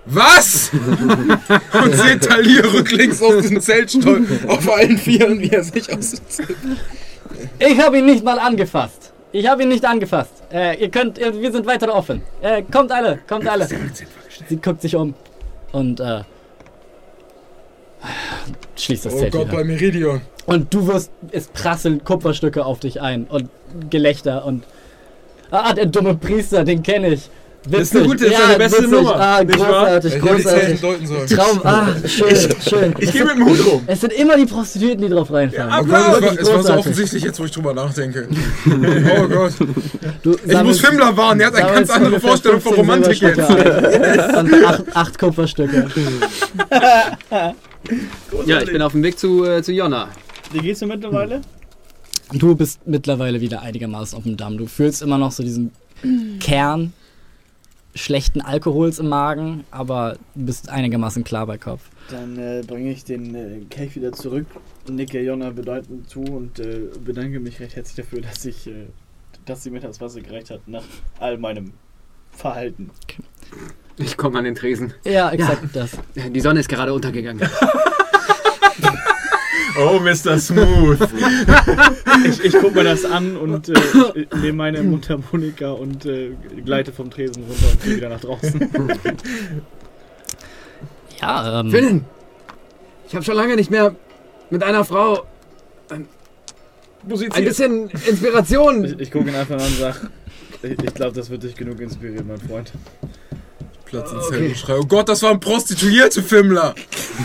Was? Und seht Talia rücklings aus dem Zelt auf allen Vieren, wie er sich aus dem Zelt... Ich habe ihn nicht mal angefasst. Ich habe ihn nicht angefasst. Äh, ihr könnt, wir sind weiter offen. Äh, kommt alle, kommt alle. Sie guckt sich um und äh, schließt das Oh Zelt Gott, wieder. bei Meridion. Und du wirst, es prasseln Kupferstücke auf dich ein und Gelächter und ah, der dumme Priester, den kenne ich. Das ist eine gute, das ist eine beste witzig. Nummer, Ah, großartig, Ich großartig. Traum, ah, schön, schön. Ich Es gehe mit dem Hut rum. Es sind immer die Prostituierten, die drauf reinfallen. Oh Gott, es Wirklich war, es war so offensichtlich jetzt, wo ich drüber nachdenke. Oh Gott. Du Ich muss sammelst- Fimmler warnen, er hat eine ganz andere Vorstellung von 15 Romantik jetzt. Und acht, acht Kupferstücke. Ja, ich bin auf dem Weg zu, äh, zu Jonna. Wie geht's dir mittlerweile? Du bist mittlerweile wieder einigermaßen auf dem Damm. Du fühlst immer noch so diesen Kern schlechten Alkohols im Magen, aber du bist einigermaßen klar bei Kopf. Dann äh, bringe ich den äh, Kelch wieder zurück, nicke Jonna bedeutend zu und äh, bedanke mich recht herzlich dafür, dass ich, äh, dass sie mir das Wasser gereicht hat nach all meinem Verhalten. Ich komme an den Tresen. Ja, exakt das. Die Sonne ist gerade untergegangen. Oh, Mr. Smooth. Ich, ich gucke mir das an und äh, nehme meine Mundharmonika und äh, gleite vom Tresen runter und gehe wieder nach draußen. Ja, ähm, Finn! Ich habe schon lange nicht mehr mit einer Frau ein bisschen Inspiration. Ich, ich gucke ihn einfach an und sage, ich, ich glaube, das wird dich genug inspirieren, mein Freund. Platz ins Zelt und schrei, oh Gott, das war ein prostituierte Fimmler.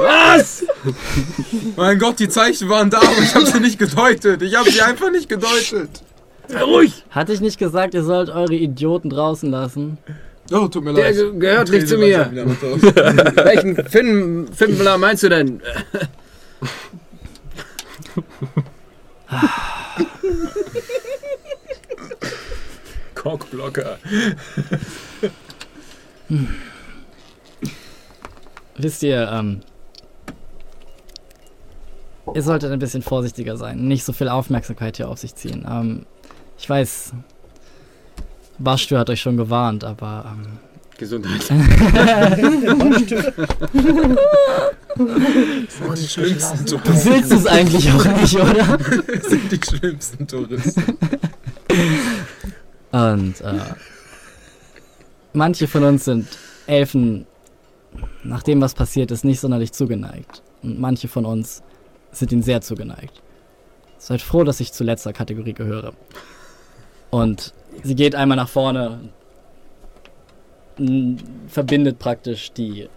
Was? Mein Gott, die Zeichen waren da, aber ich habe sie nicht gedeutet. Ich habe sie einfach nicht gedeutet. Sei ruhig! hatte ich nicht gesagt, ihr sollt eure Idioten draußen lassen? Oh, tut mir Der leid. ge- gehört nicht zu mir. Welchen Finn, Finnbler meinst du denn? Cockblocker. Wisst ihr, ähm, ihr solltet ein bisschen vorsichtiger sein, nicht so viel Aufmerksamkeit hier auf sich ziehen. Ähm, ich weiß, Bastür hat euch schon gewarnt, aber ähm, Gesundheit. Oh, die schlimmsten du Touristen. willst es eigentlich auch nicht, oder? Das sind die schlimmsten Touristen. Und äh, manche von uns sind Elfen nach dem, was passiert ist, nicht sonderlich zugeneigt. Und manche von uns sind ihnen sehr zugeneigt. Seid froh, dass ich zu letzter Kategorie gehöre. Und sie geht einmal nach vorne, verbindet praktisch die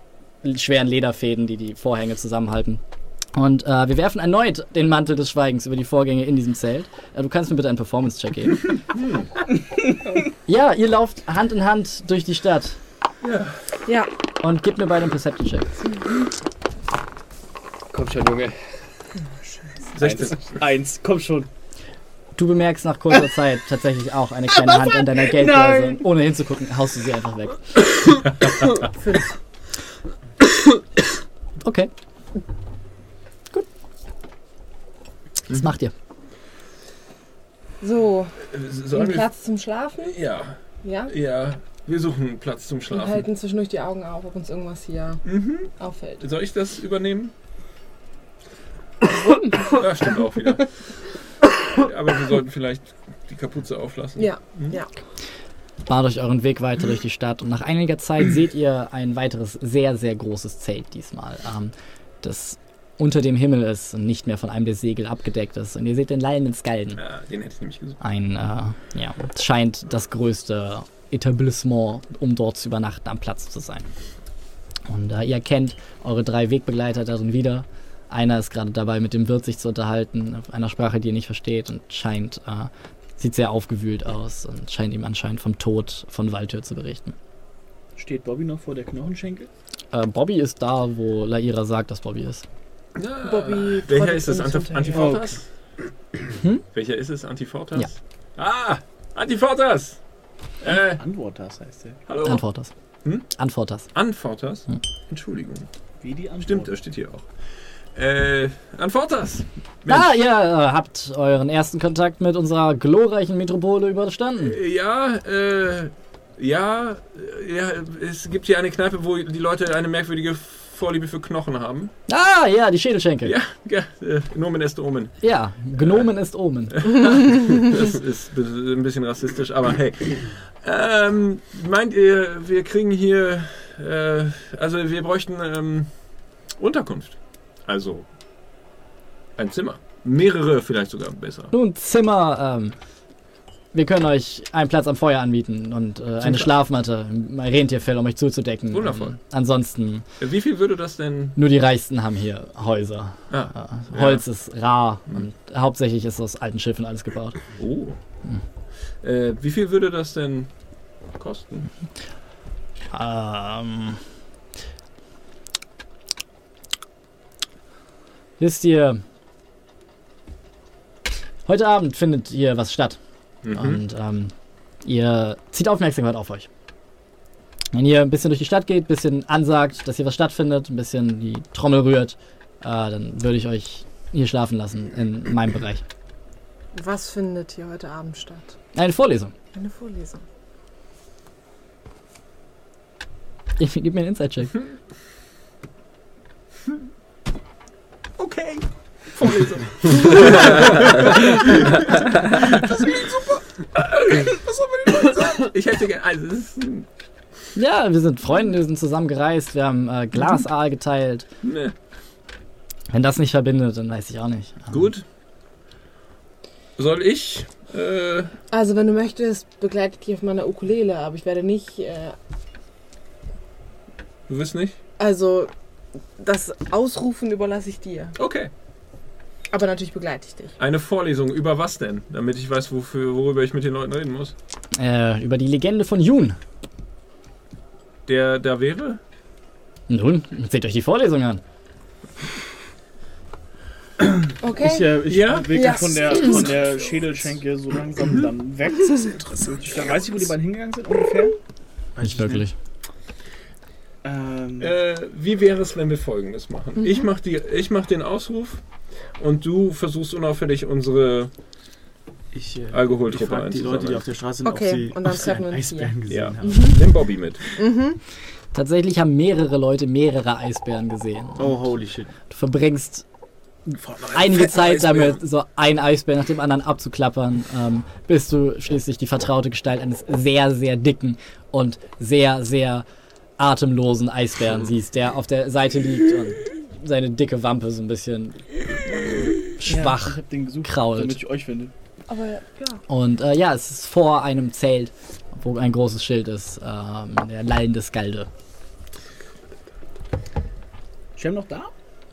schweren Lederfäden, die die Vorhänge zusammenhalten. Und äh, wir werfen erneut den Mantel des Schweigens über die Vorgänge in diesem Zelt. Äh, du kannst mir bitte einen Performance-Check geben. ja, ihr lauft Hand in Hand durch die Stadt. Ja. Und gib mir beide einen Perception-Check. Komm schon, Junge. 16. Eins, komm schon. Du bemerkst nach kurzer Zeit tatsächlich auch eine kleine Hand in deiner Geldbörse. Und ohne hinzugucken, haust du sie einfach weg. Okay. Gut. Was macht ihr? So, Sollen einen wir- Platz zum Schlafen. Ja, Ja. ja. Wir suchen einen Platz zum Schlafen. halten zwischendurch die Augen auf, ob uns irgendwas hier Mhm. auffällt. Soll ich das übernehmen? ja, stimmt auch wieder. Aber wir sollten vielleicht die Kapuze auflassen. Ja, Mhm. ja. Bahnt euch euren Weg weiter durch die Stadt und nach einiger Zeit seht ihr ein weiteres sehr, sehr großes Zelt diesmal, ähm, das unter dem Himmel ist und nicht mehr von einem der Segel abgedeckt ist. Und ihr seht den lallenden Skalden. Ja, den hätte ich nämlich gesucht. Ein, äh, ja, es scheint das größte Etablissement, um dort zu übernachten, am Platz zu sein. Und äh, ihr erkennt eure drei Wegbegleiter darin wieder. Einer ist gerade dabei, mit dem Wirt sich zu unterhalten, auf einer Sprache, die ihr nicht versteht und scheint, äh, sieht sehr aufgewühlt aus und scheint ihm anscheinend vom Tod von Waltür zu berichten. Steht Bobby noch vor der Knochenschenkel? Äh, Bobby ist da, wo Laira sagt, dass Bobby ist. Ja. Bobby Welcher trottet ist es? Antif. Antifortas? Hm? Welcher ist es? Antifortas? Ja. Ah! Antifortas! Äh, Antwort das heißt der. hallo? Antwort das. Hm? Antwort das. Anfortas? Hm. Entschuldigung. Wie die Antwort. Stimmt, das steht hier auch. Äh, Anfortas! Ah, ihr äh, habt euren ersten Kontakt mit unserer glorreichen Metropole überstanden. Äh, Ja, äh, ja, äh, ja, es gibt hier eine Kneipe, wo die Leute eine merkwürdige Vorliebe für Knochen haben. Ah, ja, die Schädelschenkel. Ja, ja, äh, Nomen est Omen. Ja, Gnomen ist Omen. Das ist ein bisschen rassistisch, aber hey. Ähm, meint ihr, wir kriegen hier, äh, also wir bräuchten ähm, Unterkunft. Also ein Zimmer. Mehrere vielleicht sogar besser. Nun, Zimmer, ähm, wir können euch einen Platz am Feuer anbieten und äh, eine. Schlafmatte, ein Rentierfell, um euch zuzudecken. Wundervoll. Ähm, ansonsten, Äh, Wie viel würde das denn? nur die Reichsten haben hier Häuser. Ah, Äh, Holz ist rar und hauptsächlich ist aus alten Schiffen alles gebaut. oh. Äh, wie viel würde das denn kosten? Ähm. Wisst ihr, heute Abend findet hier was statt. Mhm. Und ähm, ihr zieht Aufmerksamkeit auf euch. Wenn ihr ein bisschen durch die Stadt geht, ein bisschen ansagt, dass hier was stattfindet, ein bisschen die Trommel rührt, äh, dann würde ich euch hier schlafen lassen in meinem Bereich. Was findet hier heute Abend statt? Eine Vorlesung. Eine Vorlesung. Ich, gib mir einen Inside-Check. Okay. Vorlesung. Ich hätte gerne. Also, Ja, wir sind Freunde, wir sind zusammen gereist, wir haben äh, Glasaal geteilt. ne. Wenn das nicht verbindet, dann weiß ich auch nicht. Ähm, Gut. Soll ich? Äh, Also, wenn du möchtest, begleite ich dich auf meiner Ukulele, aber ich werde nicht. Äh, du wirst nicht? also, das Ausrufen überlasse ich dir. Okay. Aber natürlich begleite ich dich. Eine Vorlesung über was denn? Damit ich weiß, wofür, worüber ich mit den Leuten reden muss. Äh, über die Legende von Jun. Der da wäre? Nun, seht euch die Vorlesung an. Okay. Ich, äh, ich Ja? bewege Ja. mich von der, von der Schädelschenke so langsam dann weg. Das ist interessant. Ich weiß nicht, wo die beiden hingegangen sind ungefähr. Nicht wirklich. Ähm, Äh, wie wäre es, wenn wir folgendes machen? Ich mach die, ich mach den Ausruf und du versuchst unauffällig unsere ich äh, ich Alkoholtruppe frage die Leute, die auf der Straße sind, Okay, ob sie, und dann ob sie treffen einen wir uns hier. Eisbären gesehen Ja. haben. Nimm Bobby mit. Tatsächlich haben mehrere Leute mehrere Eisbären gesehen. Oh, holy shit. Du verbringst einige Zeit damit, so ein Eisbär nach dem anderen abzuklappern, ähm, bis du schließlich die vertraute Gestalt eines sehr, sehr dicken und sehr, sehr atemlosen Eisbären siehst, der auf der Seite liegt und seine dicke Wampe so ein bisschen Ja, schwach ich hab den gesucht, krault. damit ich euch finde. Aber ja. Und äh, ja, es ist vor einem Zelt, wo ein großes Schild ist, ähm, der lallende Skalde. Shem noch da?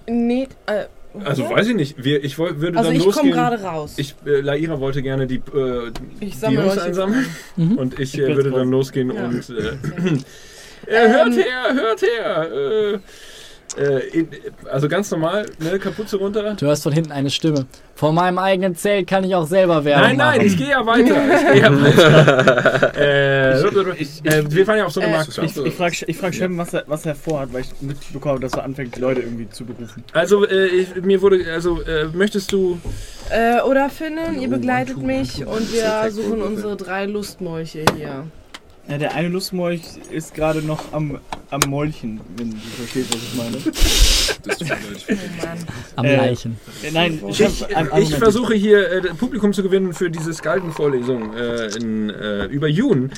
Nee, äh, Also weiß ich nicht. Wir, ich woll, würde also dann ich losgehen. komme gerade raus. Ich, äh, Laira wollte gerne die, äh, Ich die sammle Jungs einsammeln. Mhm. Und ich, Ich äh, würde dann losgehen Ja. und. Äh, äh, hört Ähm. her, hört her! Äh, in, also ganz normal, ne, Kapuze runter. Du hörst von hinten eine Stimme. Vor meinem eigenen Zelt kann ich auch selber Werbung Nein, nein, machen. ich gehe ja weiter. Ich gehe ja weiter. äh, äh, wir fahren ja auf so eine Äh, Markt. Ich, ich frage ich frag Shem, was er, was er vorhat, weil ich mitbekomme, dass er anfängt, die Leute irgendwie zu berufen. Also, äh, ich, mir wurde, also, äh, möchtest du. Äh, oder Finnen, Hallo, ihr begleitet mich und wir suchen unsere drei Lustmolche hier. Ja, der eine Lustmolch ist gerade noch am, am Molchen, wenn du verstehst, was ich meine. Das tut mir leid. Oh. Am Äh, Leichen. Äh, Nein, ich, Ich, hab ein ich Argument. versuche hier äh, Publikum zu gewinnen für diese Skalden-Vorlesung äh, in, äh, über Jun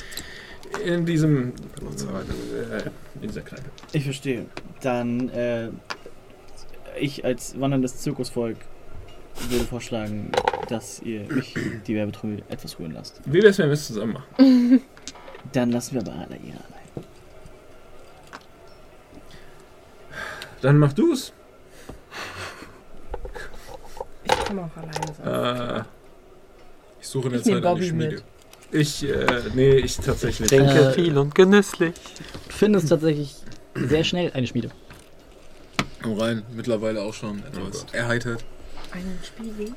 in diesem äh, in dieser Kneipe. Ich verstehe. Dann, äh, ich als wanderndes Zirkusvolk würde vorschlagen, dass ihr mich die Werbetrommel etwas rühren lasst. Wie wär's, wenn wir es zusammen machen? Dann lassen wir aber alle ihr allein. Dann mach du's. Ich kann auch alleine sein. Äh, Ich suche in der Ich Zeit eine Bobby Schmiede. mit. ich, äh, nee, ich tatsächlich. Denke Äh, viel und genüsslich. Du findest tatsächlich sehr schnell eine Schmiede. Komm rein, mittlerweile auch schon etwas erheitert. Einen Spiegel?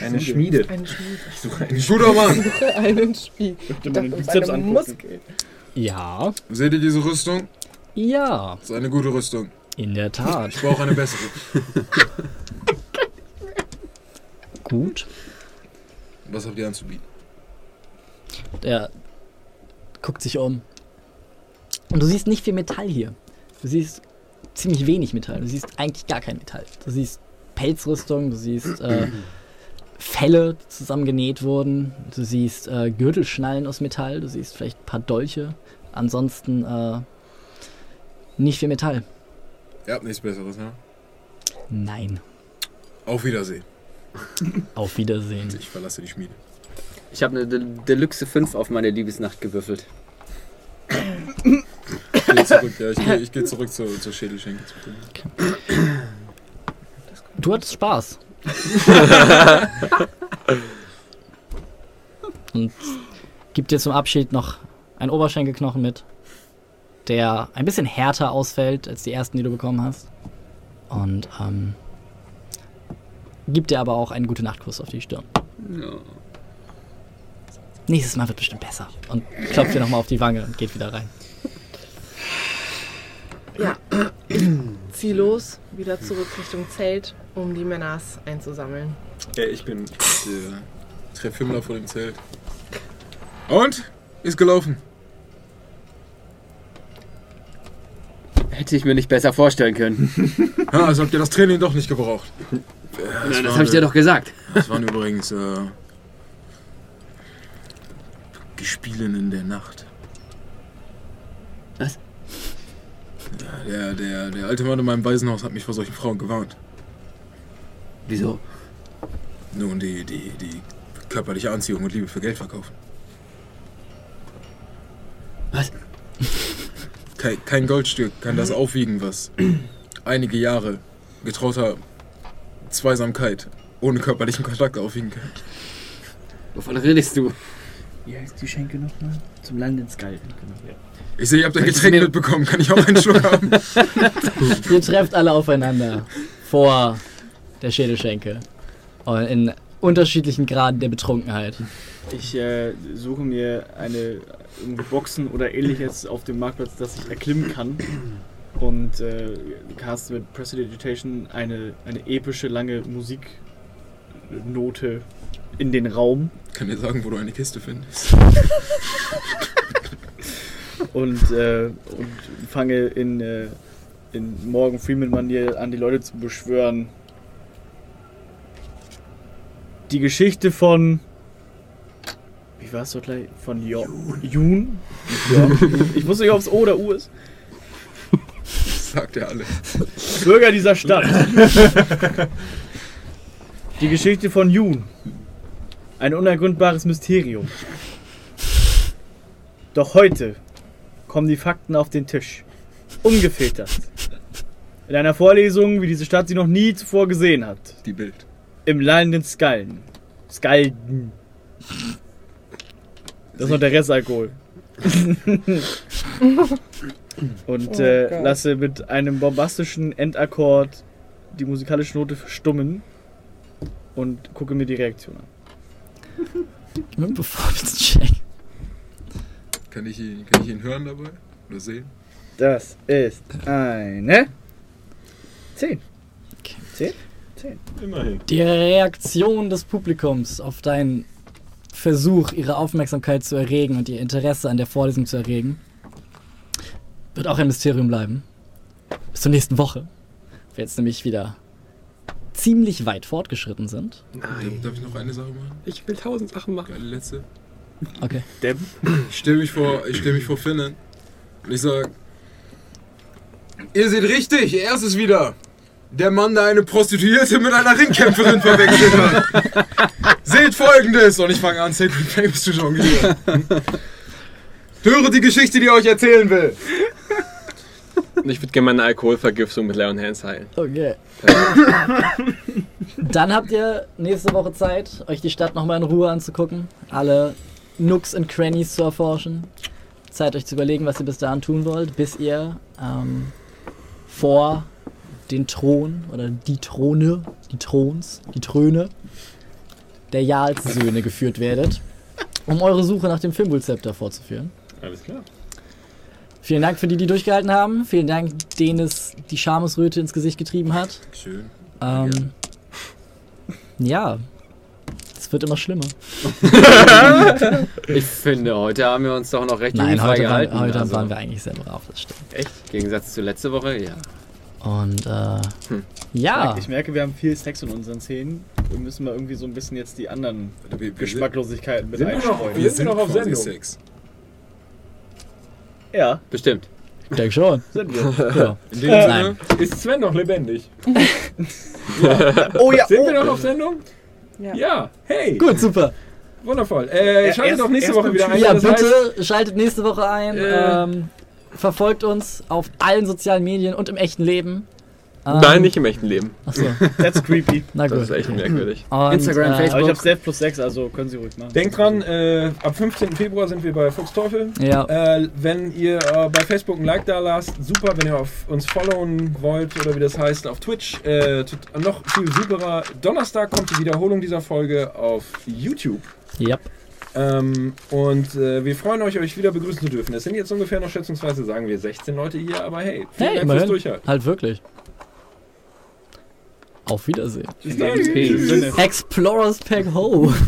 Eine Schmiede. Einen Spiegel. Ich suche eine Guter Mann! einen Spiegel. Möchte Das man den ist Bizeps eine angucken. Muskel. Ja, Seht ihr diese Rüstung? ja, Das ist eine gute Rüstung. in der Tat. Ich brauche eine bessere. Gut. Was habt ihr anzubieten? Der guckt sich um. Und du siehst nicht viel Metall hier. Du siehst ziemlich wenig Metall. Du siehst eigentlich gar kein Metall. Du siehst Pelzrüstung, du siehst äh, Felle, die zusammengenäht wurden. Du siehst äh, Gürtelschnallen aus Metall. Du siehst vielleicht ein paar Dolche. Ansonsten äh, nicht viel Metall. Ihr habt nichts Besseres, ne? Nein. Auf Wiedersehen. Auf Wiedersehen. Ich verlasse die Schmiede. Ich habe eine De Deluxe 5 auf meine Liebesnacht gewürfelt. Ich gehe zurück, ja, ich gehe ich geh zurück zur, zur Schädelschenke. Du hattest Spaß. Und gibt dir zum Abschied noch einen Oberschenkelknochen mit, der ein bisschen härter ausfällt als die ersten, die du bekommen hast. Und ähm, gibt dir aber auch einen gute Nachtkuss auf die Stirn. Ja. Nächstes Mal wird bestimmt besser. Und klopft dir nochmal auf die Wange und geht wieder rein. Ja. Zieh los, wieder zurück Richtung Zelt, um die Männers einzusammeln. Äh, ich bin. Ich äh, treffe Himmler vor dem Zelt. Und? Ist gelaufen. Hätte ich mir nicht besser vorstellen können. Ja, also habt ihr das Training doch nicht gebraucht. Nein, das habe ich dir doch gesagt. Das waren übrigens äh, die Spielen in der Nacht. Was? Ja, der, der, der alte Mann in meinem Waisenhaus hat mich vor solchen Frauen gewarnt. Wieso? Nun, die, die, die körperliche Anziehung und Liebe für Geld verkaufen. Was? Kein, kein Goldstück kann das aufwiegen, was einige Jahre getrauter Zweisamkeit ohne körperlichen Kontakt aufwiegen kann. Wovon redest du? Wie heißt die Schenke nochmal? Zum Land ins Galten. Genau. Ich sehe, ihr habt ein Getränk mitbekommen. Kann ich auch einen Schluck haben? Ihr trefft alle aufeinander vor der Schädelschenke. Und in unterschiedlichen Graden der Betrunkenheit. Ich äh, suche mir eine irgendwie Boxen oder ähnliches auf dem Marktplatz, das ich erklimmen kann. Und äh, cast mit Prestidigitation eine, eine epische lange Musiknote in den Raum. Kann dir sagen, wo du eine Kiste findest. und, äh, und fange in, äh, in Morgan Freeman-Manier an, die Leute zu beschwören. Die Geschichte von. Wie war es doch gleich? Von jo Jun. Ja. Ich wusste nicht, ob es O oder U ist. Das sagt er alles. Bürger dieser Stadt. Die Geschichte von Jun. Ein unergründbares Mysterium. Doch heute kommen die Fakten auf den Tisch. Ungefiltert. In einer Vorlesung, wie diese Stadt sie noch nie zuvor gesehen hat. Die Bild. Im lallenden Skallen. Skalden. Das ist noch der Restalkohol. Und Oh äh, lasse mit einem bombastischen Endakkord die musikalische Note verstummen und gucke mir die Reaktion an. Bevor wir es checken. Kann ich, ihn, kann ich ihn hören dabei? Oder sehen? Das ist eine 10. 10? 10. Immerhin. Die Reaktion des Publikums auf deinen Versuch, ihre Aufmerksamkeit zu erregen und ihr Interesse an der Vorlesung zu erregen, wird auch ein Mysterium bleiben. Bis zur nächsten Woche. Wir jetzt nämlich wieder ziemlich weit fortgeschritten sind. Darf, darf ich noch eine Sache machen? Ich will tausend Sachen machen. Eine letzte. Okay. Ich stelle mich vor, ich stelle mich vor Finnen und ich sag, ihr seht richtig, er ist es wieder. Der Mann, der eine Prostituierte mit einer Ringkämpferin verwechselt hat. Seht folgendes und ich fange an, Sacred Flames zu jonglieren. Höre die Geschichte, die ich euch erzählen will. Und ich würde gerne meine Alkoholvergiftung mit Leon Hands heilen. Okay. Dann habt ihr nächste Woche Zeit, euch die Stadt nochmal in Ruhe anzugucken, alle Nooks und Crannies zu erforschen. Zeit, euch zu überlegen, was ihr bis dahin tun wollt, bis ihr ähm, vor den Thron oder die Throne, die Throns, die Throne der Jarlssöhne geführt werdet, um eure Suche nach dem Fimbulzepter fortzuführen. Alles klar. Vielen Dank für die, die durchgehalten haben. Vielen Dank, denen es die Schamesröte ins Gesicht getrieben hat. Schön. Ähm, ja, es wird immer schlimmer. Ich finde, heute haben wir uns doch noch recht Nein, heute, gehalten. waren, heute also, waren wir eigentlich sehr brav, das stimmt. Echt? Im Gegensatz zu letzter Woche, ja. Und äh, Hm. ja, Ich merke, wir haben viel Sex in unseren Szenen. Wir müssen mal irgendwie so ein bisschen jetzt die anderen Wir, wir, Geschmacklosigkeiten mit Sind wir noch- einstreuen. wir sind noch auf Sendung. Sex. Ja, Bestimmt. ich denke schon. sind wir. Ja. In dem Nein. Sinne, Ist Sven noch lebendig? Oh ja, Sind oh. wir noch auf Sendung? Ja. Ja. Hey. Gut, super. Wundervoll. Äh, Ja, schaltet erst- doch nächste Woche wieder ein. Ja, das heißt, bitte schaltet nächste Woche ein. Äh. Ähm, verfolgt uns auf allen sozialen Medien und im echten Leben. Ähm, Nein, nicht im echten Leben. Achso, That's creepy. na Das gut. ist echt merkwürdig. Und, Instagram, äh, Facebook. Aber ich habe Self plus 6, also können Sie ruhig machen. Denkt dran, äh, ab 15. Februar sind wir bei Fuchs Teufel. Ja, Äh, wenn ihr äh, bei Facebook ein Like da lasst, super. Wenn ihr auf uns followen wollt oder wie das heißt, auf Twitch, äh, noch viel superer. Donnerstag kommt die Wiederholung dieser Folge auf YouTube. ja. Ähm, und äh, wir freuen euch, euch wieder begrüßen zu dürfen. Es sind jetzt ungefähr noch schätzungsweise, sagen wir, 16 Leute hier, aber hey, vielen Hey, Dank fürs. Durchhalten. Halt wirklich. Auf Wiedersehen. Explorers Pack Ho.